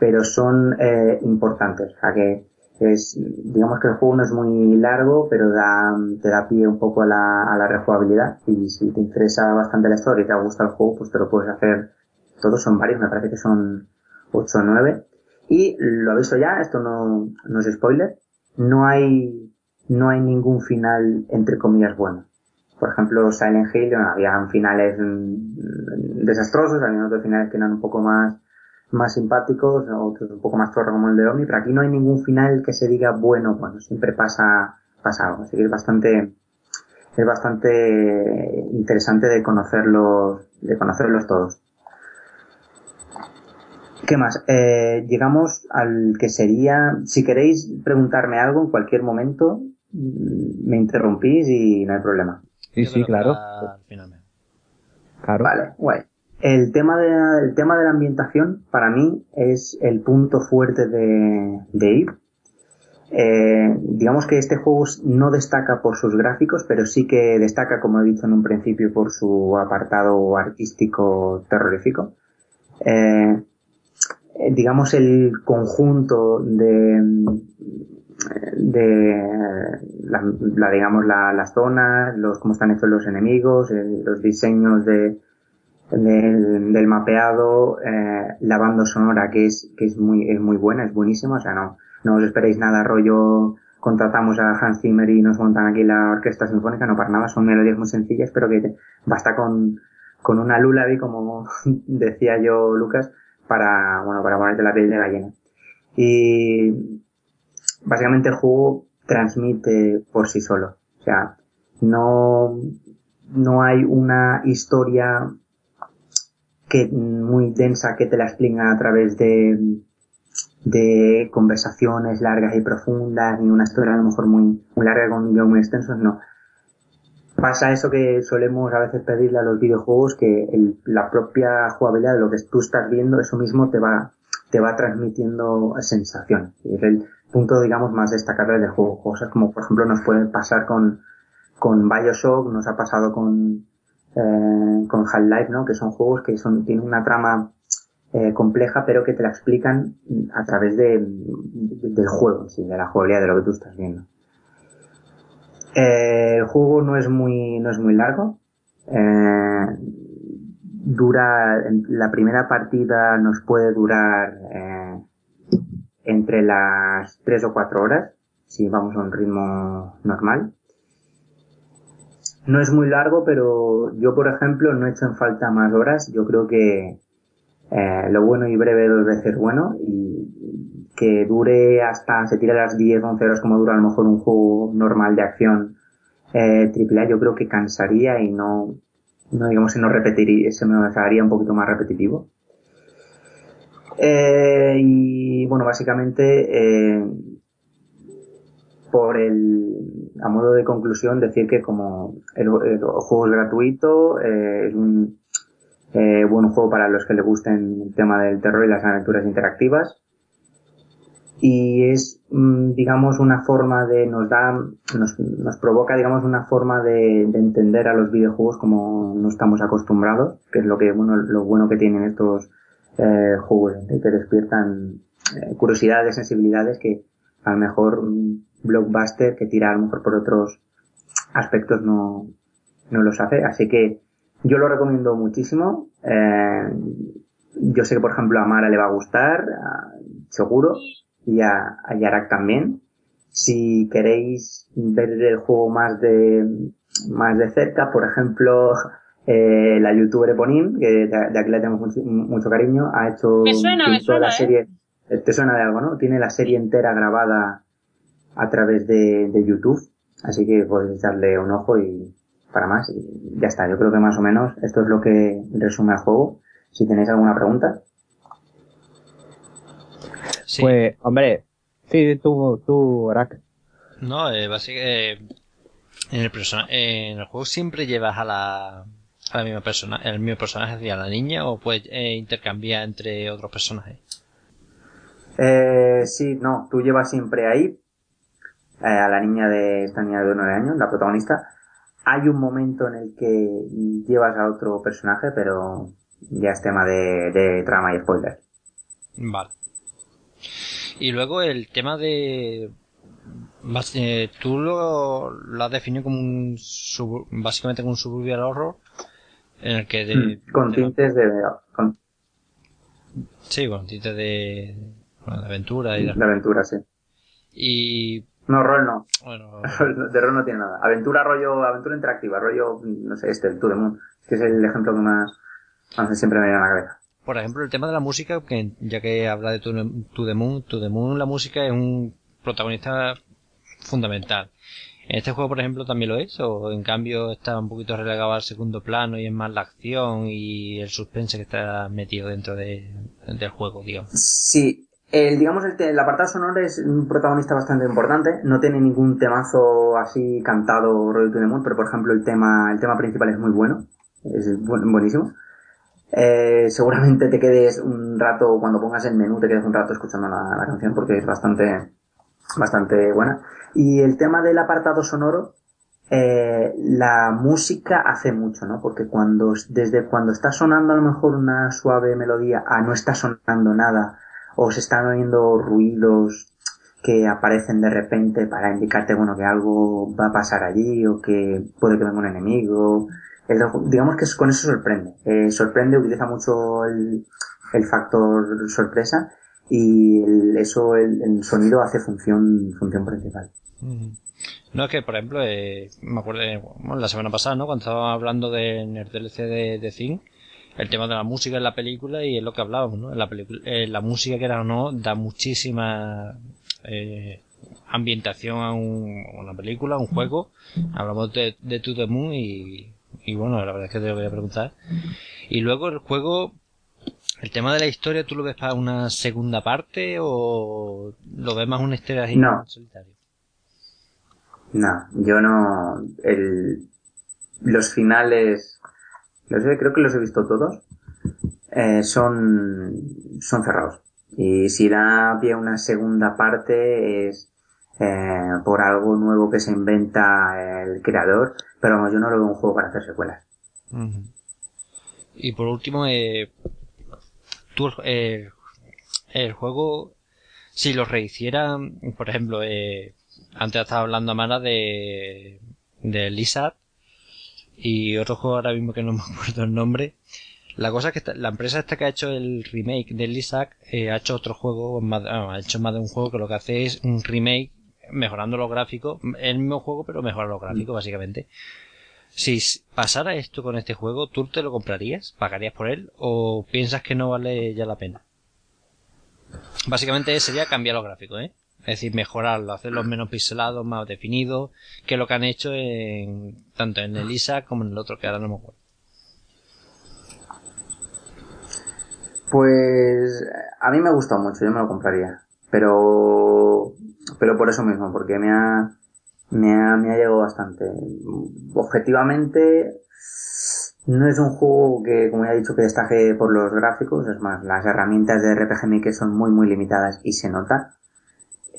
pero son eh, importantes. O sea que es, digamos que el juego no es muy largo, pero da, te da pie un poco a la, a la rejugabilidad. Y si te interesa bastante la historia y te gusta el juego, pues te lo puedes hacer. Todos son varios, me parece que son 8 o 9. Y lo he visto ya, esto no, no es spoiler. No hay, no hay ningún final entre comillas bueno. Por ejemplo, Silent Hill, había finales mm, desastrosos, había otros finales que eran un poco más, más simpáticos, otros un poco más torre como el de Omni, pero aquí no hay ningún final que se diga bueno, bueno, siempre pasa, pasa algo, así que es bastante, es bastante interesante de conocerlos, de conocerlos todos. ¿Qué más? Eh, llegamos al que sería, si queréis preguntarme algo en cualquier momento, mm, me interrumpís y no hay problema. Sí, sí, claro. Claro. Vale, guay. El tema, de, el tema de la ambientación, para mí, es el punto fuerte de, de Eh, digamos que este juego no destaca por sus gráficos, pero sí que destaca, como he dicho en un principio, por su apartado artístico terrorífico. Eh, digamos el conjunto de, de la, digamos la, las zonas, los cómo están hechos los enemigos, los diseños de, del, mapeado, eh, la banda sonora que es que es muy es muy buena, es buenísima, o sea no no os esperéis nada rollo contratamos a Hans Zimmer y nos montan aquí la orquesta sinfónica, no para nada, son melodías muy sencillas, pero que basta con con una lullaby como [laughs] decía yo Lucas para bueno para ponerte la piel de gallina. Y básicamente el juego transmite por sí solo. O sea, no, no hay una historia que muy densa que te la explica a través de, de conversaciones largas y profundas, ni una historia a lo mejor muy, muy larga con guion muy extensos, no. Pasa eso que solemos a veces pedirle a los videojuegos, que la propia jugabilidad de lo que tú estás viendo, eso mismo te va, te va transmitiendo el, punto, digamos, más destacable del juego. Cosas como, por ejemplo, nos puede pasar con, con Bioshock, nos ha pasado con, eh, con Half-Life, ¿no? Que son juegos que son, tienen una trama eh, compleja, pero que te la explican a través de, del juego, sí, de la jugabilidad, de lo que tú estás viendo. Eh, el juego no es muy, no es muy largo. Eh, dura, la primera partida nos puede durar eh, entre las 3 o 4 horas, si vamos a un ritmo normal. No es muy largo, pero yo, por ejemplo, no he hecho en falta más horas. Yo creo que eh, lo bueno y breve dos veces bueno y que dure hasta, se tire las 10, 11 horas como dura a lo mejor un juego normal de acción eh, AAA, yo creo que cansaría y no, no digamos, se, no repetiría, se me haría un poquito más repetitivo. Eh, y bueno, básicamente, eh, por el, a modo de conclusión, decir que como el, juego es gratuito, eh, es un eh, buen juego para los que le gusten el tema del terror y las aventuras interactivas. Y es, mm, digamos, una forma de, nos da, nos, nos provoca, digamos, una forma de, de, entender a los videojuegos como no estamos acostumbrados, que es lo que, bueno, lo bueno que tienen estos, eh, juegos que despiertan eh, curiosidades, sensibilidades que a lo mejor un blockbuster que tira a lo mejor por otros aspectos no, no los hace. Así que yo lo recomiendo muchísimo. Eh, yo sé que por ejemplo a Mara le va a gustar, seguro, y a, a Yarak también. Si queréis ver el juego más de, más de cerca, por ejemplo, [laughs] Eh, la youtuber Eponim, que de, de aquí le tenemos mucho, mucho cariño, ha hecho Me suena, me toda suena, la ¿eh? serie. Te suena de algo, ¿no? Tiene la serie entera grabada a través de, de YouTube, así que podéis echarle un ojo y para más. Y ya está, yo creo que más o menos esto es lo que resume el juego. Si tenéis alguna pregunta. Sí. Pues, hombre, sí, tú, tú, Arak. No, eh, básicamente, en el persona, en el juego siempre llevas a la, a la misma persona, el mismo personaje, es decir, a la niña, o puedes eh, intercambiar entre otros personajes. Eh, sí, no, tú llevas siempre ahí eh, a la niña de esta niña de 9 años, la protagonista. Hay un momento en el que llevas a otro personaje, pero ya es tema de, de trama y spoiler. Vale. Y luego el tema de... eh, tú lo, lo has definido como un... sub- básicamente como un survival horror, en el que... De, Mm, Con de- tintes de, con- Sí, con tintes de... bueno, de aventura y de... de aventura, sí. Y... No, rol no. Bueno... [laughs] De rol no tiene nada. Aventura rollo, aventura interactiva, rollo, no sé, este, el To The Moon, que es el ejemplo que más, más siempre me viene a la cabeza. Por ejemplo, el tema de la música, que ya que habla de To The Moon, To The Moon, la música es un protagonista fundamental. En este juego, por ejemplo, también lo es, o en cambio está un poquito relegado al segundo plano y es más la acción y el suspense que está metido dentro de, del juego, digamos. Sí, el, digamos, el, apartado sonoro es un protagonista bastante importante. No tiene ningún temazo así cantado rollo To The Moon, pero por ejemplo el tema, el tema principal es muy bueno. Es bu- buenísimo. Eh, seguramente te quedes un rato, cuando pongas el menú, te quedes un rato escuchando la, la canción porque es bastante, bastante buena. Y el tema del apartado sonoro, eh, la música hace mucho, ¿no? Porque cuando, desde cuando está sonando a lo mejor una suave melodía a no está sonando nada, o se están oyendo ruidos que aparecen de repente para indicarte, bueno, que algo va a pasar allí, o que puede que venga un enemigo. Digamos que con eso sorprende. Eh, sorprende, utiliza mucho el factor sorpresa, y el- eso, el, sonido hace función, función principal. No, es que, por ejemplo, eh, me acuerdo, eh, bueno, la semana pasada, ¿no? Cuando estábamos hablando de, en el DLC de, de el tema de la música en la película y es lo que hablábamos, ¿no? En la película, eh, la música que era o no, da muchísima, eh, ambientación a, un- una película, a un juego. Hablamos de, de To The Moon y, y bueno, la verdad es que te lo voy a preguntar. Y luego el juego, el tema de la historia, ¿tú lo ves para una segunda parte o lo ves más una historia No. en solitario? No, yo no. El, los finales, he- creo que los he visto todos, eh, son, son cerrados. Y si da pie a una segunda parte es eh, por algo nuevo que se inventa el creador, pero vamos, yo no lo veo un juego para hacer secuelas. Y por último, eh, tú, eh, el juego, si lo rehicieran, por ejemplo, eh, antes estaba hablando Amara de, de Lizard y otro juego ahora mismo que no [laughs] me acuerdo el nombre. La cosa es que esta- la empresa esta que ha hecho el remake de Lizard eh, ha hecho otro juego, más, ah, ha hecho más de un juego que lo que hace es un remake mejorando los gráficos, el mismo juego pero mejora los gráficos básicamente. Si pasara esto con este juego, ¿tú te lo comprarías? ¿Pagarías por él? ¿O piensas que no vale ya la pena? Básicamente sería cambiar los gráficos, ¿eh? Es decir, mejorarlo, hacerlos menos pixelados, más definidos, que lo que han hecho en, tanto en el ISA como en el otro, que ahora no me acuerdo. Pues a mí me gustó mucho, yo me lo compraría. Pero, pero por eso mismo, porque me ha, me ha, me ha llegado bastante. Objetivamente, no es un juego que, como ya he dicho, que destaque por los gráficos. Es más, las herramientas de RPG Maker son muy, muy limitadas y se nota.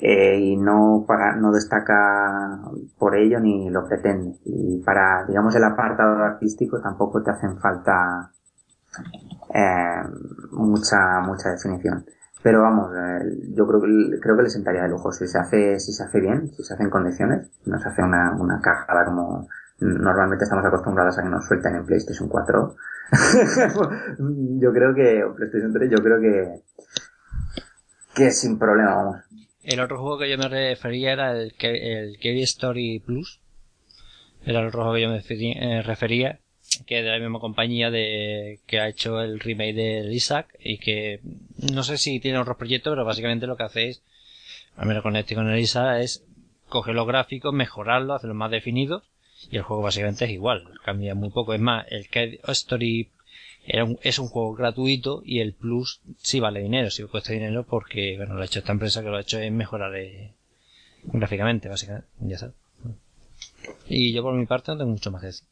Eh, y no para, no destaca por ello ni lo pretende. Y para, digamos, el apartado artístico tampoco te hacen falta, eh, mucha mucha definición pero vamos yo creo creo que le sentaría de lujo si se hace si se hace bien si se hace en condiciones no se hace una una como normalmente estamos acostumbrados a que nos suelten en PlayStation 4 [laughs] yo creo que o PlayStation 3 yo creo que que sin problema vamos El otro juego que yo me refería era el, el Kerry Story Plus. Era el juego que yo me referi- eh, refería. Que de la misma compañía de que ha hecho el remake del Isaac y que no sé si tiene otros proyectos, pero básicamente lo que hacéis, al menos con este con el Isaac, es coger los gráficos, mejorarlos, hacerlos más definidos y el juego básicamente es igual, cambia muy poco. Es más, el que Story es un juego gratuito y el Plus sí vale dinero, sí cuesta dinero porque, bueno, lo ha hecho esta empresa que lo ha hecho es mejorar eh, gráficamente, básicamente, ya sabes. Y yo por mi parte no tengo mucho más que decir.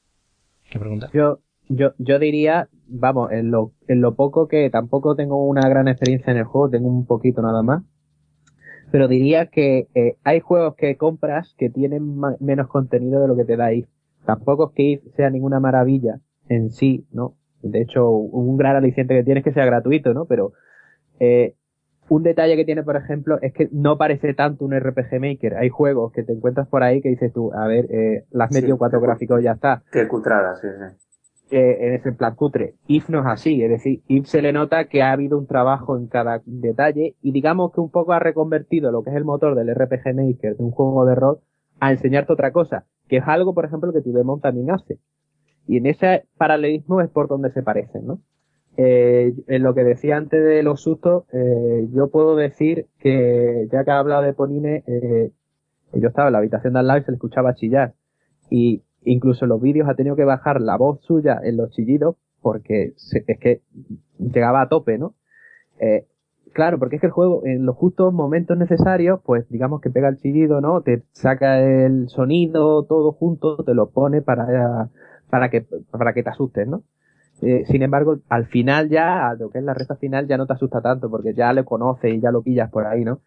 Yo, yo, yo diría, vamos, en lo, en lo poco que tampoco tengo una gran experiencia en el juego, tengo un poquito nada más. Pero diría que eh, hay juegos que compras que tienen menos contenido de lo que te da IF. Tampoco es que IF sea ninguna maravilla en sí, ¿no? De hecho, un gran aliciente que tiene que sea gratuito, ¿no? Pero eh, un detalle que tiene, por ejemplo, es que no parece tanto un RPG Maker. Hay juegos que te encuentras por ahí que dices tú, a ver, eh, las Sí, metido cuatro gráficos y ya está Qué cutrada, sí, sí. eh, en ese plan cutre. If no es así, es decir, If se le nota que ha habido un trabajo en cada detalle y digamos que un poco ha reconvertido lo que es el motor del RPG Maker de un juego de rol a enseñarte otra cosa, que es algo, por ejemplo, que tu Demon también hace. Y en ese paralelismo es por donde se parecen, ¿no? Eh, en lo que decía antes de los sustos, eh, yo puedo decir que, ya que ha hablado de Ponine, eh, yo estaba en la habitación de al lado y se le escuchaba chillar. Y incluso en los vídeos ha tenido que bajar la voz suya en los chillidos porque es que llegaba a tope, ¿no? Eh, claro, porque es que el juego en los justos momentos necesarios, pues digamos que pega el chillido, ¿no? Te saca el sonido todo junto, te lo pone para, para que, para que te asustes, ¿no? Eh, sin embargo, al final ya, a lo que es la recta final, ya no te asusta tanto porque ya lo conoces y ya lo pillas por ahí, ¿no?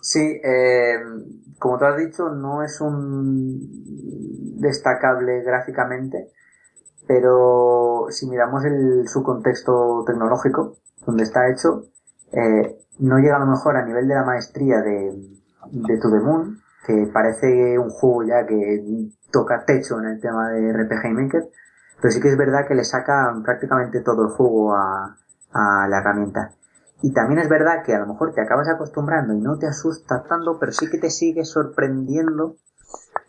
Sí, eh, como tú has dicho, no es un destacable gráficamente, pero si miramos el, su contexto tecnológico, donde está hecho, eh, no llega a lo mejor a nivel de la maestría de, de To The Moon, que parece un juego ya que toca techo en el tema de RPG Maker, pero sí que es verdad que le saca prácticamente todo el juego a, a la herramienta. Y también es verdad que a lo mejor te acabas acostumbrando y no te asusta tanto, pero sí que te sigue sorprendiendo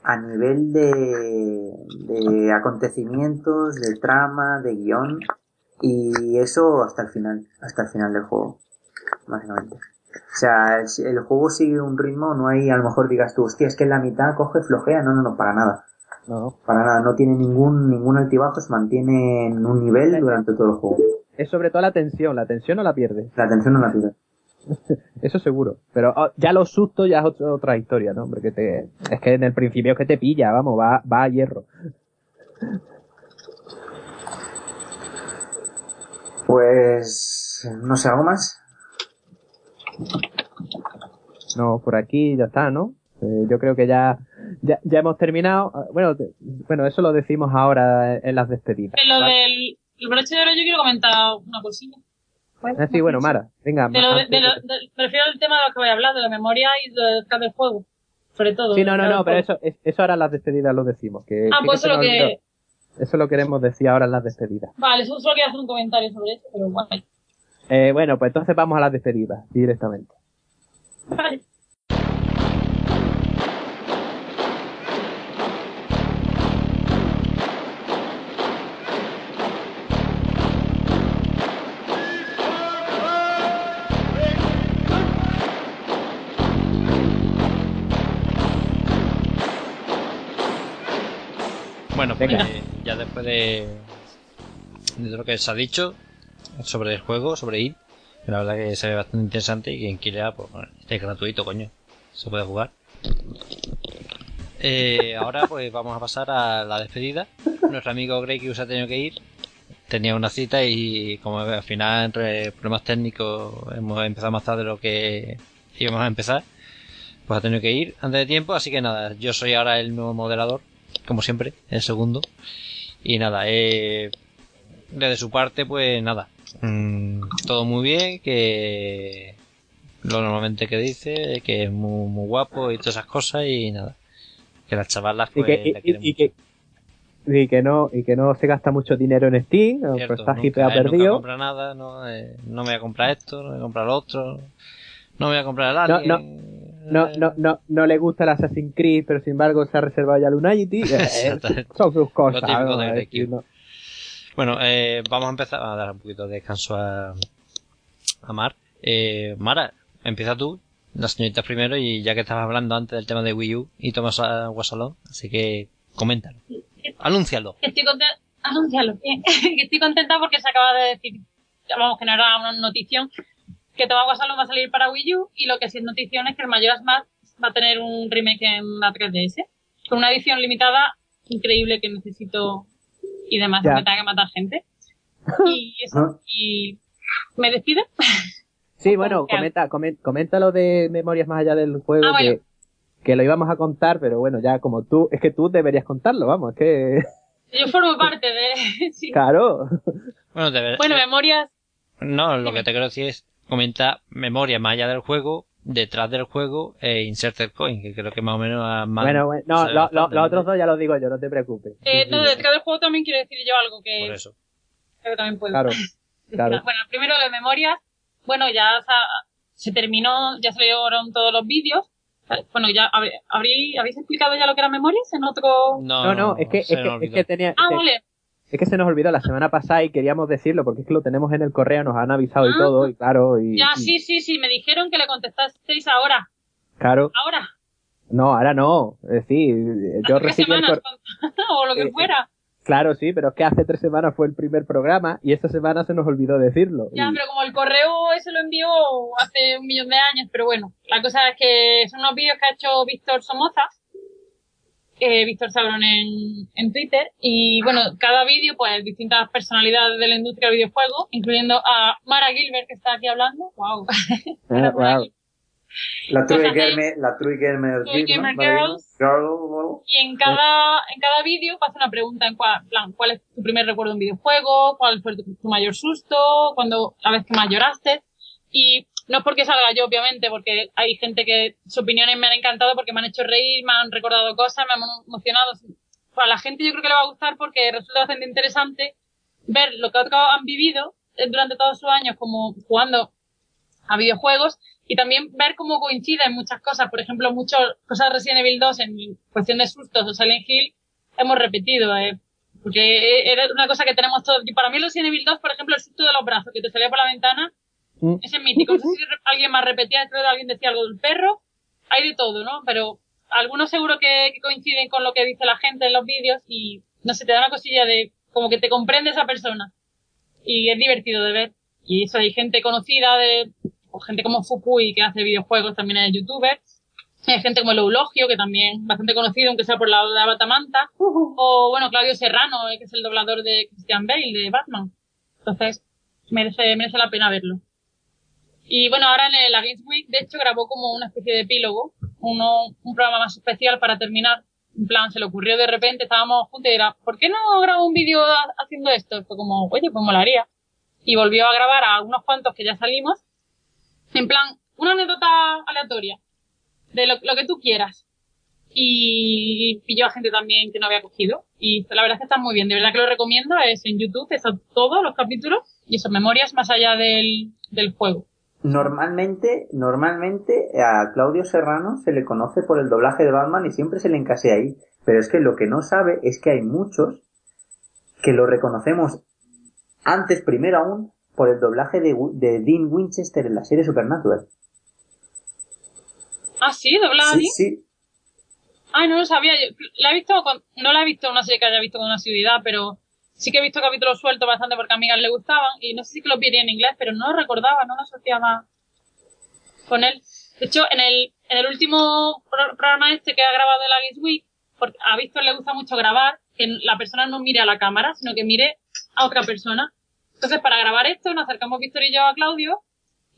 a nivel de, de acontecimientos, de trama, de guion, y eso hasta el final, hasta el final del juego, básicamente. O sea, el, el juego sigue un ritmo, no hay, a lo mejor digas tú, hostia, es que en la mitad coge flojea, no, no, no, para nada. No, Para nada, no tiene ningún, ningún altibajo, se mantiene en un nivel durante todo el juego. es sobre todo la tensión, la tensión no la pierdes. La atención no la pierde. [laughs] Eso seguro. Pero oh, ya los sustos ya es otra, otra historia, ¿no? Porque te, es que en el principio es que te pilla, vamos, va, va a hierro. Pues, no sé, ¿algo más? No, por aquí ya está, ¿no? Eh, yo creo que ya, ya, ya hemos terminado. Ah, Bueno, te- bueno, eso lo decimos ahora en las despedidas. En lo ¿vale? del el broche de oro yo quiero comentar una cosilla. Ah, sí, bueno, Mara, venga. De lo, de, antes de lo- de- de- me refiero al tema de lo que voy a hablar, de la memoria y del del juego. Sobre todo. Sí, no, no, no, pero eso, es- eso ahora en las despedidas lo decimos. Que, Ah, pues eso lo que. Eso lo queremos decir ahora en las despedidas. Vale, eso solo quería hacer un comentario sobre eso, pero bueno. Eh, bueno, pues entonces vamos a las despedidas directamente. [laughs] Vale. Bueno, pues Venga. eh, ya después de, de lo que se ha dicho sobre el juego, sobre IT, que la verdad que se ve bastante interesante y quien quiera, pues bueno, este es gratuito, coño, se puede jugar. Eh, ahora pues vamos a pasar a la despedida. Nuestro amigo Grey que se ha tenido que ir, tenía una cita y como al final entre problemas técnicos hemos empezado más tarde de lo que íbamos a empezar, pues ha tenido que ir antes de tiempo, así que nada, yo soy ahora el nuevo moderador como siempre, el segundo. Y nada, eh, desde su parte, pues nada, mm, todo muy bien, que lo normalmente que dice, que es muy, muy guapo y todas esas cosas y nada. Que las chavalas Y pues que, la y, quieren y que, y que no, y que no se gasta mucho dinero en Steam, mucho. pues Cierto, está nunca- hiper él nunca perdido. compra nada, no, Eh, no me voy a comprar esto, no me voy a comprar lo otro, no me voy a comprar el Alien, no. no no, no, no, no le gusta el Assassin's Creed, pero sin embargo se ha reservado ya el Unity. [laughs] Eh, son sus cosas. Lo típico ¿no? de Es The decir, Cube. no. Bueno, eh, vamos a empezar a dar un poquito de descanso a, a Mar. Eh, Mara, empieza tú, las señoritas primero, y ya que estabas hablando antes del tema de Wii U y tomas agua salón, así que coméntalo. Anúncialo. Estoy contenta, anúncialo, [laughs] que estoy contenta porque se acaba de decir, vamos, que no era una notición, que Tomago Salón va a salir para Wii U y lo que sí es notición es que el Majora's Mask va a tener un remake en la 3DS con una edición limitada increíble que necesito y demás, Ya. me tenga que matar gente. [laughs] Y eso, ¿No? y me despido. Sí, [laughs] bueno, comenta, comen- comenta lo de Memorias más allá del juego, Ah, bueno. que, que lo íbamos a contar, pero bueno, ya como tú, es que tú deberías contarlo, vamos, es que, [laughs] Yo formo parte de... sí. claro. Bueno, de Bueno, memorias... no, lo que te quiero decir es, comenta memoria más allá del juego, detrás del juego, e inserted coin, que creo que más o menos a más Bueno, bueno, no, lo- lo- los otros dos ya los digo yo, no te preocupes. Eh, no, detrás del juego también quiero decir yo algo que Por eso. creo que también puedo. Claro, [laughs] claro. Bueno, primero de memorias. Bueno, ya se terminó, ya salieron todos los vídeos. Bueno, ya habéis explicado ya lo que era memorias en otro. No, No, no, es que, es que, es olvidó. que tenía, Ah, te- vale. Es que se nos olvidó la semana pasada y queríamos decirlo porque es que lo tenemos en el correo, nos han avisado y Ah. todo, y claro, y, Ya, y- sí, sí, sí. Me dijeron que le contestasteis ahora. claro, Ahora. no, ahora no, es decir, yo Hace tres recibí el semanas. correo, [laughs] o lo que Eh, fuera. claro, sí, pero es que hace tres semanas fue el primer programa y esta semana se nos olvidó decirlo. Ya, y- pero como el correo ese lo envió hace un millón de años, pero bueno, la cosa es que son unos vídeos que ha hecho Víctor Somoza, eh, Víctor Sabrón en, en Twitter, y bueno, cada vídeo, pues distintas personalidades de la industria del videojuego, incluyendo a Mara Gilbert, que está aquí hablando, wow. Ah, [laughs] wow. La True de- Gamer, la True Gamer, True Girl, ¿no? Gamer ¿Vale? Girls. Girl, Y en cada, en cada vídeo pasa una pregunta en cual, plan, ¿cuál es tu primer recuerdo de un videojuego? ¿Cuál fue tu, tu mayor susto? ¿Cuándo, la vez que más lloraste? Y no es porque salga yo, obviamente, porque hay gente que sus opiniones me han encantado porque me han hecho reír, me han recordado cosas, me han emocionado. Pues a la gente yo creo que le va a gustar porque resulta bastante interesante ver lo que otros han vivido durante todos sus años como jugando a videojuegos y también ver cómo coinciden muchas cosas. Por ejemplo, muchas cosas de Resident Evil 2 en cuestión de sustos o Silent Hill hemos repetido, eh, porque era una cosa que tenemos todos. Y para mí Resident Evil 2, por ejemplo, el susto de los brazos que te salía por la ventana, Mm. ese es mítico. No sé si alguien más repetía, creo que alguien decía algo del perro. Hay de todo, ¿no? Pero algunos seguro que, que coinciden con lo que dice la gente en los vídeos y no sé, te da una cosilla de como que te comprende esa persona. Y es divertido de ver. Y eso hay gente conocida de, o gente como Fukui que hace videojuegos, también es youtuber. Hay gente como el Eulogio, que también bastante conocido, aunque sea por la de Batamanta. O bueno, Claudio Serrano, eh, que es el doblador de Christian Bale, de Batman. Entonces, merece, merece la pena verlo. Y bueno, ahora en la Games Week, de hecho, grabó como una especie de epílogo, uno, un programa más especial para terminar. En plan, se le ocurrió de repente, estábamos juntos y era, ¿por qué no grabo un vídeo ha- haciendo esto? Fue como, oye, pues molaría. Y volvió a grabar a unos cuantos que ya salimos. En plan, una anécdota aleatoria. De lo, lo que tú quieras. Y pilló a gente también que no había cogido. Y la verdad es que está muy bien. De verdad que lo recomiendo. Es en YouTube, están todos los capítulos. Y son memorias más allá del, del juego. Normalmente, normalmente a Claudio Serrano se le conoce por el doblaje de Batman y siempre se le encasea ahí. Pero es que lo que no sabe es que hay muchos que lo reconocemos antes, primero aún, por el doblaje de, de Dean Winchester en la serie Supernatural. Ah, sí, doblada Sí, sí. Ah, no lo sabía. Yo la he visto, con- no la he visto una serie que haya visto con asiduidad, pero sí que he visto capítulos sueltos bastante porque a amigas le gustaban y no sé si que los vi en inglés, pero no lo recordaba, no lo asociaba con él. De hecho, en el, en el último pro- programa este que ha grabado de la Games Week, porque a Víctor le gusta mucho grabar, que la persona no mire a la cámara, sino que mire a otra persona. Entonces, para grabar esto, nos acercamos Víctor y yo a Claudio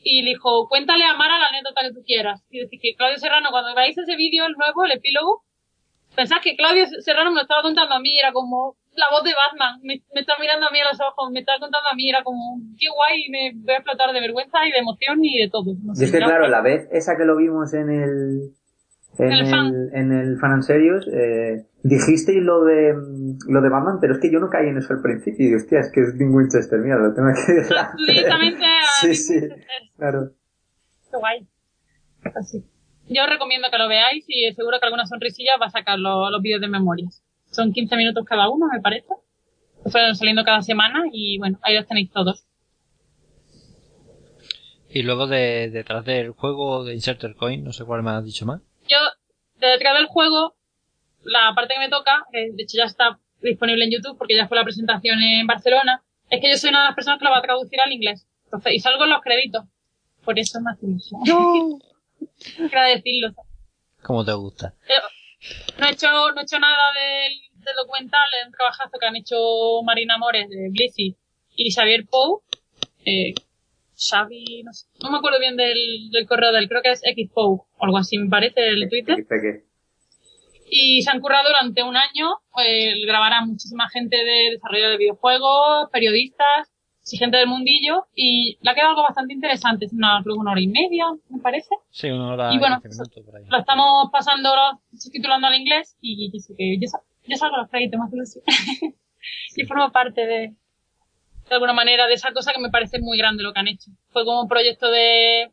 y le dijo, cuéntale a Mara la anécdota que tú quieras. Y decir que Claudio Serrano, cuando veáis ese vídeo, el nuevo, el epílogo, pensás que Claudio Serrano me lo estaba contando a mí, era como la voz de Batman, me, me está mirando a mí a los ojos, me está contando a mí, era como, qué guay, me voy a explotar de vergüenza y de emoción y de todo. No Y es que claro, la vez esa que lo vimos en el en el el, fan. en el Fan and Serious, eh, dijisteis lo de lo de Batman, pero es que yo no caí en eso al principio y hostia, es que es Dean Winchester, mira, lo tengo aquí [laughs] delante. Directamente a [laughs] Sí, sí, claro. Qué guay. Así. Yo os recomiendo que lo veáis y seguro que alguna sonrisilla va a sacar lo- los vídeos de memorias. Son 15 minutos cada uno, me parece. Fueron saliendo cada semana y bueno, ahí los tenéis todos. Y luego de, detrás del juego de Inserter Coin, no sé cuál me has dicho más. Yo, de detrás del juego, la parte que me toca, que de hecho ya está disponible en YouTube porque ya fue la presentación en Barcelona, es que yo soy una de las personas que lo va a traducir al inglés. Entonces, y salgo en los créditos. Por eso me hace ilusión. Quiero [laughs] decirlo. ¿Cómo te gusta? Eh, No he hecho, no he hecho nada del, del documental, es un trabajazo que han hecho Marina Mores de Blissy y Xavier Pou. Eh, Xavi, no sé, no me acuerdo bien del, del correo del, creo que es Xpou, o algo así me parece, el Twitter. Y se han currado durante un año, eh, grabarán muchísima gente de desarrollo de videojuegos, periodistas, sí, gente del mundillo, y le ha quedado algo bastante interesante, es una, creo que una hora y media, me parece. Sí, una hora Y bueno, 15 minutos por ahí. Lo estamos pasando, subtitulando al inglés, y yo sé que yo, yo salgo los créditos más ilusión. [laughs] y formo parte de, de alguna manera, de esa cosa que me parece muy grande lo que han hecho. Fue como un proyecto de,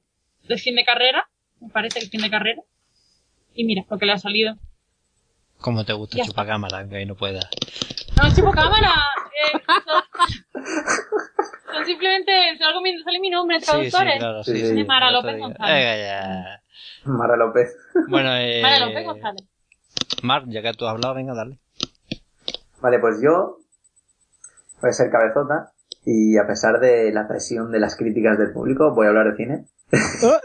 de fin de carrera, me parece que fin de carrera. Y mira, lo que le ha salido. ¿Cómo te gusta chupacámara, aunque ahí no pueda? No, tipo cámara. Eh, son, son simplemente, algo sale mi nombre, Sí, sí, traductores. claro, Sí, sí. sí. sí, Mara López. González. Venga ya. Mara López. Bueno, eh... Mara López González. Mar, ya que tú has hablado, venga, dale. Vale, pues yo voy a ser cabezota y a pesar de la presión de las críticas del público, voy a hablar de cine. [laughs]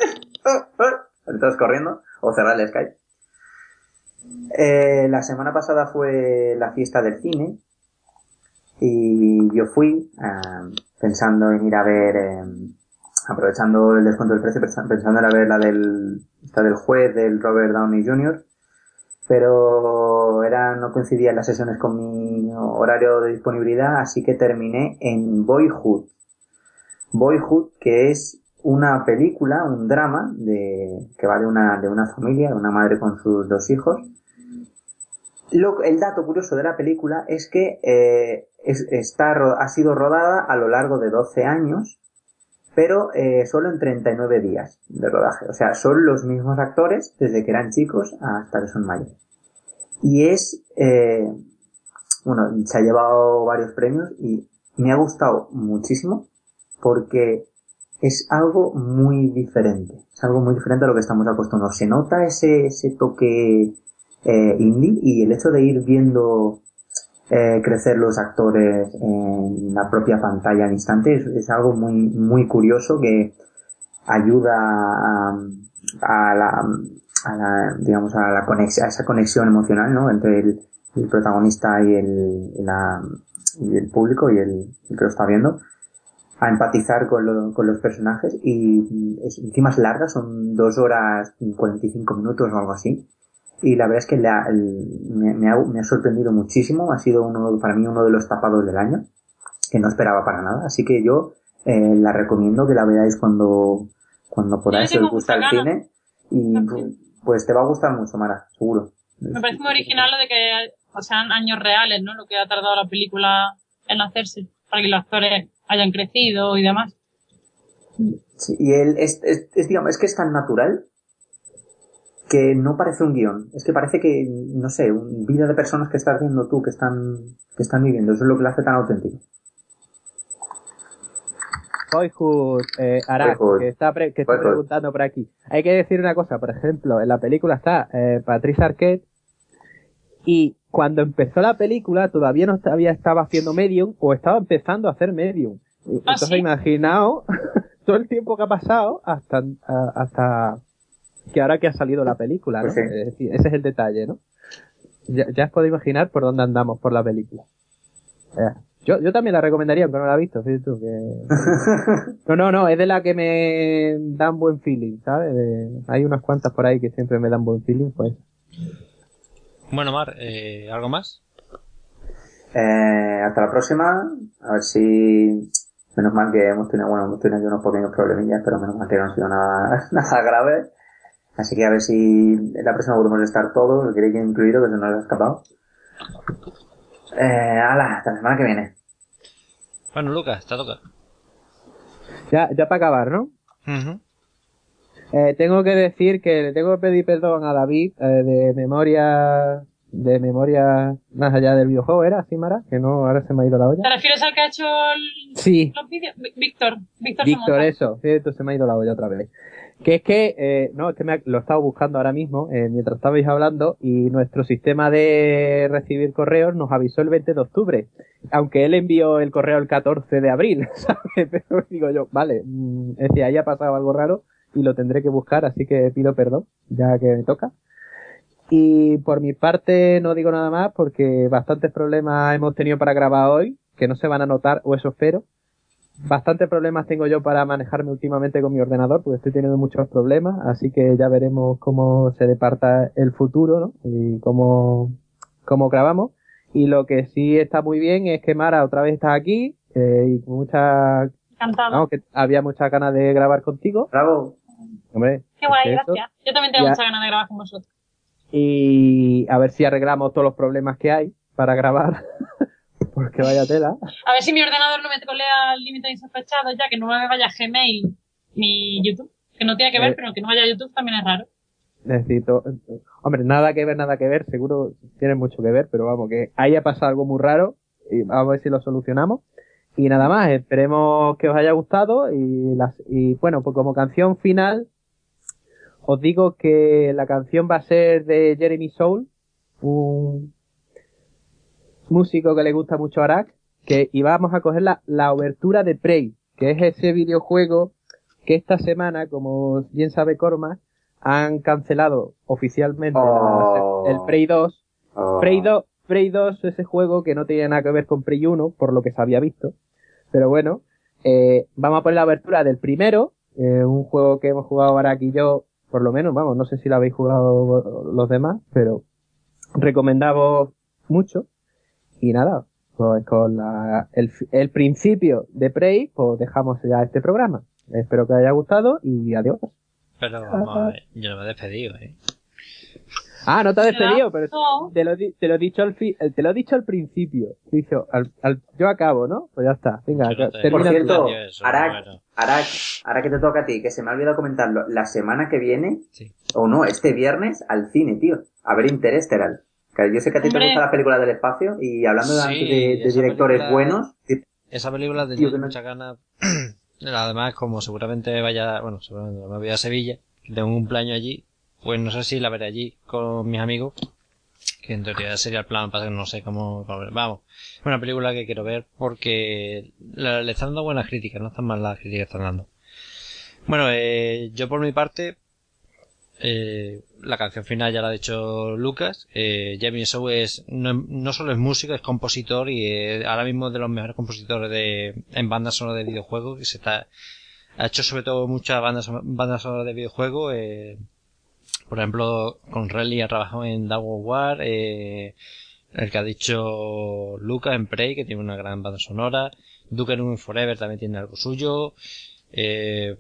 Entonces corriendo o cerrar el Skype. Eh, la semana pasada fue la fiesta del cine y yo fui ah, pensando en ir a ver, eh, aprovechando el descuento del precio, pensa- pensando en ir a ver la del, esta del juez del Robert Downey Jr pero era no coincidían las sesiones con mi horario de disponibilidad, así que terminé en Boyhood. Boyhood, que es una película, un drama de que va de una de una familia, de una madre con sus dos hijos. El dato curioso de la película es que eh, es- está ha sido rodada a lo largo de 12 años, pero eh, solo en 39 días de rodaje. O sea, son los mismos actores desde que eran chicos hasta que son mayores. Y es, eh, bueno, se ha llevado varios premios y me ha gustado muchísimo porque es algo muy diferente. Es algo muy diferente a lo que estamos acostumbrados. Se nota ese, ese toque eh, indie y el hecho de ir viendo eh, crecer los actores en la propia pantalla al instante es, algo muy, muy curioso que ayuda a, a la, a la, digamos, a la conexión, a esa conexión emocional, ¿no? Entre el, protagonista y el, y el público y el, el que lo está viendo a empatizar con, lo- con los personajes y es- encima es larga, son dos horas y 45 minutos o algo así. Y la verdad es que la- el- me, me ha, me ha sorprendido muchísimo, ha sido uno, para mí uno de los tapados del año, que no esperaba para nada. Así que yo eh, la recomiendo que la veáis cuando, cuando podáis, si os gusta el cine. Y pues te va a gustar mucho, Mara, seguro. Me parece muy original lo de que o sean años reales, ¿no? Lo que ha tardado la película en hacerse, para que los actores hayan crecido y demás. Sí, y él es, es, es, digamos, es que es tan natural que no parece un guion. Es que parece que, no sé, un vida de personas que estás viendo tú, que están, que están viviendo. Eso es lo que lo hace tan auténtico. Boyhood, eh, Arak, Boyhood. que está, pre- que está Boyhood. preguntando por aquí. Hay que decir una cosa, por ejemplo, en la película está eh, Patricia Arquette y cuando empezó la película todavía no todavía estaba haciendo Medium o estaba empezando a hacer Medium. ¿Ah, Entonces sí? imaginaos [laughs] todo el tiempo que ha pasado hasta, hasta que ahora que ha salido la película, ¿no? Pues sí. Es decir, ese es el detalle, ¿no? Ya, ya os podéis imaginar por dónde andamos por la película. Eh, Yo, yo también la recomendaría, aunque no la he visto, fíjate tú, que... [laughs] No, no, no, es de la que me dan buen feeling, ¿sabes? De- Hay unas cuantas por ahí que siempre me dan buen feeling, pues. Bueno, Mar, eh, ¿algo más? Eh, hasta la próxima. A ver si, menos mal que hemos tenido, bueno, hemos tenido unos pequeños problemillas, pero menos mal que no han sido nada, [laughs] nada grave. Así que a ver si en la próxima podemos estar todos, el que hay incluido, que se nos ha escapado. Eh, ala, hasta la semana que viene. Bueno, Lucas, te toca. Ya, ya para acabar, ¿no? Ujú. Eh, tengo que decir que le tengo que pedir perdón a David eh, de memoria de memoria más allá del videojuego, ¿era así, Mara? Que no, ahora se me ha ido la olla. ¿Te refieres al que ha hecho el- Sí, los vídeos? Víctor, Víctor, Víctor, eso, cierto, se me ha ido la olla otra vez. Que es que, eh, no, es que me ha- lo he estado buscando ahora mismo, eh, mientras estabais hablando, y nuestro sistema de recibir correos nos avisó el 20 de octubre, aunque él envió el correo el 14 de abril, [laughs] ¿sabes? Pero digo yo, vale, mm, es decir, ahí ha pasado algo raro y lo tendré que buscar, así que pido perdón, ya que me toca. Y por mi parte no digo nada más porque bastantes problemas hemos tenido para grabar hoy, que no se van a notar, o eso espero. Bastantes problemas tengo yo para manejarme últimamente con mi ordenador, porque estoy teniendo muchos problemas, así que ya veremos cómo se departa el futuro, ¿no? Y cómo, cómo grabamos. Y lo que sí está muy bien es que Mara otra vez está aquí, eh, y mucha, que había muchas ganas de grabar contigo. Bravo. Hombre, Qué guay, es que eso. gracias. Yo también tengo Ya. mucha ganas de grabar con vosotros. Y a ver si arreglamos todos los problemas que hay para grabar. [laughs] porque vaya tela. A ver si mi ordenador no me trolea al límite insospechado ya, que no me vaya Gmail ni YouTube. Que no tiene que ver, Eh. pero que no vaya YouTube también es raro. Necesito. Hombre, nada que ver, nada que ver. Seguro tiene mucho que ver, pero vamos, que ahí ha pasado algo muy raro. Y vamos a ver si lo solucionamos. Y nada más, esperemos que os haya gustado. Y, las, y bueno, pues como canción final, os digo que la canción va a ser de Jeremy Soul, un músico que le gusta mucho a Arak. Que, y vamos a coger la, la obertura de Prey, que es ese videojuego que esta semana, como bien sabe Cormac, han cancelado oficialmente la- Oh. el Prey 2. Oh. Prey 2, Prey 2 es ese juego que no tiene nada que ver con Prey 1, por lo que se había visto. Pero bueno, eh, vamos a poner la abertura del primero, eh, un juego que hemos jugado Barak y yo, por lo menos, vamos, no sé si lo habéis jugado los demás, pero recomendamos mucho. Y nada, pues con la, el, el principio de Prey, pues dejamos ya este programa. Espero que os haya gustado y adiós. Pero vamos a ver, yo no me he despedido, ¿eh? Ah, no te has despedido, pero No. te lo, te lo he dicho al fi- te lo he dicho al principio. Dicho, al, al- yo acabo, ¿no? Pues ya está. Venga, no te- termina Por cierto, eso, Arak, bueno. Arak, ahora que te toca a ti, que se me ha olvidado comentarlo, la semana que viene, Sí. o no, este viernes, al cine, tío. A ver Interestelar. Yo sé que a ti te Hombre. gustan las películas del espacio, y hablando de, Sí, antes de, directores película- buenos, Esa película tenía no- muchas ganas. [clears throat] Además, como seguramente vaya, bueno, seguramente me voy a Sevilla, tengo un cumpleaños allí, pues no sé si la veré allí con mis amigos, que en teoría sería el plan, para que no sé cómo, cómo. Vamos, es una película que quiero ver porque la- le están dando buenas críticas, no están mal las críticas que están dando. Bueno, eh, yo por mi parte, eh, la canción final ya la ha dicho Lucas. Eh, Jamie Sow es, no, solo es músico, es compositor y eh, ahora mismo es de los mejores compositores de, en bandas sonoras de videojuegos que se está, ha hecho sobre todo muchas bandas, bandas sonoras de videojuegos, eh, por ejemplo, con Rally ha trabajado en Dawn War, eh, el que ha dicho Lucas en Prey, que tiene una gran banda sonora, Duke Nukem Forever también tiene algo suyo, eh,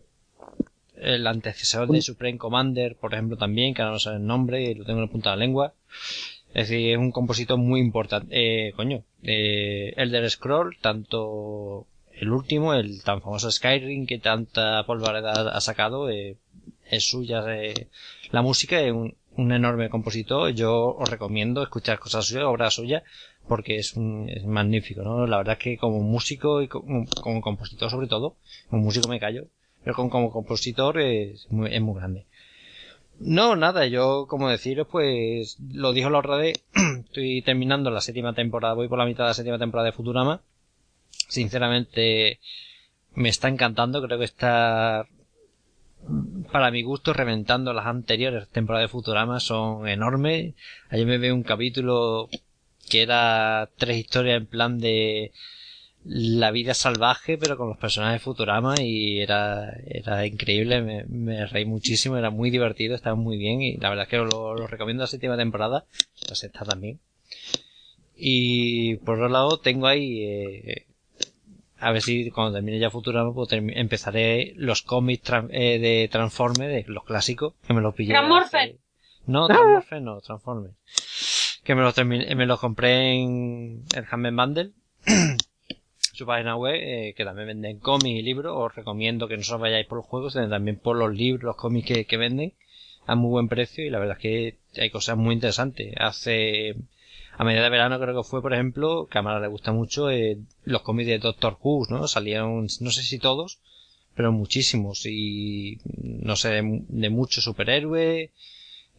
el antecesor de Supreme Commander, por ejemplo, también, que ahora no sé el nombre, y lo tengo en la punta de la lengua. Es decir, es un compositor muy importante. Eh, coño, eh, Elder Scroll, tanto el último, el tan famoso Skyrim, que tanta polvareda ha sacado, eh, es suya. eh, la música es un, un enorme compositor. Yo os recomiendo escuchar cosas suyas, obras suyas, porque es, un, es magnífico, ¿no? La verdad es que como músico y como, como compositor sobre todo, como músico me callo, pero como, compositor es muy, es muy grande. No, nada, yo como deciros, pues lo dijo la otra vez, [clears throat] estoy terminando la séptima temporada, voy por la mitad de la séptima temporada de Futurama. Sinceramente, me está encantando, creo que está, para mi gusto, reventando las anteriores temporadas de Futurama, son enormes. Ayer me veo un capítulo que era tres historias en plan de la vida salvaje, pero con los personajes de Futurama y era, era increíble, me, me reí muchísimo, era muy divertido, estaba muy bien y la verdad es que lo, lo recomiendo la séptima temporada, la sexta también. Y por otro lado tengo ahí, eh, a ver si cuando termine ya Futurama pues empezaré los cómics eh, de Transformers, de los clásicos, que me los pillé. Transmorph. hace- No, Transmorph no, Transformers. Que me los me los compré en el Hammer Bundle. [clears throat] su página web, eh, que también venden cómics y libros. Os recomiendo que no solo vayáis por los juegos, sino también por los libros, los cómics que, que venden a muy buen precio y la verdad es que hay cosas muy interesantes. Hace, a medida de verano creo que fue, por ejemplo, que a Mara le gusta mucho, eh, los cómics de Doctor Who, ¿no? Salieron, no sé si todos, pero muchísimos y, no sé, de, de muchos superhéroes,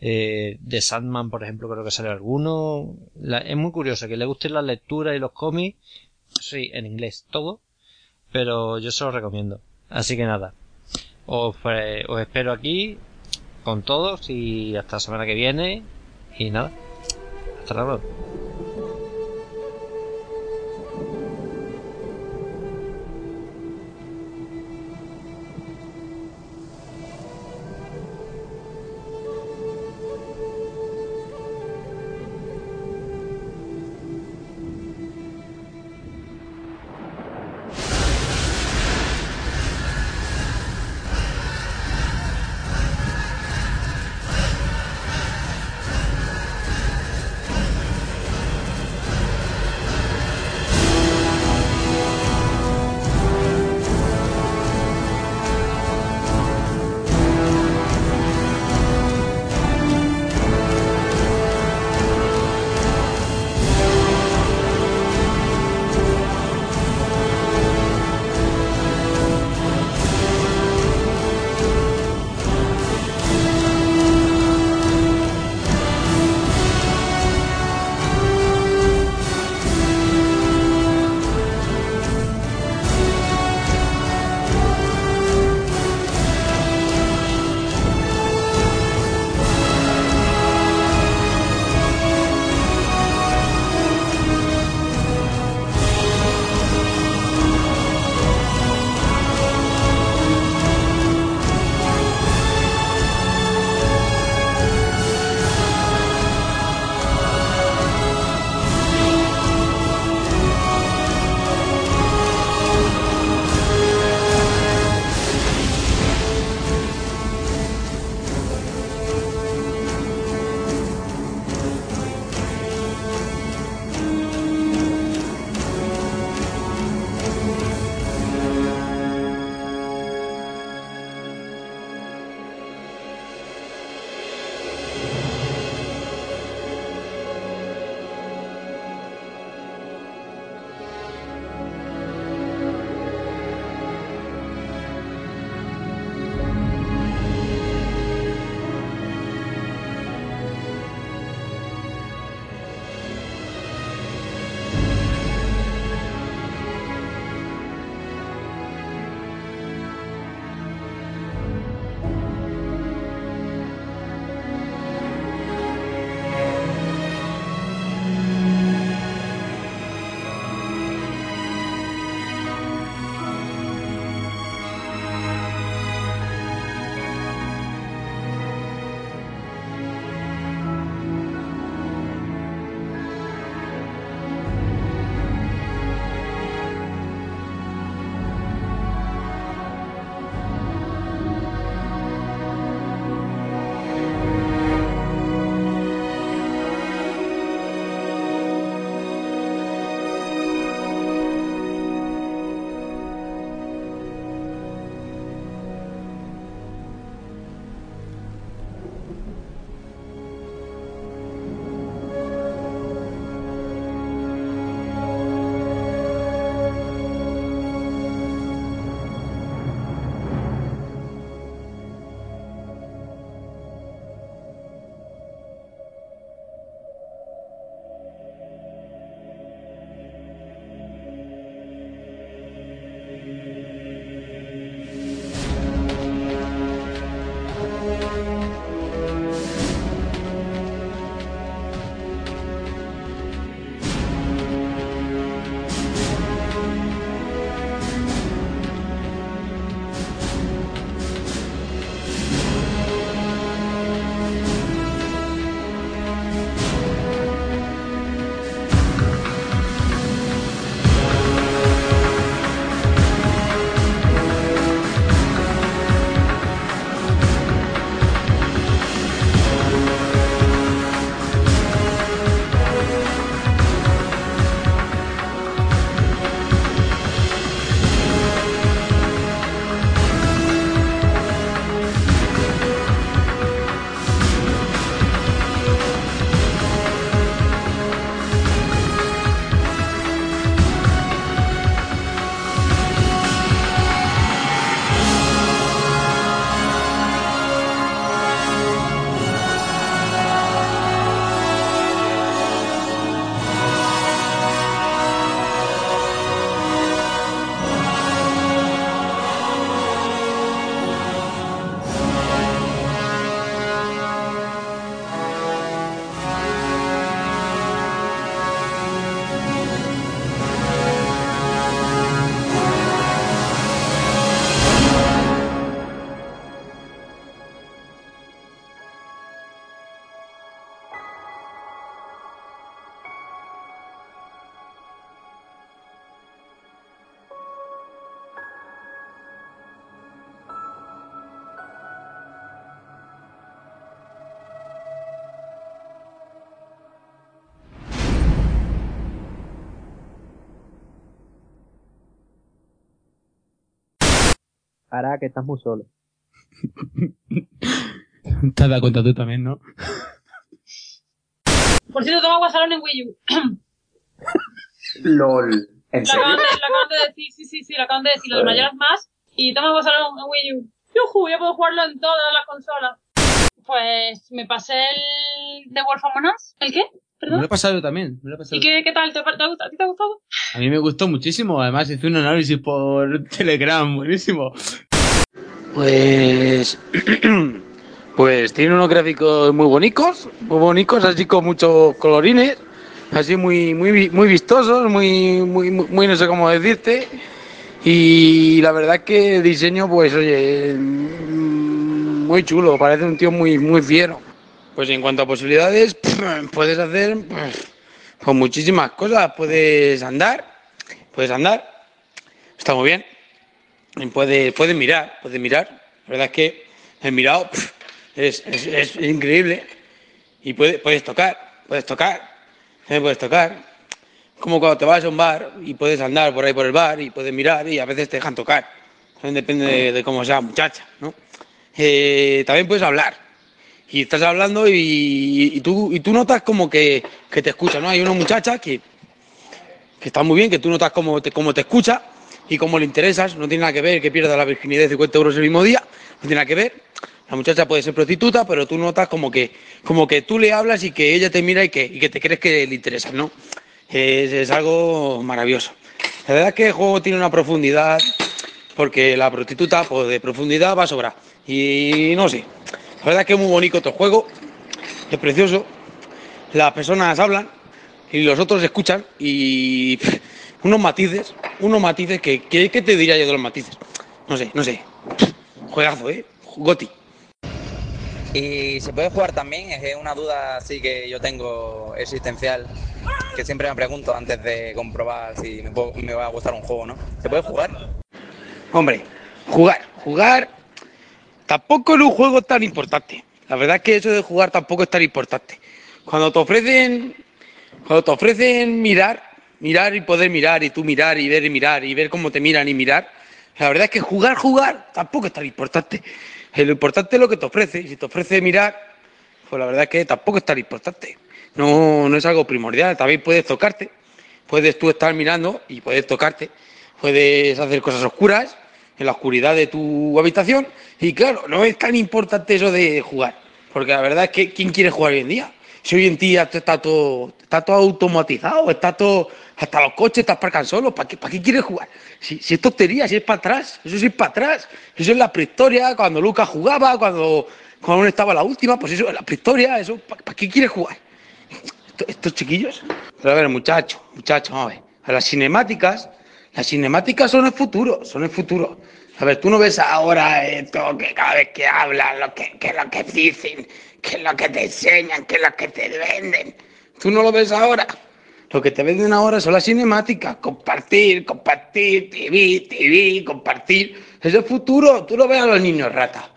eh, de Sandman, por ejemplo, creo que sale alguno. La- es muy curioso que le gusten las lecturas y los cómics. Sí, en inglés, todo. Pero yo se lo recomiendo. Así que nada. Os, eh, os espero aquí con todos y hasta la semana que viene. Y nada. Hasta luego. Hará que estás muy solo. [laughs] Te has dado cuenta tú también, ¿no? Por cierto, toma Guasalón en Wii U. LOL. ¿En Lo serio? acaban, de, lo acaban de decir, sí, sí, sí, lo acaban de decir, los de mayores más. Y toma Guasalón en Wii U. ¡Yujú! Ya puedo jugarlo en todas las consolas. Pues me pasé el The Wolf Among Us. ¿El qué? Me lo he pasado yo también. Me lo he pasado. ¿Y qué, qué tal? ¿Te, te ha gustado? ¿A ti te ha gustado? A mí me gustó muchísimo. Además, hice un análisis por [laughs] Telegram. Buenísimo. Pues. [clears throat] Pues tiene unos gráficos muy bonitos, muy bonitos, así con muchos colorines, así muy, muy, muy vistosos, muy, muy, muy, no sé cómo decirte. Y la verdad que el diseño, pues oye, mm, muy chulo, parece un tío muy, muy fiero. Pues en cuanto a posibilidades, [clears throat] puedes hacer [clears throat] pues, muchísimas cosas. Puedes andar, puedes andar, está muy bien. Puedes, puedes mirar, puedes mirar. La verdad es que el mirado [clears throat] es, es- increíble. Y puedes, puedes tocar, puedes tocar, también puedes tocar. Como cuando te vas a un bar y puedes andar por ahí por el bar y puedes mirar y a veces te dejan tocar. También depende de, cómo sea muchacha, ¿no? Eh, también puedes hablar. Y estás hablando y, tú, y tú notas como que, que te escucha, ¿no? Hay una muchacha que, que está muy bien, que tú notas cómo te, te escucha y cómo le interesas, no tiene nada que ver que pierda la virginidad de 50 euros el mismo día, no tiene nada que ver. La muchacha puede ser prostituta, pero tú notas como que, como que tú le hablas y que ella te mira y que, y que te crees que le interesas, ¿no? Es, es algo maravilloso. La verdad es que el juego tiene una profundidad, porque la prostituta, pues de profundidad va a sobrar. Y no sé, la verdad es que es muy bonito el juego, es precioso, las personas hablan y los otros escuchan y pff, unos matices, unos matices que, que- ¿qué te diría yo de los matices? No sé, no sé. Pff, Juegazo, ¿eh? Goti. Y se puede jugar también, es una duda así que yo tengo existencial, que siempre me pregunto antes de comprobar si me, puedo- me va a gustar un juego, ¿no? ¿Se puede jugar? Hombre, jugar, jugar tampoco es un juego tan importante. La verdad es que eso de jugar tampoco es tan importante. Cuando te ofrecen, cuando te ofrecen mirar, mirar y poder mirar y tú mirar y ver y mirar y ver cómo te miran y mirar, la verdad es que jugar, jugar tampoco es tan importante. Eh, Lo importante es lo que te ofrece. Y si te ofrece mirar, pues la verdad es que tampoco es tan importante. No, no es algo primordial. También puedes tocarte. Puedes tú estar mirando y puedes tocarte. Puedes hacer cosas oscuras en la oscuridad de tu habitación. Y claro, no es tan importante eso de jugar. Porque la verdad es que ¿quién quiere jugar hoy en día? Si hoy en día está todo, está todo automatizado, está todo, hasta los coches te aparcan solos, ¿para qué, ¿para qué quieres jugar? Si, si es tontería, si es para atrás, eso sí es para atrás, eso es la prehistoria, cuando Lucas jugaba, cuando, cuando estaba la última, pues eso es la prehistoria, eso, ¿para, qué quieres jugar? Esto- estos chiquillos. Pero a ver, muchachos, muchachos, a ver. A las cinemáticas, las cinemáticas son el futuro, son el futuro. A ver, tú no ves ahora esto que cada vez que hablan, lo que, que lo que dicen, que lo que te enseñan, que lo que te venden. Tú no lo ves ahora. Lo que te venden ahora son las cinemáticas. Compartir, compartir, TV, TV, compartir. Es el futuro. Tú lo ves a los niños rata.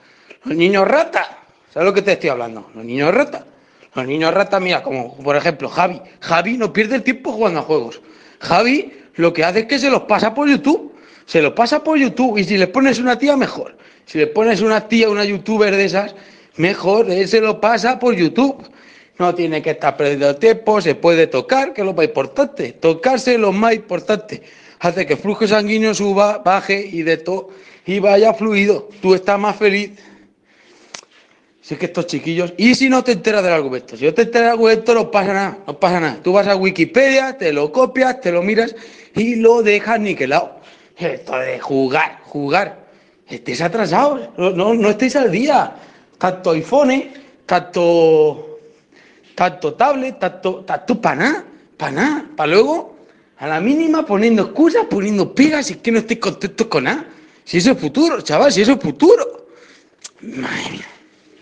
Los niños rata. ¿Sabes lo que te estoy hablando? Los niños rata. Los niños rata, mira, como por ejemplo Javi. Javi no pierde el tiempo jugando a juegos. Javi lo que hace es que se los pasa por YouTube. Se los pasa por YouTube. Y si le pones una tía, mejor. Si le pones una tía, una youtuber de esas, mejor. Se lo pasa por YouTube. No tiene que estar perdiendo tiempo, se puede tocar, que es lo más importante. Tocarse es lo más importante. Hace que el flujo sanguíneo suba, baje y de todo, y vaya fluido. Tú estás más feliz. Si es que estos chiquillos. Y si no te enteras del argumento, si no te enteras del argumento, no pasa nada, no pasa nada. Tú vas a Wikipedia, te lo copias, te lo miras y lo dejas niquelado. Esto de jugar, jugar. Estéis atrasados, no, no, estéis al día. Tanto iPhone, tanto tanto tablet, tanto, tanto para nada, para nada, para luego, a la mínima poniendo excusas, poniendo pegas, y es que no estoy contento con nada. Si eso es futuro, chaval, si eso es futuro. Madre mía.